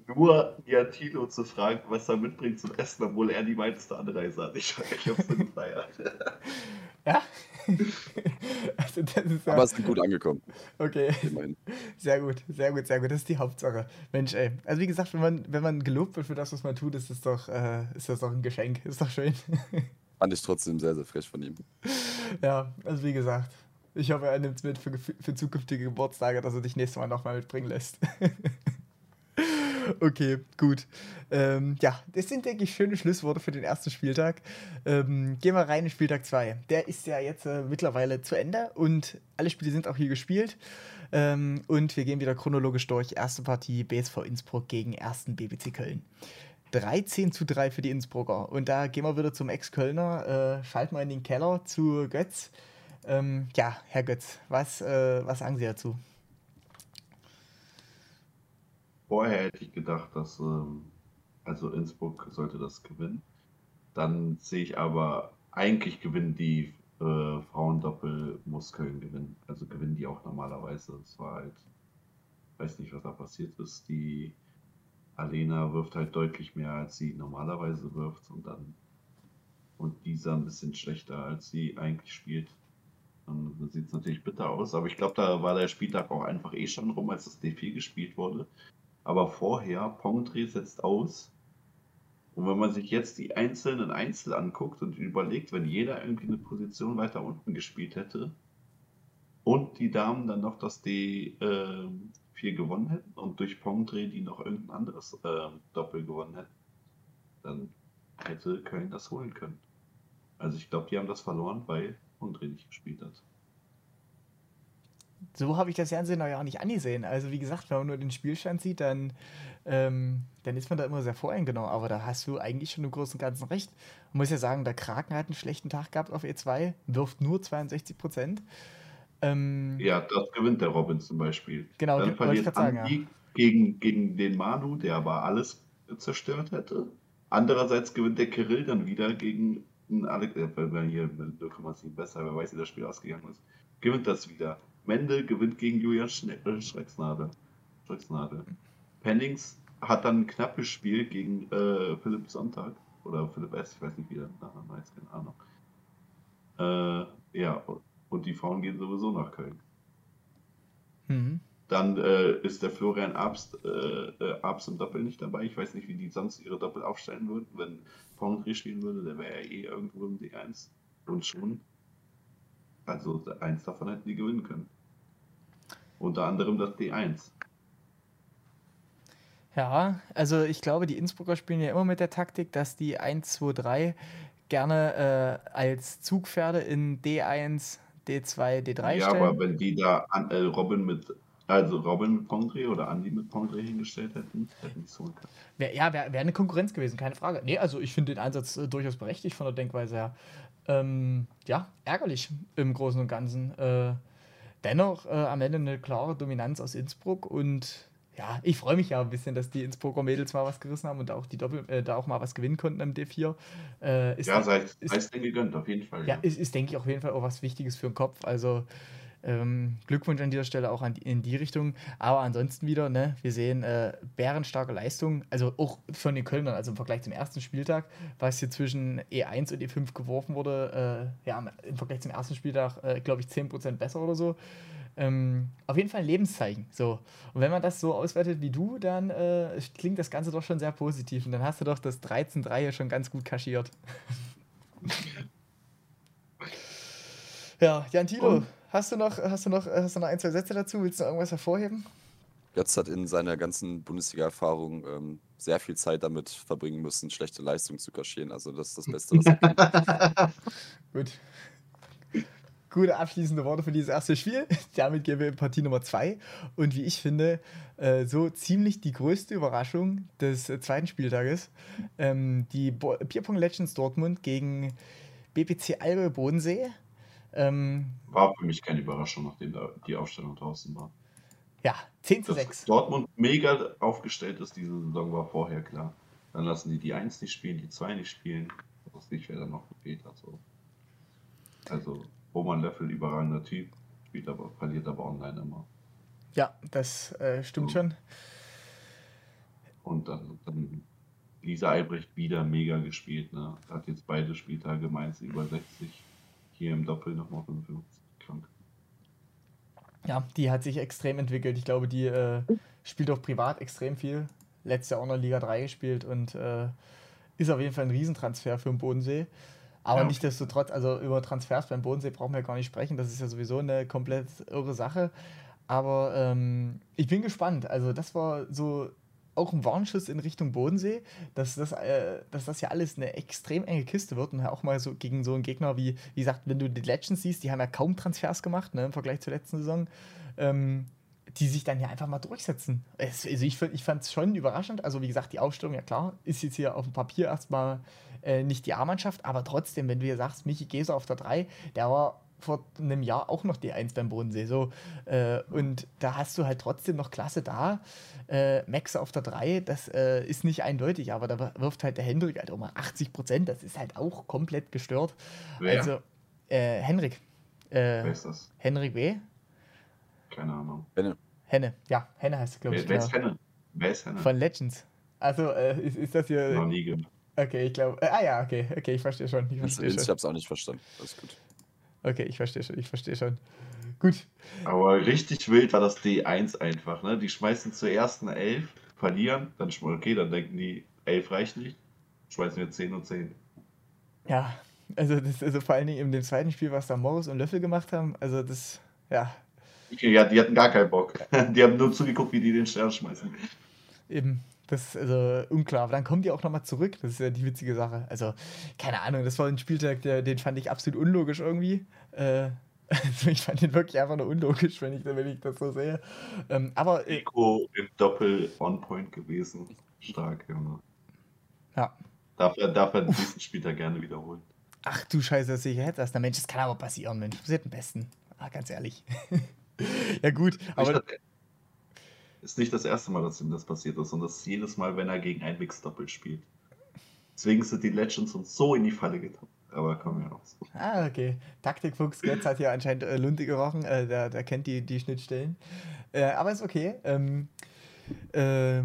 S2: nur ja Tino zu fragen, was er mitbringt zum Essen, obwohl er die meiste Anreise hat. Ich, ich hab's gefeiert.
S1: Ja?
S3: also das ist ja... Aber es ist gut angekommen.
S1: Okay. Sehr gut, sehr gut, sehr gut. Das ist die Hauptsache. Mensch, ey. Also wie gesagt, wenn man, wenn man gelobt wird für das, was man tut, ist das doch, äh, ist das doch ein Geschenk. Ist doch schön.
S3: Fand ich trotzdem sehr, sehr frech von ihm.
S1: Ja, also wie gesagt, Ich hoffe, er nimmt es mit für, für zukünftige Geburtstage, dass er dich nächstes Mal nochmal mitbringen lässt. Okay, gut. Ähm, ja, das sind, denke ich, schöne Schlussworte für den ersten Spieltag. Ähm, gehen wir rein in Spieltag 2. Der ist ja jetzt äh, mittlerweile zu Ende und alle Spiele sind auch hier gespielt. Ähm, und wir gehen wieder chronologisch durch. Erste Partie BSV Innsbruck gegen ersten BBC Köln. 13 zu 3 für die Innsbrucker. Und da gehen wir wieder zum Ex-Kölner, äh, schalten wir in den Keller zu Götz. Ähm, ja, Herr Götz, was, äh, was sagen Sie dazu?
S2: Vorher hätte ich gedacht, dass ähm, also Innsbruck sollte das gewinnen. Dann sehe ich aber, eigentlich gewinnen die äh, Frauendoppel, muss Köln gewinnen. Also gewinnen die auch normalerweise. Es war halt, weiß nicht, was da passiert ist. Die Alena wirft halt deutlich mehr, als sie normalerweise wirft und dann und dieser ein bisschen schlechter, als sie eigentlich spielt. Dann sieht es natürlich bitter aus, aber ich glaube, da war der Spieltag auch einfach eh schon rum, als das D4 gespielt wurde. Aber vorher, Pongdreh setzt aus. Und wenn man sich jetzt die einzelnen Einzel anguckt und überlegt, wenn jeder irgendwie eine Position weiter unten gespielt hätte und die Damen dann noch das D4 äh, gewonnen hätten und durch Pongdreh die noch irgendein anderes äh, Doppel gewonnen hätten, dann hätte Köln das holen können. Also ich glaube, die haben das verloren, weil Pongdreh nicht gespielt hat
S1: so habe ich das Fernsehen noch ja auch nicht angesehen. Also wie gesagt, wenn man nur den Spielstand sieht, dann, ähm, dann ist man da immer sehr voreingenommen. Aber da hast du eigentlich schon im Großen und Ganzen recht. Man muss ja sagen, der Kraken hat einen schlechten Tag gehabt auf E2, wirft nur 62 Prozent.
S2: Ähm, ja, das gewinnt der Robin zum Beispiel.
S1: Genau,
S2: dann verliert ich sagen, ja. gegen, gegen den Manu, der aber alles zerstört hätte. Andererseits gewinnt der Kirill dann wieder gegen einen Alex, äh, hier 0,7 besser, wer weiß, wie das Spiel ausgegangen ist. Gewinnt das wieder. Mendel gewinnt gegen Julian äh, Schrecksnadel. Schrecksnadel. Pennings hat dann ein knappes Spiel gegen äh, Philipp Sonntag. Oder Philipp S., ich weiß nicht, wie der Nachname heißt, keine Ahnung. Äh, ja, und die Frauen gehen sowieso nach Köln. Mhm. Dann äh, ist der Florian Abst, äh, äh, Abst im Doppel nicht dabei. Ich weiß nicht, wie die sonst ihre Doppel aufstellen würden. Wenn Pongri spielen würde, der wäre ja eh irgendwo im D1. Und schon also eins davon hätten die gewinnen können. Unter anderem das D1.
S1: Ja, also ich glaube, die Innsbrucker spielen ja immer mit der Taktik, dass die 1, 2, 3 gerne äh, als Zugpferde in D1, D2, D3
S2: ja, stellen. Ja, aber wenn die da an, äh, Robin mit also Robin mit Pondre oder Andy mit Pondre hingestellt hätten, hätten die es holen können.
S1: Wär, ja, wäre wär eine Konkurrenz gewesen, keine Frage. Nee, also ich finde den Einsatz äh, durchaus berechtigt von der Denkweise her. Ähm, ja, ärgerlich im Großen und Ganzen. Äh, dennoch äh, am Ende eine klare Dominanz aus Innsbruck und ja, ich freue mich ja ein bisschen, dass die Innsbrucker Mädels mal was gerissen haben und auch die Doppel, äh, da auch mal was gewinnen konnten im D4.
S2: Äh, ja, sei es denn gegönnt, auf jeden Fall.
S1: Ja, ja. ist, ist, denke ich, auf jeden Fall auch was Wichtiges für den Kopf. Also ähm, Glückwunsch an dieser Stelle auch an die, in die Richtung. Aber ansonsten wieder, ne, wir sehen äh, bärenstarke Leistung, also auch von den Kölnern, also im Vergleich zum ersten Spieltag, was hier zwischen E1 und E5 geworfen wurde, äh, ja, im Vergleich zum ersten Spieltag, äh, glaube ich, 10% besser oder so. Ähm, auf jeden Fall ein Lebenszeichen. So. Und wenn man das so auswertet wie du, dann äh, klingt das Ganze doch schon sehr positiv. Und dann hast du doch das 13-3 schon ganz gut kaschiert. ja, Jan Tilo. Und? Hast du noch, hast du noch, hast du noch ein, zwei Sätze dazu? Willst du noch irgendwas hervorheben?
S3: Götz hat in seiner ganzen Bundesliga-Erfahrung ähm, sehr viel Zeit damit verbringen müssen, schlechte Leistungen zu kaschieren. Also das ist das Beste, was er kann.
S1: Gut. Gute abschließende Worte für dieses erste Spiel. Damit gehen wir in Partie Nummer 2. Und wie ich finde, äh, so ziemlich die größte Überraschung des äh, zweiten Spieltages. Ähm, die Bierpong Legends Dortmund gegen BPC Albe Bodensee.
S2: Ähm, war für mich keine Überraschung, nachdem da die Aufstellung draußen war.
S1: Ja, 10 zu 6.
S2: Dass Dortmund mega aufgestellt ist diese Saison, war vorher klar. Dann lassen die die 1 nicht spielen, die 2 nicht spielen. Weiß nicht, wer da noch gefehlt hat. So. Also, Roman Löffel, überragender Typ, spielt aber, verliert aber online immer.
S1: Ja, das äh, stimmt so. schon.
S2: Und dann, dann Lisa Albrecht wieder mega gespielt. Ne? Hat jetzt beide Spieltage meins über 60 hier im Doppel nochmal 55 krank.
S1: Ja, die hat sich extrem entwickelt. Ich glaube, die äh, spielt auch privat extrem viel. Letztes Jahr auch noch Liga 3 gespielt und äh, ist auf jeden Fall ein Riesentransfer für den Bodensee. Aber ja. nichtsdestotrotz, also über Transfers beim Bodensee brauchen wir gar nicht sprechen. Das ist ja sowieso eine komplett irre Sache. Aber ähm, ich bin gespannt. Also, das war so auch ein Warnschuss in Richtung Bodensee, dass das, äh, dass das ja alles eine extrem enge Kiste wird und auch mal so gegen so einen Gegner wie, wie gesagt, wenn du die Legends siehst, die haben ja kaum Transfers gemacht ne, im Vergleich zur letzten Saison. Ähm, die sich dann ja einfach mal durchsetzen. also ich, ich fand es schon überraschend. Also wie gesagt, die Aufstellung, ja klar, ist jetzt hier auf dem Papier erstmal äh, nicht die A-Mannschaft, aber trotzdem, wenn du hier sagst, Michi Geser auf der 3, der war vor einem Jahr auch noch die 1 beim Bodensee. So. Äh, und da hast du halt trotzdem noch Klasse da. Äh, Max auf der 3, das äh, ist nicht eindeutig, aber da wirft halt der Hendrik halt auch mal 80 Prozent. Das ist halt auch komplett gestört. Wer? Also, äh, Henrik.
S2: Äh, Wer ist das?
S1: Henrik W.
S2: Keine Ahnung.
S1: Henne. Henne, ja, Henne heißt es, glaube ich.
S2: Wer, wer ist Henne? Wer ist Henne?
S1: Von Legends. Also, äh, ist, ist das hier.
S2: Noch nie gehört.
S1: Okay, ich glaube. ah ja, okay, okay, ich verstehe schon. Ich, versteh
S3: ich, ich habe es auch nicht verstanden. Alles gut.
S1: Okay, ich verstehe schon, ich verstehe schon. Gut.
S2: Aber richtig wild war das D1 einfach, ne? Die schmeißen zur ersten 11, verlieren, dann okay, dann denken die, 11 reicht nicht, schmeißen wir 10 und 10.
S1: Ja, also, das, also vor allen Dingen in dem zweiten Spiel, was da Morris und Löffel gemacht haben, also das, ja.
S2: Okay, ja, die hatten gar keinen Bock. Die haben nur zugeguckt, wie die den Stern schmeißen.
S1: Eben. Das ist also unklar. Aber dann kommen die auch nochmal zurück. Das ist ja die witzige Sache. Also, keine Ahnung, das war ein Spieltag, der, den fand ich absolut unlogisch irgendwie. Äh, also ich fand den wirklich einfach nur unlogisch, wenn ich, wenn ich das so sehe. Ähm, aber.
S2: Äh, Nico im Doppel on-point gewesen. Stark, Junge.
S1: Ja.
S2: Darf er, darf er nächsten Spieltag gerne wiederholen.
S1: Ach du Scheiße, das sehe ich jetzt Na Mensch, das kann aber passieren, Mensch. Passiert am besten. Ah, ganz ehrlich. ja, gut. Aber.
S2: Ist nicht das erste Mal, dass ihm das passiert ist, sondern das ist jedes Mal, wenn er gegen ein Mix-Doppel spielt. Deswegen sind die Legends uns so in die Falle getappt. Aber kommen wir so.
S1: Ah, okay. Taktikfuchs Götz hat hier anscheinend äh, Lunte gerochen. Äh, der, der kennt die, die Schnittstellen. Äh, aber ist okay. Ähm, äh,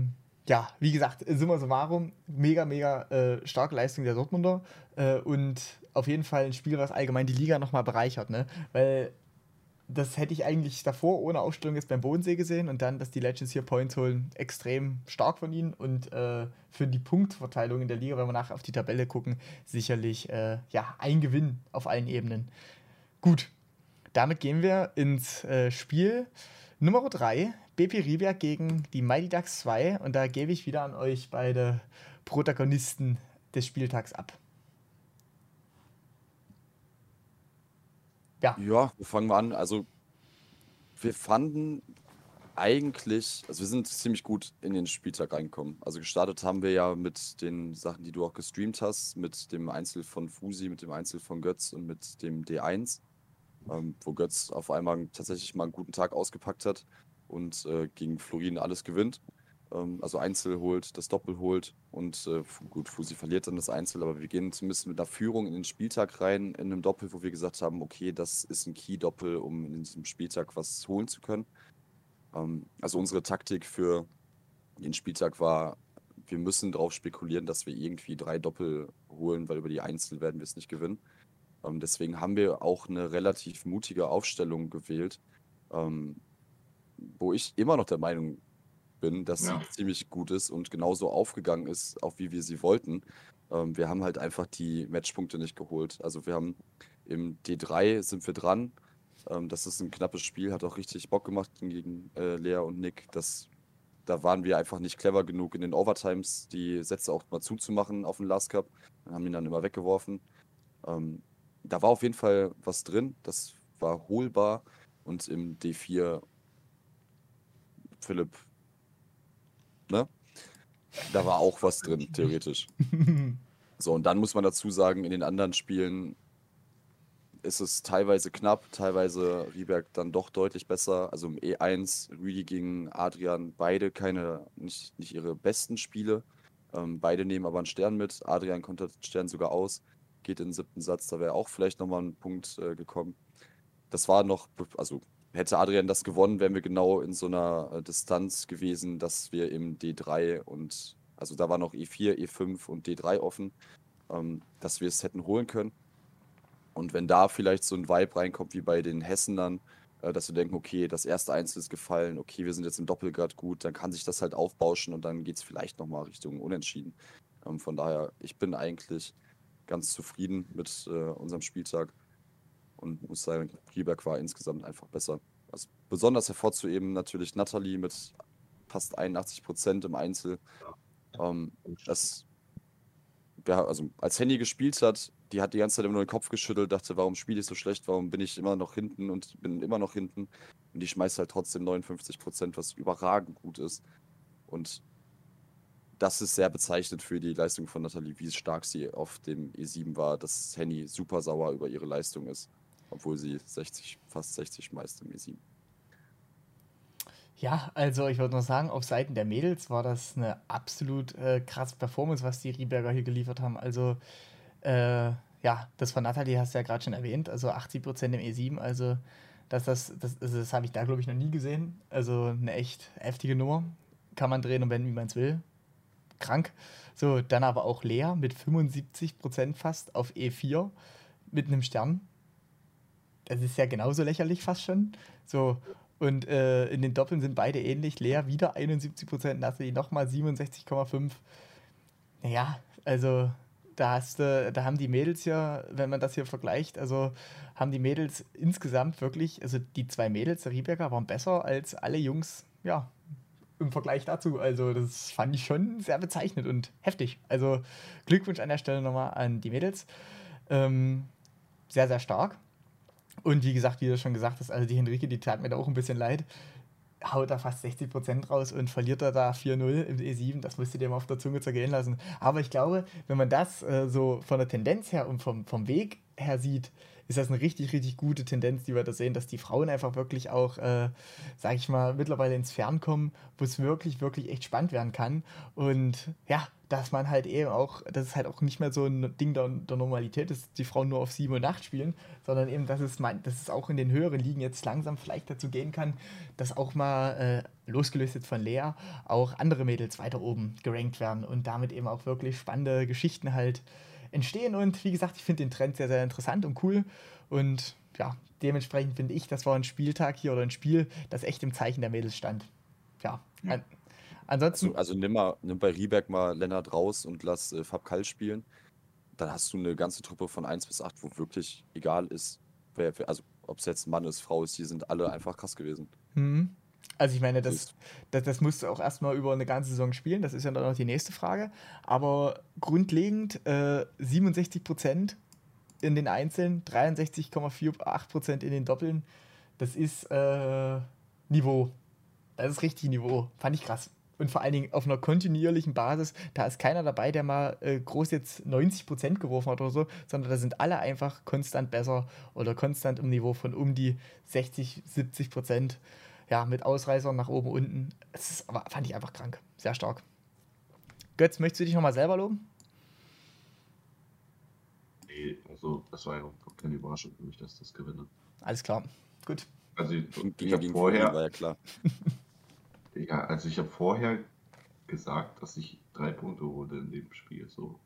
S1: ja, wie gesagt, summa summarum, mega, mega äh, starke Leistung der Dortmunder. Äh, und auf jeden Fall ein Spiel, was allgemein die Liga nochmal bereichert. Ne? Weil das hätte ich eigentlich davor ohne Ausstellung jetzt beim Bodensee gesehen und dann, dass die Legends hier Points holen, extrem stark von ihnen und äh, für die Punktverteilung in der Liga, wenn wir nachher auf die Tabelle gucken, sicherlich äh, ja, ein Gewinn auf allen Ebenen. Gut, damit gehen wir ins äh, Spiel Nummer 3, BP Rivier gegen die Mighty Ducks 2 und da gebe ich wieder an euch beide Protagonisten des Spieltags ab.
S3: Ja. Ja, wir fangen mal an. Also, wir fanden eigentlich, also wir sind ziemlich gut in den Spieltag reingekommen. Also gestartet haben wir ja mit den Sachen, die du auch gestreamt hast, mit dem Einzel von Fusi, mit dem Einzel von Götz und mit dem D1, ähm, wo Götz auf einmal tatsächlich mal einen guten Tag ausgepackt hat und äh, gegen Florin alles gewinnt. Ähm, also Einzel holt, das Doppel holt und äh, gut, Fusi verliert dann das Einzel, aber wir gehen zumindest mit einer Führung in den Spieltag rein, in einem Doppel, wo wir gesagt haben, okay, das ist ein Key-Doppel, um in diesem Spieltag was holen zu können. Ähm, also unsere Taktik für den Spieltag war, wir müssen darauf spekulieren, dass wir irgendwie drei Doppel holen, weil über die Einzel werden wir es nicht gewinnen. Ähm, deswegen haben wir auch eine relativ mutige Aufstellung gewählt, ähm, wo ich immer noch der Meinung bin, dass ja. sie ziemlich gut ist und genauso aufgegangen ist, auch wie wir sie wollten. Ähm, wir haben halt einfach die Matchpunkte nicht geholt. Also wir haben im D3 sind wir dran. Ähm, das ist ein knappes Spiel, hat auch richtig Bock gemacht gegen äh, Lea und Nick. Das, da waren wir einfach nicht clever genug in den Overtimes, die Sätze auch mal zuzumachen auf den Last Cup. Wir haben ihn dann immer weggeworfen. Ähm, da war auf jeden Fall was drin, das war holbar. Und im D4 Philipp ne? Da war auch was drin, theoretisch. So, und dann muss man dazu sagen, in den anderen Spielen ist es teilweise knapp, teilweise Rieberg dann doch deutlich besser. Also im E1, Rüdi gegen Adrian, beide keine, nicht, nicht ihre besten Spiele. Ähm, beide nehmen aber einen Stern mit. Adrian konnte den Stern sogar aus, geht in den siebten Satz, da wäre auch vielleicht nochmal ein Punkt äh, gekommen. Das war noch, also hätte Adrian das gewonnen, wären wir genau in so einer äh, Distanz gewesen, dass wir im D3 und, also da war noch E4, E5 und D3 offen, ähm, dass wir es hätten holen können. Und wenn da vielleicht so ein Vibe reinkommt wie bei den Hessenern, äh, dass wir denken, okay, das erste Einzel ist gefallen, okay, wir sind jetzt im Doppelgrad gut, dann kann sich das halt aufbauschen und dann geht es vielleicht nochmal Richtung Unentschieden. Ähm, von daher, ich bin eigentlich ganz zufrieden mit äh, unserem Spieltag und muss sagen, Rieberg war insgesamt einfach besser. Also besonders hervorzuheben natürlich Nathalie mit fast 81 Prozent im Einzel. Ähm, das, ja, also als Handy gespielt hat, die hat die ganze Zeit immer nur den Kopf geschüttelt, dachte, warum spiele ich so schlecht, warum bin ich immer noch hinten und bin immer noch hinten. Und die schmeißt halt trotzdem 59 Prozent, was überragend gut ist. Und das ist sehr bezeichnend für die Leistung von Nathalie, wie stark sie auf dem E7 war, dass Henny super sauer über ihre Leistung ist, obwohl sie 60, fast 60 schmeißt im E7.
S1: Ja, also ich würde nur sagen, auf Seiten der Mädels war das eine absolut äh, krasse Performance, was die Rieberger hier geliefert haben. Also, äh, ja, das von Nathalie hast du ja gerade schon erwähnt, also 80% im E7, also dass das, das, also das habe ich da, glaube ich, noch nie gesehen. Also eine echt heftige Nummer. Kann man drehen und wenden, wie man es will. Krank. So, dann aber auch Lea mit 75% fast auf E4 mit einem Stern. Das ist ja genauso lächerlich fast schon. So, und äh, in den Doppeln sind beide ähnlich. Lea wieder 71%, Nathalie nochmal 67,5%. Naja, also da, hast, äh, da haben die Mädels ja, wenn man das hier vergleicht, also haben die Mädels insgesamt wirklich, also die zwei Mädels der Rieberger waren besser als alle Jungs, ja, im Vergleich dazu. Also das fand ich schon sehr bezeichnend und heftig. Also Glückwunsch an der Stelle nochmal an die Mädels. Ähm, sehr, sehr stark. Und wie gesagt, wie du schon gesagt hast, also die Henrike, die tat mir da auch ein bisschen leid. Haut da fast 60% raus und verliert er da 4-0 im E7. Das musst du dir mal auf der Zunge zergehen lassen. Aber ich glaube, wenn man das äh, so von der Tendenz her und vom, vom Weg her sieht, ist das eine richtig, richtig gute Tendenz, die wir da sehen, dass die Frauen einfach wirklich auch, äh, sag ich mal, mittlerweile ins Fern kommen, wo es wirklich, wirklich echt spannend werden kann. Und ja, dass man halt eben auch, dass es halt auch nicht mehr so ein Ding der, der Normalität ist, die Frauen nur auf 7 und 8 spielen, sondern eben, dass es, mein, dass es auch in den höheren Ligen jetzt langsam vielleicht dazu gehen kann, dass auch mal, äh, losgelöst jetzt von Lea, auch andere Mädels weiter oben gerankt werden und damit eben auch wirklich spannende Geschichten halt entstehen. Und wie gesagt, ich finde den Trend sehr, sehr interessant und cool. Und ja, dementsprechend finde ich, das war ein Spieltag hier oder ein Spiel, das echt im Zeichen der Mädels stand. Ja. ja. Ansonsten.
S3: Also, also, nimm, mal, nimm bei Rieberg mal Lennart raus und lass äh, Fab Kall spielen. Dann hast du eine ganze Truppe von 1 bis 8, wo wirklich egal ist, wer, also ob es jetzt Mann ist, Frau ist, die sind alle einfach krass gewesen.
S1: Mhm. Also ich meine, das, das, das musst du auch erstmal über eine ganze Saison spielen, das ist ja dann noch die nächste Frage. Aber grundlegend äh, 67 Prozent in den Einzelnen, 63,48 Prozent in den Doppeln, das ist äh, Niveau. Das ist richtig Niveau. Fand ich krass. Und vor allen Dingen auf einer kontinuierlichen Basis, da ist keiner dabei, der mal äh, groß jetzt 90 Prozent geworfen hat oder so, sondern da sind alle einfach konstant besser oder konstant im Niveau von um die 60, 70 Prozent ja, mit Ausreißern nach oben, unten. Das ist, aber fand ich einfach krank. Sehr stark. Götz, möchtest du dich nochmal selber loben?
S2: Nee, also das war ja auch keine Überraschung für mich, dass das gewinne.
S1: Alles klar. Gut.
S2: Also ich, ich habe vorher. War ja klar. ja, also ich habe vorher gesagt, dass ich drei Punkte hole in dem Spiel. So.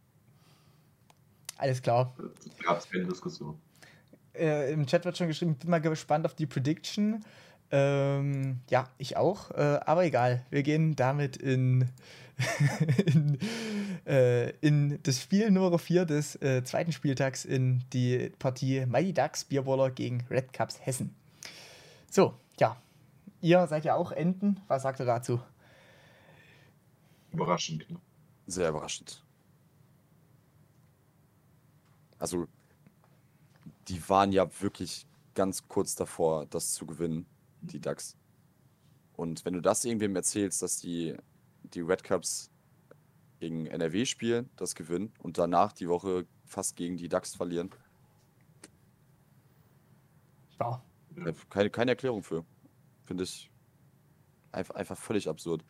S1: Alles klar.
S2: Gab es keine Diskussion.
S1: Äh, Im Chat wird schon geschrieben, bin mal gespannt auf die Prediction. Ähm, ja, ich auch. Äh, aber egal, wir gehen damit in, in, äh, in, das Spiel Nummer 4 des äh, zweiten Spieltags in die Partie Mighty Ducks Bierballer gegen Red Cups Hessen. So, ja. Ihr seid ja auch Enten. Was sagt ihr dazu?
S2: Überraschend. Ne?
S3: Sehr überraschend. Also, die waren ja wirklich ganz kurz davor, das zu gewinnen die Ducks. Und wenn du das irgendwem erzählst, dass die, die Red Cups gegen NRW spielen, das gewinnen und danach die Woche fast gegen die Ducks verlieren. Ja. Keine, keine Erklärung für. Finde ich einfach, einfach völlig absurd.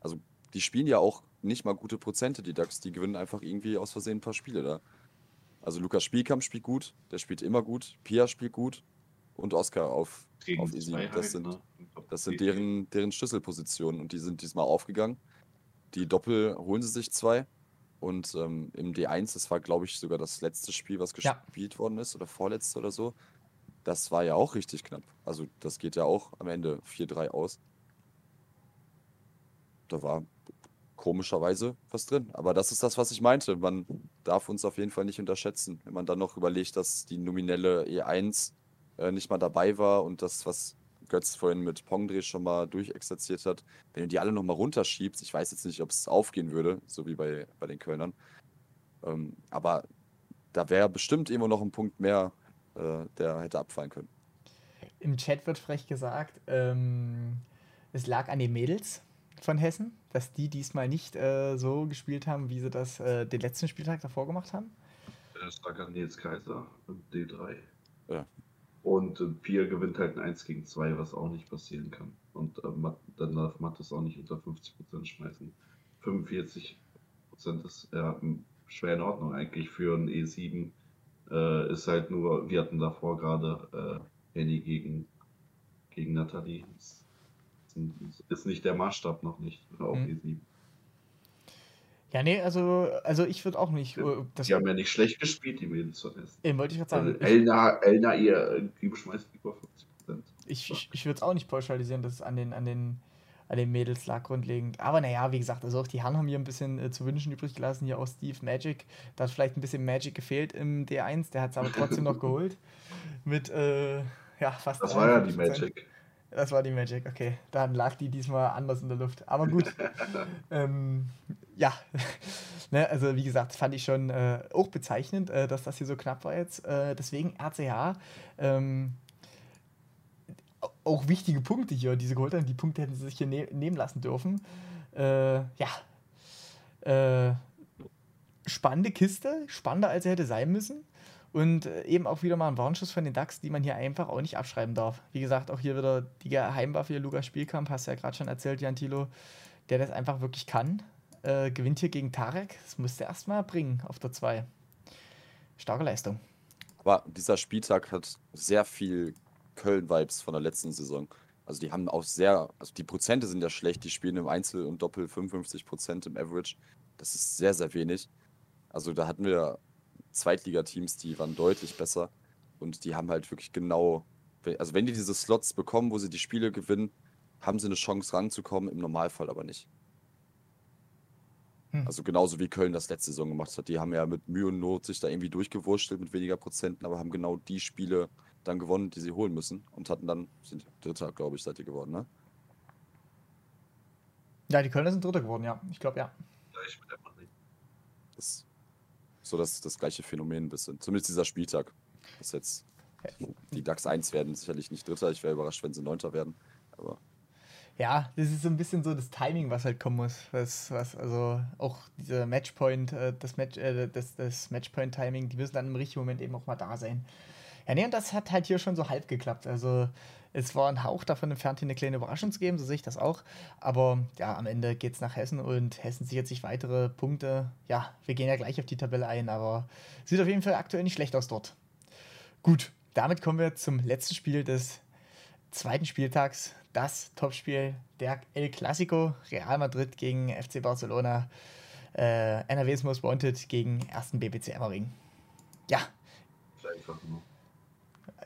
S3: Also, die spielen ja auch nicht mal gute Prozente, die Ducks. Die gewinnen einfach irgendwie aus Versehen ein paar Spiele da. Also, Lukas Spielkamp spielt gut, der spielt immer gut. Pia spielt gut und Oscar auf, auf Easy. Das sind, ne? das sind deren, deren Schlüsselpositionen und die sind diesmal aufgegangen. Die Doppel holen sie sich zwei. Und ähm, im D1, das war, glaube ich, sogar das letzte Spiel, was gespielt ja. worden ist oder vorletzte oder so. Das war ja auch richtig knapp. Also, das geht ja auch am Ende 4-3 aus. Da war komischerweise was drin. Aber das ist das, was ich meinte. Man darf uns auf jeden Fall nicht unterschätzen. Wenn man dann noch überlegt, dass die nominelle E1 äh, nicht mal dabei war und das, was Götz vorhin mit Pongdre schon mal durchexerziert hat, wenn du die alle nochmal runterschiebst, ich weiß jetzt nicht, ob es aufgehen würde, so wie bei, bei den Kölnern. Ähm, aber da wäre bestimmt irgendwo noch ein Punkt mehr, äh, der hätte abfallen können.
S1: Im Chat wird frech gesagt, ähm, es lag an den Mädels von Hessen, dass die diesmal nicht äh, so gespielt haben, wie sie das äh, den letzten Spieltag davor gemacht haben.
S2: Das lag an Nils Kaiser im D3.
S3: Ja.
S2: Und äh, Pia gewinnt halt ein 1 gegen 2, was auch nicht passieren kann. Und äh, Matt, dann darf Mattes auch nicht unter 50% schmeißen. 45% ist ja schwer in Ordnung eigentlich für ein E7. Äh, ist halt nur, wir hatten davor gerade äh, Henny gegen, gegen Nathalie. Ist, ist nicht der Maßstab noch nicht auf mhm. E7.
S1: Ja, nee, also, also ich würde auch nicht. Ja,
S2: äh, die haben ja nicht schlecht gespielt, die Mädels von Essen.
S1: Eben, wollte ich gerade sagen. Also
S2: Elna, Elna, ihr schmeißt über
S1: 50%. Ich, ich, ich würde es auch nicht pauschalisieren, dass es an den, an den, an den Mädels lag grundlegend. Aber naja, wie gesagt, also auch die Herren haben hier ein bisschen äh, zu wünschen übrig gelassen. Hier auch Steve Magic. Da hat vielleicht ein bisschen Magic gefehlt im D1, der hat es aber trotzdem noch geholt. Mit, äh, ja, fast.
S2: Das war ja die Magic.
S1: Das war die Magic, okay. Dann lag die diesmal anders in der Luft. Aber gut. ähm, ja, ne, also wie gesagt, fand ich schon äh, auch bezeichnend, äh, dass das hier so knapp war jetzt. Äh, deswegen RCH. Ähm, auch wichtige Punkte hier, diese geholt haben. Die Punkte hätten sie sich hier ne nehmen lassen dürfen. Äh, ja. Äh, spannende Kiste, spannender als er hätte sein müssen. Und äh, eben auch wieder mal ein Warnschuss von den DAX, die man hier einfach auch nicht abschreiben darf. Wie gesagt, auch hier wieder die Geheimwaffe, hier Lukas Spielkamp, hast du ja gerade schon erzählt, Jan Thilo, der das einfach wirklich kann. Äh, gewinnt hier gegen Tarek. Das musste er erstmal bringen auf der 2. Starke Leistung.
S3: Aber dieser Spieltag hat sehr viel Köln-Vibes von der letzten Saison. Also die haben auch sehr, also die Prozente sind ja schlecht, die spielen im Einzel und Doppel 55 Prozent im Average. Das ist sehr, sehr wenig. Also da hatten wir Zweitligateams, die waren deutlich besser und die haben halt wirklich genau, also wenn die diese Slots bekommen, wo sie die Spiele gewinnen, haben sie eine Chance ranzukommen, im Normalfall aber nicht. Hm. Also genauso wie Köln das letzte Saison gemacht hat. Die haben ja mit Mühe und Not sich da irgendwie durchgewurschtelt mit weniger Prozenten, aber haben genau die Spiele dann gewonnen, die sie holen müssen und hatten dann, sind Dritter, glaube ich, seid ihr geworden, ne?
S1: Ja, die Kölner sind Dritter geworden, ja. Ich glaube, ja. Ja, ich bin einfach
S3: nicht. Das so das, das gleiche Phänomen ein bisschen. Zumindest dieser Spieltag. Das jetzt die DAX 1 werden sicherlich nicht Dritter. Ich wäre überrascht, wenn sie Neunter werden. Aber
S1: ja, das ist so ein bisschen so das Timing, was halt kommen muss. Was, was, also auch dieser Matchpoint, äh, das, Match, äh, das, das Matchpoint-Timing, die müssen dann im richtigen Moment eben auch mal da sein. Ja, nee, und das hat halt hier schon so halb geklappt. Also es war ein Hauch davon entfernt, hier eine kleine Überraschung zu geben, so sehe ich das auch. Aber ja, am Ende geht es nach Hessen und Hessen sichert sich weitere Punkte. Ja, wir gehen ja gleich auf die Tabelle ein, aber sieht auf jeden Fall aktuell nicht schlecht aus dort. Gut, damit kommen wir zum letzten Spiel des zweiten Spieltags. Das Topspiel der El Clasico, Real Madrid gegen FC Barcelona. Äh, NRW's Most Wanted gegen 1. BBC Emmering. Ja. Einfach nur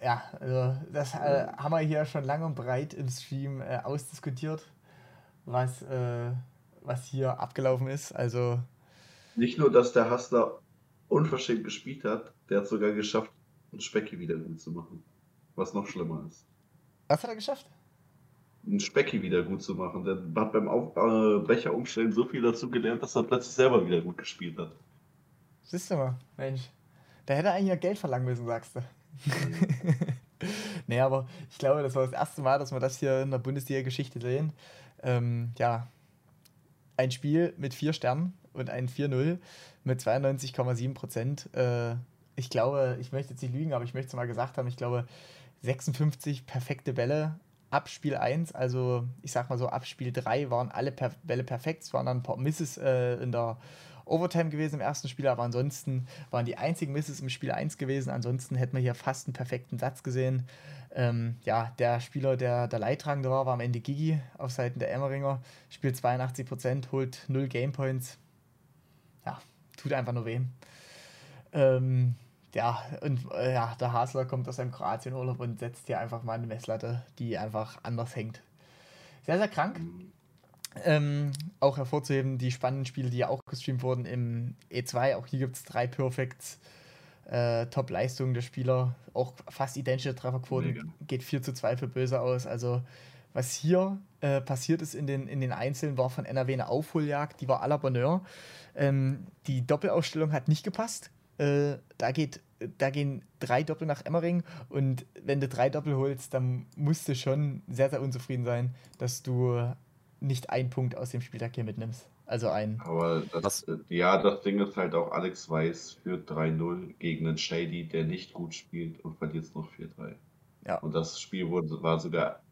S1: ja, also das äh, haben wir hier schon lang und breit im Stream äh, ausdiskutiert, was, äh, was hier abgelaufen ist. Also
S2: nicht nur, dass der Hustler unverschämt gespielt hat, der hat sogar geschafft, einen Specki wieder gut zu machen. Was noch schlimmer ist.
S1: Was hat er geschafft?
S2: Einen Specki wieder gut zu machen. Der hat beim Auf äh, Brecher umstellen so viel dazu gelernt, dass er plötzlich selber wieder gut gespielt hat.
S1: Siehst du mal, Mensch. Da hätte er eigentlich ja Geld verlangen müssen, sagst du. nee, aber ich glaube, das war das erste Mal, dass wir das hier in der Bundesliga-Geschichte sehen. Ähm, ja, ein Spiel mit vier Sternen und ein 4-0 mit 92,7 Prozent. Äh, ich glaube, ich möchte jetzt nicht lügen, aber ich möchte es mal gesagt haben, ich glaube, 56 perfekte Bälle ab Spiel 1, also ich sag mal so, ab Spiel 3 waren alle per Bälle perfekt. Es waren dann ein paar Misses äh, in der Overtime gewesen im ersten Spiel, aber ansonsten waren die einzigen Misses im Spiel 1 gewesen. Ansonsten hätten wir hier fast einen perfekten Satz gesehen. Ähm, ja, der Spieler, der der Leidtragende war, war am Ende Gigi auf Seiten der Emmeringer. Spielt 82%, holt 0 Gamepoints. Ja, tut einfach nur weh. Ähm, ja, und äh, ja, der Hasler kommt aus seinem Kroatien-Urlaub und setzt hier einfach mal eine Messlatte, die einfach anders hängt. Sehr, sehr krank. Ähm, auch hervorzuheben die spannenden Spiele, die ja auch gestreamt wurden im E2. Auch hier gibt es drei Perfects. Äh, Top-Leistungen der Spieler, auch fast identische Trefferquoten, Mega. geht 4 zu 2 für Böse aus. Also, was hier äh, passiert ist in den, in den Einzelnen, war von NRW eine Aufholjagd, die war à la Bonheur. Ähm, die Doppelausstellung hat nicht gepasst. Äh, da, geht, da gehen drei Doppel nach Emmering und wenn du drei Doppel holst, dann musst du schon sehr, sehr unzufrieden sein, dass du nicht einen Punkt aus dem Spieltag hier mitnimmst. Also ein.
S2: Aber das, ja, das Ding ist halt auch, Alex Weiß führt 3-0 gegen einen Shady, der nicht gut spielt und verliert es noch 4-3. Ja. Und das Spiel wurde, war sogar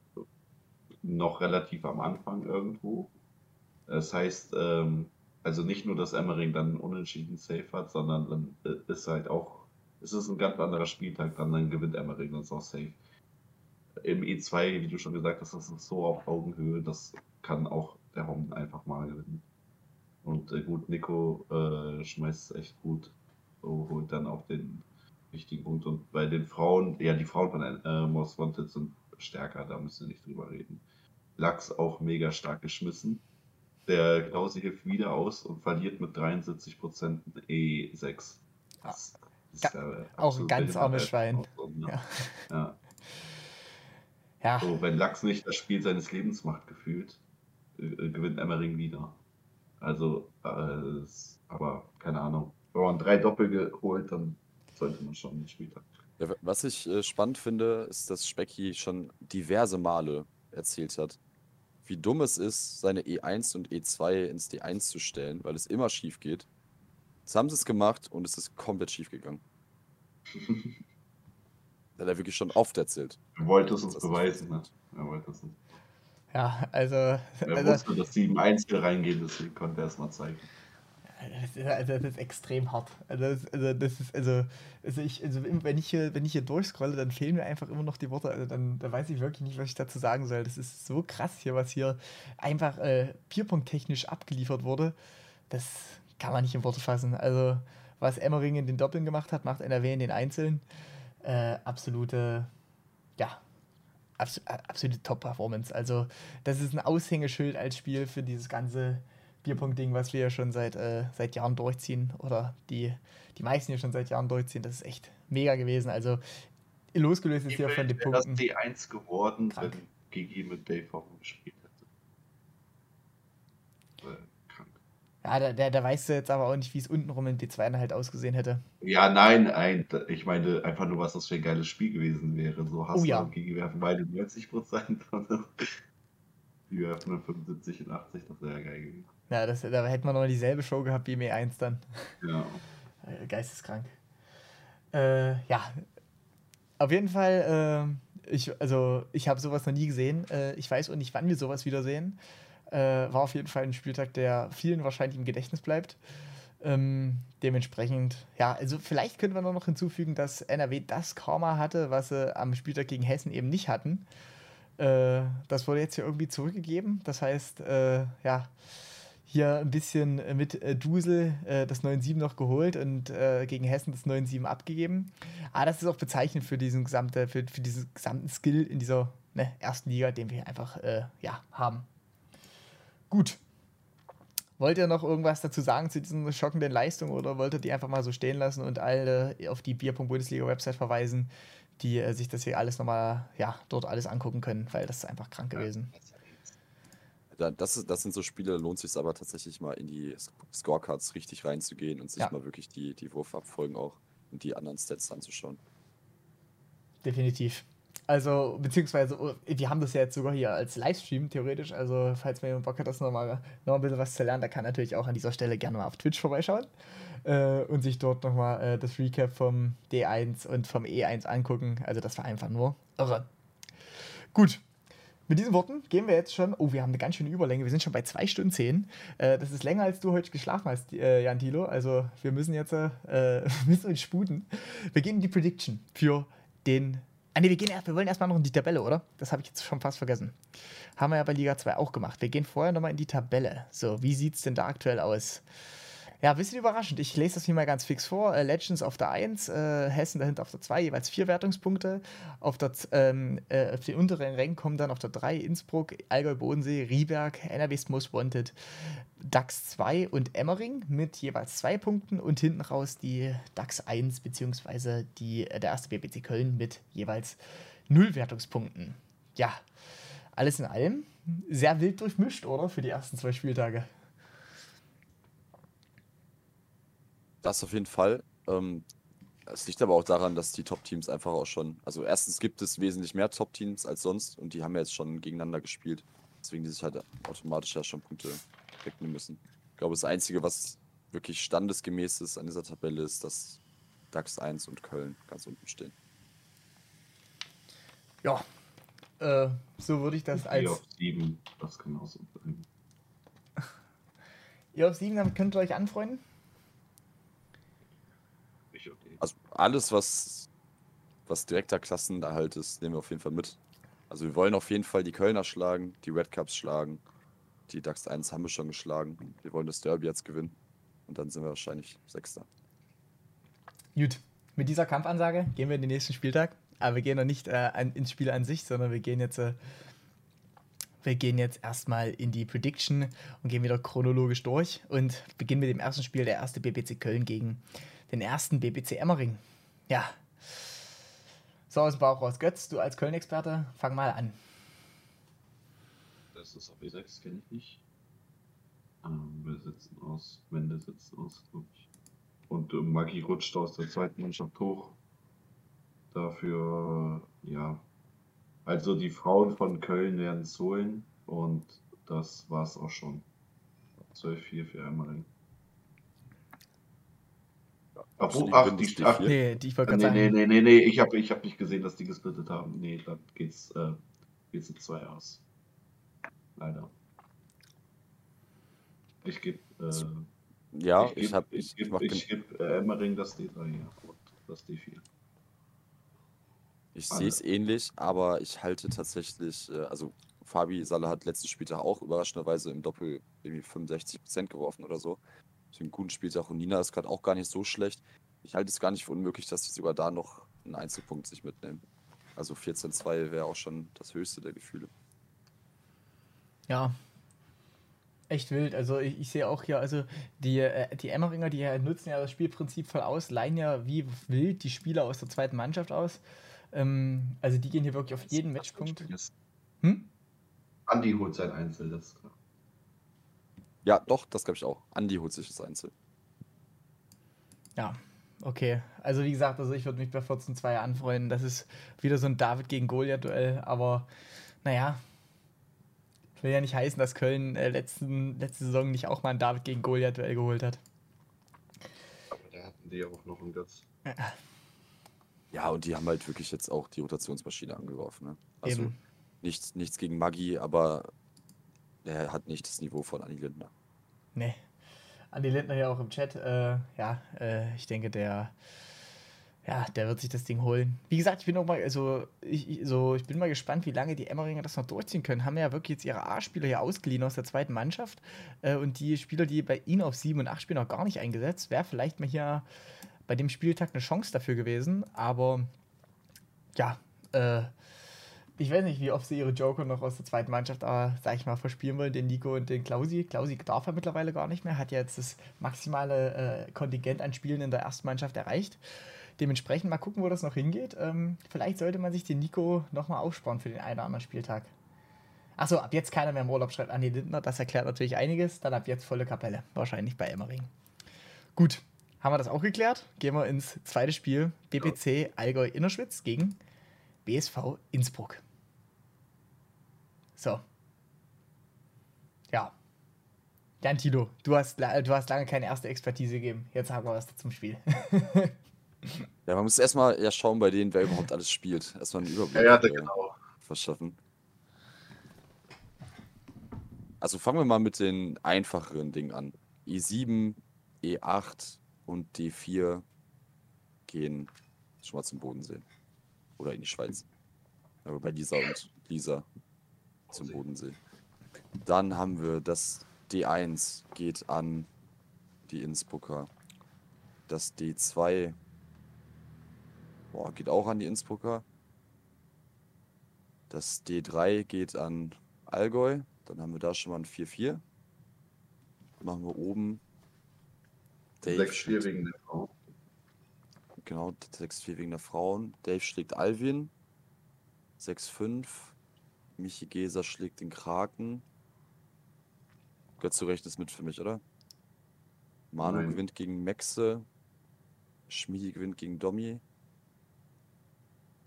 S2: noch relativ am Anfang irgendwo. Das heißt, ähm, also nicht nur, dass Emmering dann unentschieden safe hat, sondern dann äh, ist halt auch, es ist ein ganz anderer Spieltag, dann, dann gewinnt Emmering und ist auch safe. Im E2, wie du schon gesagt hast, das ist so auf Augenhöhe, das kann auch der Home einfach mal gewinnen. Und äh, gut, Nico äh, schmeißt es echt gut. So holt dann auch den wichtigen Punkt. Und bei den Frauen, ja, die Frauen von äh, Most Wanted sind stärker, da müssen wir nicht drüber reden. Lachs auch mega stark geschmissen. Der Klausi hilft wieder aus und verliert mit 73% E6. Das
S1: ist ja auch ein ganz armes Schwein. Ne? ja.
S2: ja. ja. So, wenn Lachs nicht das Spiel seines Lebens macht, gefühlt, äh, gewinnt Emmering wieder. Also, äh, aber keine Ahnung. Wenn man drei Doppel geholt, dann sollte man schon den Spieltag.
S3: Ja, was ich äh, spannend finde, ist, dass Specki schon diverse Male erzählt hat, wie dumm es ist, seine E1 und E2 ins D1 zu stellen, weil es immer schief geht. Jetzt haben sie es gemacht und es ist komplett schief gegangen. hat er wirklich schon oft erzählt.
S2: Er wollte es uns beweisen, ne? Er wollte es uns.
S1: Ja, also. Er
S2: also, wusste, dass sie im Einzel reingehen, deswegen konnte er es mal zeigen.
S1: Das ist, also das ist extrem hart. Also, das, also, das ist, also, also, ich, also wenn, ich hier, wenn ich hier durchscrolle, dann fehlen mir einfach immer noch die Worte. Also dann, da weiß ich wirklich nicht, was ich dazu sagen soll. Das ist so krass hier, was hier einfach äh, Bierpunkt-technisch abgeliefert wurde. Das kann man nicht in Worte fassen. Also, was Emmering in den Doppeln gemacht hat, macht NRW in den Einzelnen. Äh, absolute, abs absolute Top-Performance. Also, das ist ein Aushängeschild als Spiel für dieses ganze Bierpunkt-Ding, was wir ja schon seit, äh, seit Jahren durchziehen. Oder die, die meisten ja schon seit Jahren durchziehen. Das ist echt mega gewesen. Also, losgelöst ist hier von den Punkten.
S2: Das D1 geworden, krank. wenn GG mit Dave auch gespielt
S1: Ja, da, da, da weißt du jetzt aber auch nicht, wie es untenrum im D2 halt ausgesehen hätte.
S2: Ja, nein, nein, ich meine einfach nur, was das für ein geiles Spiel gewesen wäre. So hast oh, ja. und Gigi werfen beide 90 Prozent. Die werfen nur 75 und 80, das wäre ja geil gewesen.
S1: Ja, das, da hätten wir noch dieselbe Show gehabt wie im E1 dann.
S2: Ja.
S1: Äh, geisteskrank. Äh, ja, auf jeden Fall, äh, ich, also ich habe sowas noch nie gesehen. Äh, ich weiß auch nicht, wann wir sowas wiedersehen. Äh, war auf jeden Fall ein Spieltag, der vielen wahrscheinlich im Gedächtnis bleibt. Ähm, dementsprechend, ja, also vielleicht könnten wir noch hinzufügen, dass NRW das Karma hatte, was sie am Spieltag gegen Hessen eben nicht hatten. Äh, das wurde jetzt hier irgendwie zurückgegeben. Das heißt, äh, ja, hier ein bisschen mit äh, Dusel äh, das 9-7 noch geholt und äh, gegen Hessen das 9-7 abgegeben. Aber das ist auch bezeichnend für diesen gesamte, für, für diesen gesamten Skill in dieser ne, ersten Liga, den wir einfach ja, haben. Gut. Wollt ihr noch irgendwas dazu sagen zu diesen schockenden Leistungen oder wollt ihr die einfach mal so stehen lassen und alle auf die Bier.bundesliga-Website verweisen, die äh, sich das hier alles nochmal, ja, dort alles angucken können, weil das ist einfach krank gewesen.
S3: Das, das sind so Spiele, da lohnt sich aber tatsächlich mal in die Scorecards richtig reinzugehen und sich ja. mal wirklich die, die Wurfabfolgen auch und die anderen Stats anzuschauen.
S1: Definitiv. Also, beziehungsweise, oh, die haben das ja jetzt sogar hier als Livestream, theoretisch. Also, falls man Bock hat, das nochmal noch ein bisschen was zu lernen, da kann natürlich auch an dieser Stelle gerne mal auf Twitch vorbeischauen äh, und sich dort nochmal äh, das Recap vom D1 und vom E1 angucken. Also, das war einfach nur irre. Gut. Mit diesen Worten gehen wir jetzt schon. Oh, wir haben eine ganz schöne Überlänge. Wir sind schon bei 2 Stunden 10. Äh, das ist länger, als du heute geschlafen hast, äh, Jan Thilo. Also, wir müssen jetzt äh, müssen uns sputen. Wir gehen in die Prediction für den Ah, wir, gehen wir wollen erstmal noch in die Tabelle, oder? Das habe ich jetzt schon fast vergessen. Haben wir ja bei Liga 2 auch gemacht. Wir gehen vorher nochmal in die Tabelle. So, wie sieht es denn da aktuell aus? Ja, ein bisschen überraschend. Ich lese das hier mal ganz fix vor. Äh, Legends auf der 1, äh, Hessen dahinter auf der 2, jeweils vier Wertungspunkte. Auf, der, ähm, äh, auf den unteren Rängen kommen dann auf der 3 Innsbruck, Allgäu Bodensee, Rieberg, NRW's Most Wanted, DAX 2 und Emmering mit jeweils zwei Punkten und hinten raus die DAX 1 bzw. Äh, der erste BBC Köln mit jeweils null Wertungspunkten. Ja, alles in allem sehr wild durchmischt, oder? Für die ersten zwei Spieltage.
S3: Das auf jeden Fall. Ähm, es liegt aber auch daran, dass die Top-Teams einfach auch schon. Also, erstens gibt es wesentlich mehr Top-Teams als sonst und die haben ja jetzt schon gegeneinander gespielt. Deswegen die sich halt automatisch ja schon Punkte wegnehmen müssen. Ich glaube, das Einzige, was wirklich standesgemäß ist an dieser Tabelle, ist, dass DAX 1 und Köln ganz unten stehen.
S1: Ja, äh, so würde ich das als.
S2: Ihr auf 7, das kann auch so sein.
S1: Ihr auf 7, damit könnt ihr euch anfreunden?
S3: Also alles, was, was direkter Klassenerhalt ist, nehmen wir auf jeden Fall mit. Also wir wollen auf jeden Fall die Kölner schlagen, die Red Cups schlagen. Die DAX 1 haben wir schon geschlagen. Wir wollen das Derby jetzt gewinnen. Und dann sind wir wahrscheinlich Sechster.
S1: Gut, mit dieser Kampfansage gehen wir in den nächsten Spieltag. Aber wir gehen noch nicht äh, ins Spiel an sich, sondern wir gehen jetzt, äh, wir gehen jetzt erstmal in die Prediction und gehen wieder chronologisch durch und beginnen mit dem ersten Spiel, der erste BBC Köln gegen den ersten BBC Emmering. Ja. So aus dem Bauch raus. Götz, du als Köln-Experte, fang mal an.
S2: Das ist auf E6, kenne ich nicht. Ähm, wir sitzen aus, Wände sitzen aus, glaube ich. Und äh, Maggi rutscht aus der zweiten Mannschaft hoch. Dafür, ja. Also die Frauen von Köln werden es holen und das war's auch schon. 12-4 für Emmering. Ach, die, ach, nee, die, ich wollte nee, nee, nee, nee, nee, ich habe ich hab nicht gesehen, dass die gesplittet haben. Nee, dann geht's, äh, geht's in zwei aus. Leider. Ich gebe, äh,
S3: ja, ich, ich habe,
S2: ich, ich, ich, ich gebe äh, Emmering das D3 hier und das D4.
S3: Ich sehe es ähnlich, aber ich halte tatsächlich, äh, also Fabi Salle hat letzten Spieltag auch überraschenderweise im Doppel irgendwie 65% geworfen oder so. Den guten Spieltag und Nina ist gerade auch gar nicht so schlecht. Ich halte es gar nicht für unmöglich, dass sie sogar da noch einen Einzelpunkt sich mitnehmen. Also 14-2 wäre auch schon das höchste der Gefühle.
S1: Ja, echt wild. Also ich, ich, sehe auch hier, also die, äh, die Emmeringer, die nutzen ja das Spielprinzip voll aus, leihen ja wie wild die Spieler aus der zweiten Mannschaft aus. Ähm, also die gehen hier wirklich auf jeden Matchpunkt.
S2: Hm? Andi holt sein Einzel, das ist klar.
S3: Ja, doch, das glaube ich auch. Andi holt sich das Einzel.
S1: Ja, okay. Also wie gesagt, also ich würde mich bei 14-2 anfreunden. Das ist wieder so ein David gegen Goliath-Duell, aber naja. Will ja nicht heißen, dass Köln äh, letzten, letzte Saison nicht auch mal ein David gegen Goliath-Duell geholt hat.
S2: Aber da hatten die ja auch noch einen Götz.
S3: Ja. ja, und die haben halt wirklich jetzt auch die Rotationsmaschine angeworfen. Ne? Also Eben. Nichts, nichts gegen Maggi, aber er hat nicht das Niveau von Anni Lindner.
S1: Nee. Andi Lindner ja auch im Chat. Äh, ja, äh, ich denke, der, ja, der wird sich das Ding holen. Wie gesagt, ich bin auch mal, also ich, so, ich bin mal gespannt, wie lange die Emmeringer das noch durchziehen können. Haben ja wirklich jetzt ihre A-Spieler hier ausgeliehen aus der zweiten Mannschaft. Äh, und die Spieler, die bei ihnen auf 7 und 8 spielen, noch gar nicht eingesetzt. Wäre vielleicht mal hier bei dem Spieltag eine Chance dafür gewesen. Aber ja, äh, ich weiß nicht, wie oft sie ihre Joker noch aus der zweiten Mannschaft, äh, sag ich mal, verspielen wollen, den Nico und den Klausi. Klausi darf er mittlerweile gar nicht mehr, hat ja jetzt das maximale äh, Kontingent an Spielen in der ersten Mannschaft erreicht. Dementsprechend mal gucken, wo das noch hingeht. Ähm, vielleicht sollte man sich den Nico nochmal aufsparen für den einen oder anderen Spieltag. Achso, ab jetzt keiner mehr im Urlaub schreibt Andi Lindner, das erklärt natürlich einiges. Dann ab jetzt volle Kapelle, wahrscheinlich bei Emmering. Gut, haben wir das auch geklärt? Gehen wir ins zweite Spiel. BPC Allgäu Innerschwitz gegen BSV Innsbruck. So. Ja. Jan Tilo, du hast, du hast lange keine erste Expertise gegeben. Jetzt haben wir was zum Spiel.
S3: ja, man muss erstmal ja schauen bei denen, wer überhaupt alles spielt. Erstmal einen Überblick
S2: ja, ja, genau.
S3: verschaffen. Also fangen wir mal mit den einfacheren Dingen an. E7, E8 und D4 gehen schon mal zum Bodensee. Oder in die Schweiz. Aber bei Lisa und Lisa zum Bodensee. Dann haben wir das D1 geht an die Innsbrucker. Das D2 boah, geht auch an die Innsbrucker. Das D3 geht an Allgäu. Dann haben wir da schon mal ein 4-4. Machen wir oben. Dave
S2: 6-4
S3: schlägt,
S2: wegen der Frau.
S3: genau, 6-4 wegen der Frauen. Dave schlägt Alvin. 6-5. Michi Geser schlägt den Kraken. Götz, du rechnest mit für mich, oder? Manu
S2: Nein.
S3: gewinnt gegen Mexe. Schmiedi gewinnt gegen Domi.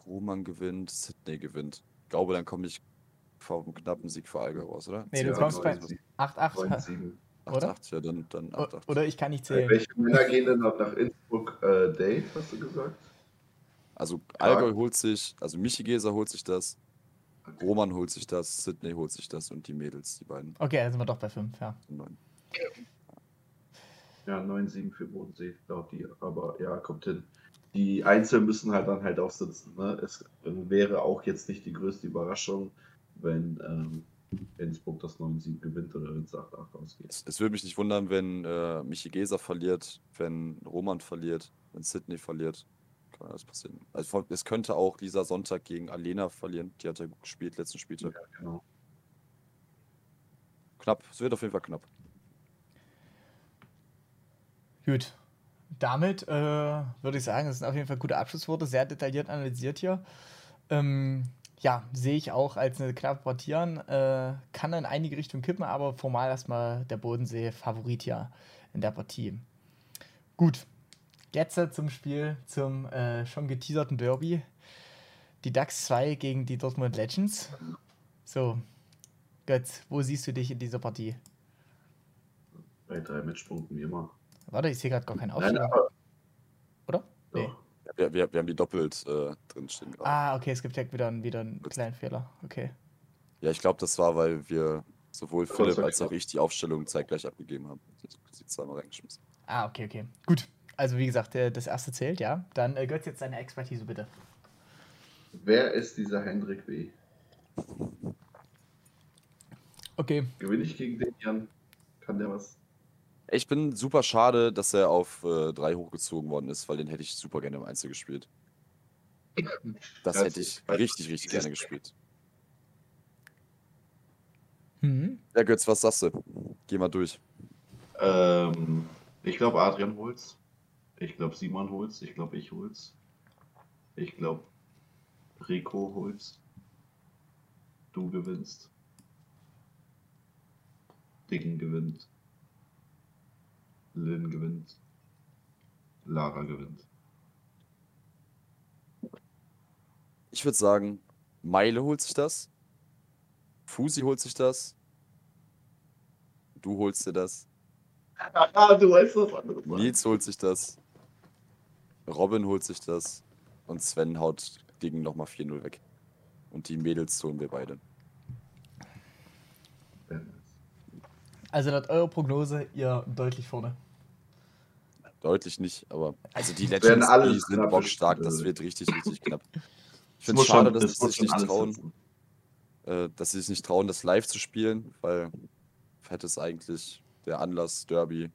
S3: Roman gewinnt. Sydney gewinnt. Ich glaube, dann komme ich vor einem knappen Sieg für Allgäu raus, oder?
S1: Nee, du kommst bei
S2: 9-7.
S1: 8-8.
S2: 9-7.
S3: 8,
S1: oder?
S3: 8, ja, dann, dann
S1: O-
S3: 8, 8.
S1: Oder ich kann nicht
S2: Äh,
S1: zählen.
S2: welche Männer gehen denn noch nach Innsbruck? Äh, Dave, hast du gesagt?
S3: Also Allgäu holt sich, also Michi Geser holt sich das, Roman holt sich das, Sydney holt sich das und die Mädels, die beiden
S1: Okay, dann sind wir doch bei 5, ja.
S3: sind neun.
S2: Ja, 9-7 für Bodensee, laut dir. Aber ja, kommt hin. Die Einzel müssen halt dann halt auch sitzen. Ne? Es wäre auch jetzt nicht die größte Überraschung, wenn ähm, Innsbruck das 9-7 gewinnt oder wenn es 8-8 ausgeht.
S3: Es, es würde mich nicht wundern, wenn äh, Michi Geser verliert, wenn Roman verliert, wenn Sydney verliert. Kann alles passieren. Also es könnte auch dieser Sonntag gegen Alena verlieren. Die hat ja gut gespielt, letzten Spieltag.
S2: Ja, genau.
S3: Knapp. Es wird auf jeden Fall knapp.
S1: Gut. Damit äh, würde ich sagen, das sind auf jeden Fall gute Abschlussworte, sehr detailliert analysiert hier. Ähm, ja, sehe ich auch als eine knappe Partie an. Äh, kann in einige Richtungen kippen, aber formal erstmal der Bodensee Favorit ja in der Partie. Gut, jetzt zum Spiel, zum äh, schon geteaserten Derby. Die DAX 2 gegen die Dortmund Legends. So, Götz, wo siehst du dich in dieser Partie?
S2: Bei drei Matchpunkten wie immer.
S1: Warte, ich sehe gerade gar keine
S2: Nein,
S1: Aufstellung.
S2: aber
S1: Oder? Nee.
S2: doch.
S3: Wir, wir, wir haben die doppelt äh, drinstehen gerade.
S1: Ah, okay, es gibt ja wieder, einen- wieder einen kleinen Fehler. Okay.
S3: Ja, ich glaube, das war, weil wir sowohl Philipp als auch ich die Aufstellung zeitgleich abgegeben haben. Sie zweimal reingeschmissen.
S1: Ah, okay, okay. Gut. Also, wie gesagt, äh, das erste zählt, ja. Dann äh, Götz jetzt deine Expertise bitte.
S2: Wer ist dieser Hendrik W?
S1: Okay.
S2: Gewinne ich gegen den Jan? Kann der was?
S3: Ich bin super schade, dass er auf äh, drei hochgezogen worden ist, weil den hätte ich super gerne im Einzel gespielt. Das
S2: Ja,
S3: hätte ich
S2: das-
S3: richtig, richtig
S2: das-
S3: gerne gespielt.
S1: Mhm.
S3: Ja, Götz, was sagst du? Geh mal durch.
S2: Ähm, ich glaube, Adrian holt's. Ich glaube, Simon holt's. Ich glaube, ich hol's. Ich glaube, Rico holt's. Du gewinnst. Dicken gewinnt. Lynn gewinnt. Lara gewinnt.
S3: Ich würde sagen, Meile holt sich das. Fusi holt sich das. Du holst dir das.
S2: Ah, du weißt was anderes.
S3: Nils holt sich das. Robin holt sich das. Und Sven haut Dingen nochmal 4-0 weg. Und die Mädels holen wir beide.
S1: Also, laut eurer Prognose, ihr deutlich vorne.
S3: Deutlich nicht, aber also die
S2: alles
S3: die sind bockstark. Das wird richtig, richtig knapp. Ich finde es schade, dass sie sich nicht trauen, äh, dass sie sich nicht trauen, das live zu spielen, weil hätte es eigentlich der Anlass Derby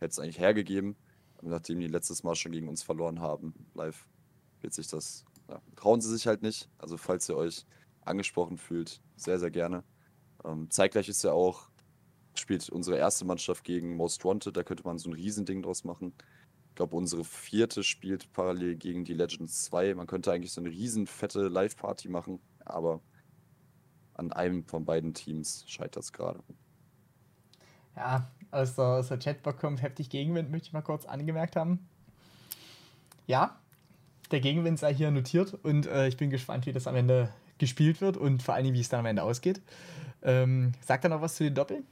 S3: hätte es eigentlich hergegeben. Aber nachdem die letztes Mal schon gegen uns verloren haben, live, wird sich das, ja, trauen sie sich halt nicht. Also falls ihr euch angesprochen fühlt, sehr, sehr gerne. Ähm, zeitgleich ist ja auch, spielt unsere erste Mannschaft gegen Most Wanted, da könnte man so ein Riesending draus machen. Ich glaube, unsere vierte spielt parallel gegen die Legends 2. Man könnte eigentlich so eine riesen fette Live-Party machen, aber an einem von beiden Teams scheitert es gerade.
S1: Ja, der, aus der Chatbox kommt heftig Gegenwind, möchte ich mal kurz angemerkt haben. Ja, der Gegenwind sei hier notiert und äh, ich bin gespannt, wie das am Ende gespielt wird und vor allem, wie es dann am Ende ausgeht. Ähm, sagt er noch was zu den Doppeln?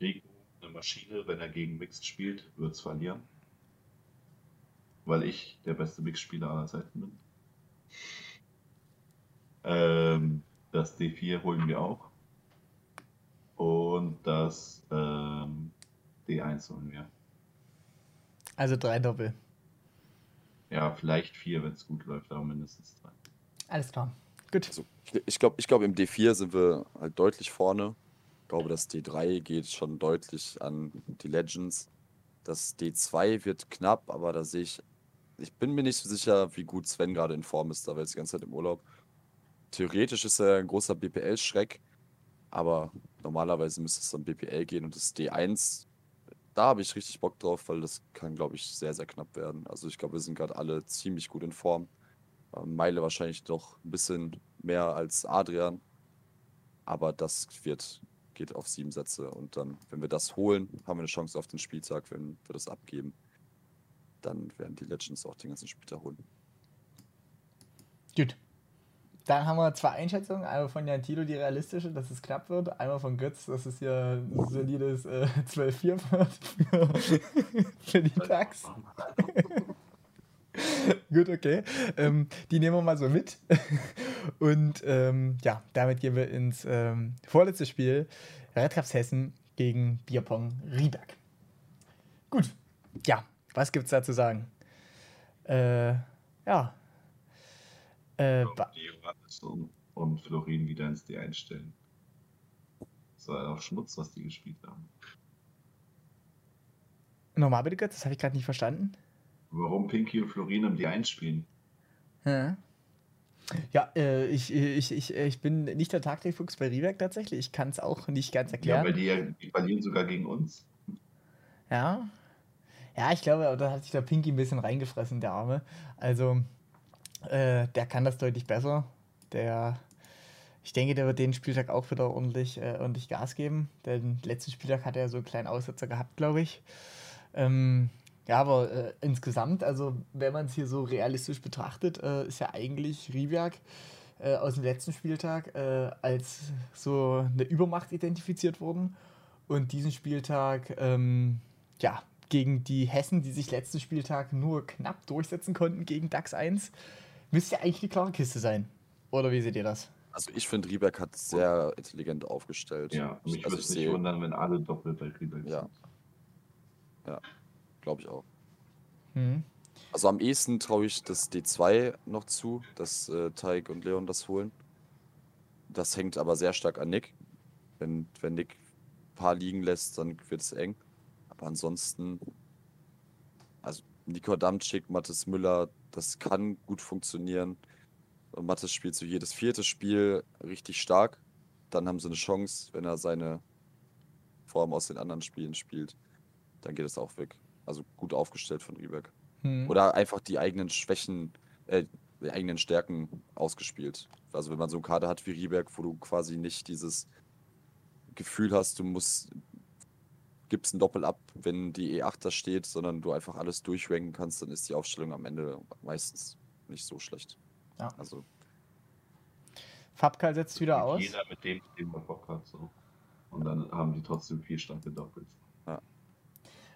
S2: Rico, eine Maschine, wenn er gegen Mixed spielt, wird es verlieren. Weil ich der beste Mixed-Spieler aller Zeiten bin. Ähm, das D4 holen wir auch. Und das ähm, D1 holen wir.
S1: Also drei Doppel.
S2: Ja, vielleicht vier, wenn es gut läuft, aber mindestens drei.
S1: Alles klar. Gut.
S3: Also, ich glaube, ich glaub, im D4 sind wir halt deutlich vorne. Glaube, das D3 geht schon deutlich an die Legends. Das D2 wird knapp, aber da sehe ich, ich bin mir nicht so sicher, wie gut Sven gerade in Form ist, da war jetzt die ganze Zeit im Urlaub. Theoretisch ist er ein großer BPL-Schreck, aber normalerweise müsste es dann BPL gehen und das D1, da habe ich richtig Bock drauf, weil das kann, glaube ich, sehr, sehr knapp werden. Also ich glaube, wir sind gerade alle ziemlich gut in Form. Ähm, Meile wahrscheinlich doch ein bisschen mehr als Adrian, aber das wird, geht auf sieben Sätze und dann, wenn wir das holen, haben wir eine Chance auf den Spieltag, wenn wir das abgeben. Dann werden die Legends auch den ganzen Spieltag holen.
S1: Gut. Dann haben wir zwei Einschätzungen. Einmal von Jan Tilo, die realistische, dass es knapp wird. Einmal von Götz, dass es hier ein solides äh, 12-4 wird für, die DAX. Gut, okay. Ähm, die nehmen wir mal so mit. Und ähm, ja, damit gehen wir ins ähm, vorletzte Spiel. Redcaps Hessen gegen Bierpong Rieberg. Gut. Ja, was gibt's da zu sagen? Äh, ja. Äh,
S2: und, und Florin wieder ins D1 stellen. Das war auch Schmutz, was die gespielt haben.
S1: Nochmal bitte, Götz, das habe ich gerade nicht verstanden.
S2: Warum Pinky und Florin im D1 spielen?
S1: Ja, ja äh, ich, ich, ich, ich bin nicht der Taktikfuchs bei Rieberg tatsächlich. Ich kann es auch nicht ganz
S2: Ja,
S1: erklären.
S2: weil die, ja- die verlieren sogar gegen uns.
S1: Ja. Ja, ich glaube, da hat sich der Pinky ein bisschen reingefressen, der Arme. Also, äh, der kann das deutlich besser. Der, ich denke, der wird den Spieltag auch wieder ordentlich, äh, ordentlich Gas geben. Den letzten Spieltag hat er so einen kleinen Aussetzer gehabt, glaube ich. Ähm, ja, aber äh, insgesamt, also wenn man es hier so realistisch betrachtet, äh, ist ja eigentlich Rieberg äh, aus dem letzten Spieltag äh, als so eine Übermacht identifiziert worden. Und diesen Spieltag, ähm, ja, gegen die Hessen, die sich letzten Spieltag nur knapp durchsetzen konnten gegen DAX 1, müsste ja eigentlich eine klare Kiste sein. Oder wie seht ihr das?
S3: Also ich finde, Rieberg hat sehr intelligent aufgestellt.
S2: Ja, mich
S3: also
S2: würde
S3: ich
S2: es nicht
S3: sehe,
S2: wundern, wenn alle doppelt bei Rieberg
S3: Ja.
S2: sind.
S3: Glaube ich auch.
S1: Hm.
S3: Also am ehesten traue ich das D2 noch zu, dass äh, Teig und Leon das holen. Das hängt aber sehr stark an Nick. Wenn, wenn Nick ein paar liegen lässt, dann wird es eng. Aber ansonsten, also Nico Damczyk, Mathis Müller, das kann gut funktionieren. Und Mathis spielt so jedes vierte Spiel richtig stark. Dann haben sie eine Chance, wenn er seine Form aus den anderen Spielen spielt. Dann geht es auch weg. Also gut aufgestellt von Rieberg.
S1: Hm.
S3: Oder einfach die eigenen Schwächen, äh, die eigenen Stärken ausgespielt. Also wenn man so einen Kader hat wie Rieberg, wo du quasi nicht dieses Gefühl hast, du musst, gibst ein Doppel ab, wenn die E8 da steht, sondern du einfach alles durchranken kannst, dann ist die Aufstellung am Ende meistens nicht so schlecht.
S1: Ja.
S3: Also
S1: Fabkal setzt wieder aus.
S2: Jeder mit dem, den man Bock hat. So. Und dann haben die trotzdem vier starke Doppels.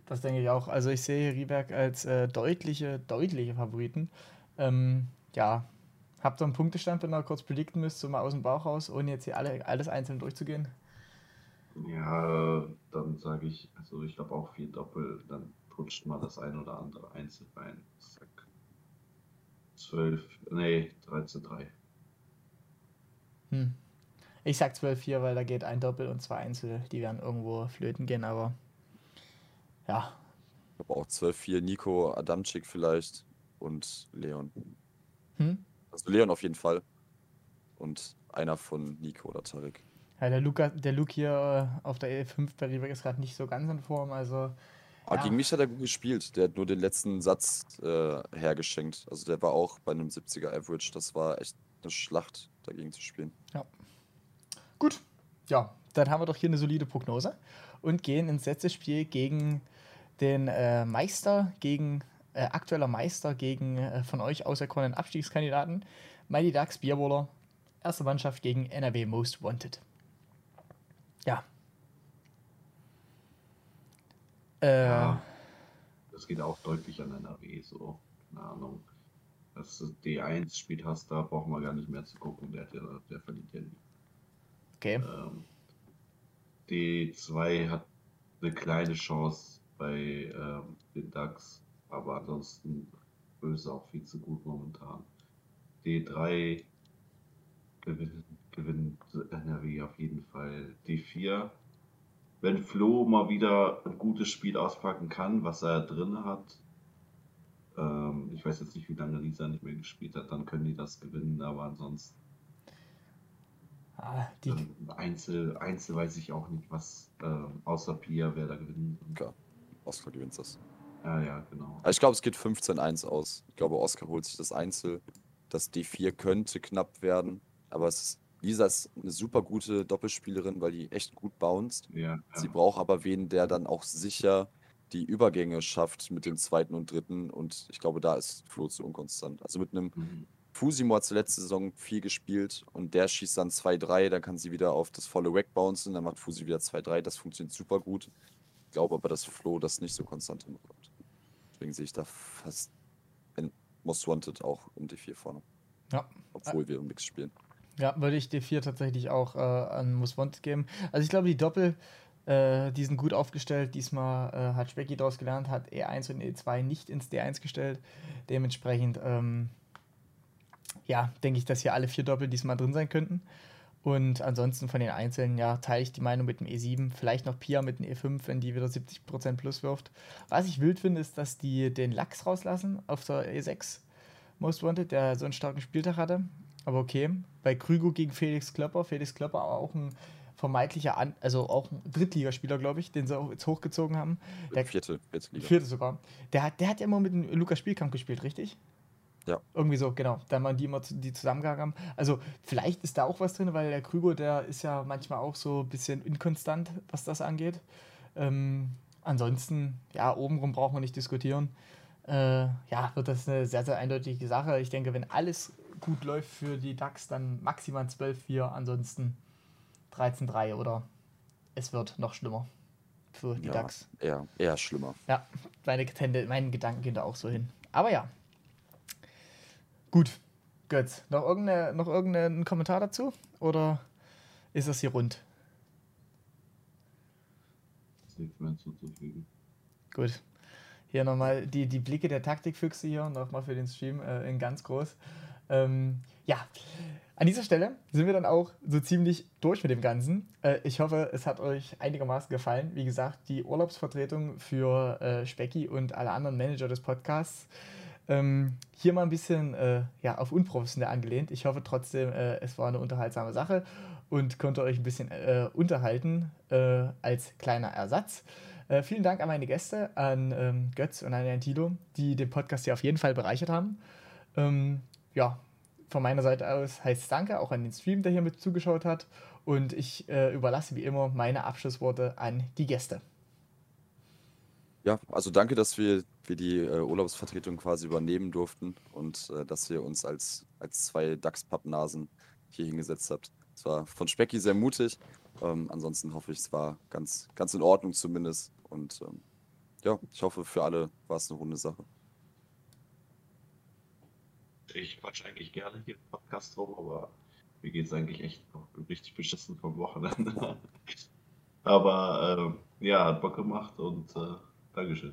S1: Das denke ich auch. Also ich sehe Rieberg als äh, deutliche, deutliche Favoriten. Ähm, ja, habt ihr einen Punktestand, wenn ihr kurz predikten müsst, so mal aus dem Bauch raus, ohne jetzt hier alle, alles einzeln durchzugehen?
S2: Ja, dann sage ich, also ich habe auch vier Doppel, dann rutscht mal das ein oder andere Einzel rein. Zack. 12, nee, 13, 3.
S1: Hm. Ich sag 12-4, weil da geht ein Doppel und zwei Einzel, die werden irgendwo flöten gehen, aber ja,
S3: ich glaube auch 12-4 Nico, Adamczyk vielleicht und Leon.
S1: hm?
S3: Also Leon auf jeden Fall. Und einer von Nico oder Tarek.
S1: ja der, Luca, der Luke hier äh, auf der E5 bei Rieberg ist gerade nicht so ganz in Form, also
S3: Aber
S1: Ja.
S3: gegen mich hat er gut gespielt. Der hat nur den letzten Satz äh, hergeschenkt. Also der war auch bei einem 70er Average. Das war echt eine Schlacht, dagegen zu spielen.
S1: Gut, ja, dann haben wir doch hier eine solide Prognose und gehen ins letzte Spiel gegen den äh, Meister, gegen äh, aktueller Meister, gegen äh, von euch auserkorenen Abstiegskandidaten, Mighty Ducks Bierwohler, erste Mannschaft gegen NRW Most Wanted. Ja. Äh,
S2: Ja. Das geht auch deutlich an NRW, so, keine Ahnung. Dass du D1 spielt hast, da brauchen wir gar nicht mehr zu gucken, der, ja, der verliert ja nie.
S1: Okay.
S2: Ähm, D2 hat eine kleine Chance bei ähm, den DAX, aber ansonsten böse auch viel zu gut momentan. D3 gewinnt, gewinnt NRW auf jeden Fall. D4 wenn Flo mal wieder ein gutes Spiel auspacken kann, was er drin hat, ähm, ich weiß jetzt nicht, wie lange Lisa nicht mehr gespielt hat, dann können die das gewinnen, aber ansonsten. Ah, die... ähm, Einzel, Einzel weiß ich auch nicht, was äh, außer Pia, wer da gewinnen
S3: Klar, Oscar gewinnt das.
S2: Ja, ja, genau.
S3: Also ich glaube, es geht 15-1 aus. Ich glaube, Oscar holt sich das Einzel. Das D4 könnte knapp werden, aber es ist, Lisa ist eine super gute Doppelspielerin, weil die echt gut bounced.
S2: Ja, ja.
S3: Sie braucht aber wen, der dann auch sicher die Übergänge schafft mit dem zweiten und dritten. Und ich glaube, da ist Flo zu unkonstant. Also mit einem
S2: Mhm.
S3: Fusimo hat letzte Saison viel gespielt und der schießt dann 2-3, dann kann sie wieder auf das volle Rack bouncen, dann macht Fusi wieder 2-3, das funktioniert super gut. Ich glaube aber, dass Flo das nicht so konstant hinbekommt. Deswegen sehe ich da fast in Most Wanted auch um D4 vorne.
S1: Ja.
S3: Obwohl wir um nichts spielen.
S1: Ja, würde ich D4 tatsächlich auch äh, an Most Wanted geben. Also ich glaube, die Doppel, äh, die sind gut aufgestellt. Diesmal äh, hat Specky daraus gelernt, hat E1 und E2 nicht ins D1 gestellt. Dementsprechend, ähm, ja, denke ich, dass hier alle vier Doppel diesmal drin sein könnten. Und ansonsten von den Einzelnen, ja, teile ich die Meinung mit dem E7. Vielleicht noch Pia mit dem E5, wenn die wieder 70% plus wirft. Was ich wild finde, ist, dass die den Lachs rauslassen auf der E6 Most Wanted, der so einen starken Spieltag hatte. Aber okay. Bei Krügo gegen Felix Klöpper. Felix Klöpper auch ein vermeintlicher, An also auch ein Drittligaspieler, glaube ich, den sie auch jetzt hochgezogen haben. Der
S3: vierte, vierte Liga.
S1: Vierte sogar. Der hat, der hat ja immer mit dem Lukas Spielkamp gespielt, richtig?
S3: Ja.
S1: Irgendwie so, genau. Da waren die immer die zusammengegangen haben. Also vielleicht ist da auch was drin, weil der Krüger, der ist ja manchmal auch so ein bisschen inkonstant, was das angeht. Ähm, ansonsten, ja, obenrum brauchen wir nicht diskutieren. Äh, ja, wird das eine sehr, sehr eindeutige Sache. Ich denke, wenn alles gut läuft für die DAX, dann maximal 12-4, ansonsten 13-3 oder es wird noch schlimmer für die
S3: Ja,
S1: DAX.
S3: eher, eher schlimmer.
S1: Ja, meine, meine Gedanken gehen da auch so hin. Aber ja. Gut. Götz, noch, irgendeine, noch irgendeinen Kommentar dazu? Oder ist das hier rund?
S2: Nichts mehr hinzuzufügen.
S1: Gut. Hier nochmal die, die Blicke der Taktikfüchse hier, nochmal für den Stream äh, in ganz groß. Ähm, ja, an dieser Stelle sind wir dann auch so ziemlich durch mit dem Ganzen. Äh, ich hoffe, es hat euch einigermaßen gefallen. Wie gesagt, die Urlaubsvertretung für äh, Specki und alle anderen Manager des Podcasts. Ähm, hier mal ein bisschen äh, ja, auf unprofessionell angelehnt. Ich hoffe trotzdem, äh, es war eine unterhaltsame Sache und konnte euch ein bisschen äh, unterhalten äh, als kleiner Ersatz. Äh, vielen Dank an meine Gäste, an ähm, Götz und an Herrn Tilo, die den Podcast hier auf jeden Fall bereichert haben. Ähm, ja, von meiner Seite aus heißt es Danke auch an den Stream, der hier mit zugeschaut hat. Und ich äh, überlasse wie immer meine Abschlussworte an die Gäste.
S3: Ja, also danke, dass wir, wir die äh, Urlaubsvertretung quasi übernehmen durften und äh, dass ihr uns als, als zwei DAX-Pappnasen hier hingesetzt habt. Es war von Specki sehr mutig. Ähm, ansonsten hoffe ich, es war ganz, ganz in Ordnung zumindest. Und ähm, ja, ich hoffe, für alle war es eine runde Sache.
S2: Ich quatsch eigentlich gerne hier im Podcast rum, aber mir geht es eigentlich echt richtig beschissen vom Wochenende. aber ähm, ja, hat Bock gemacht und äh, также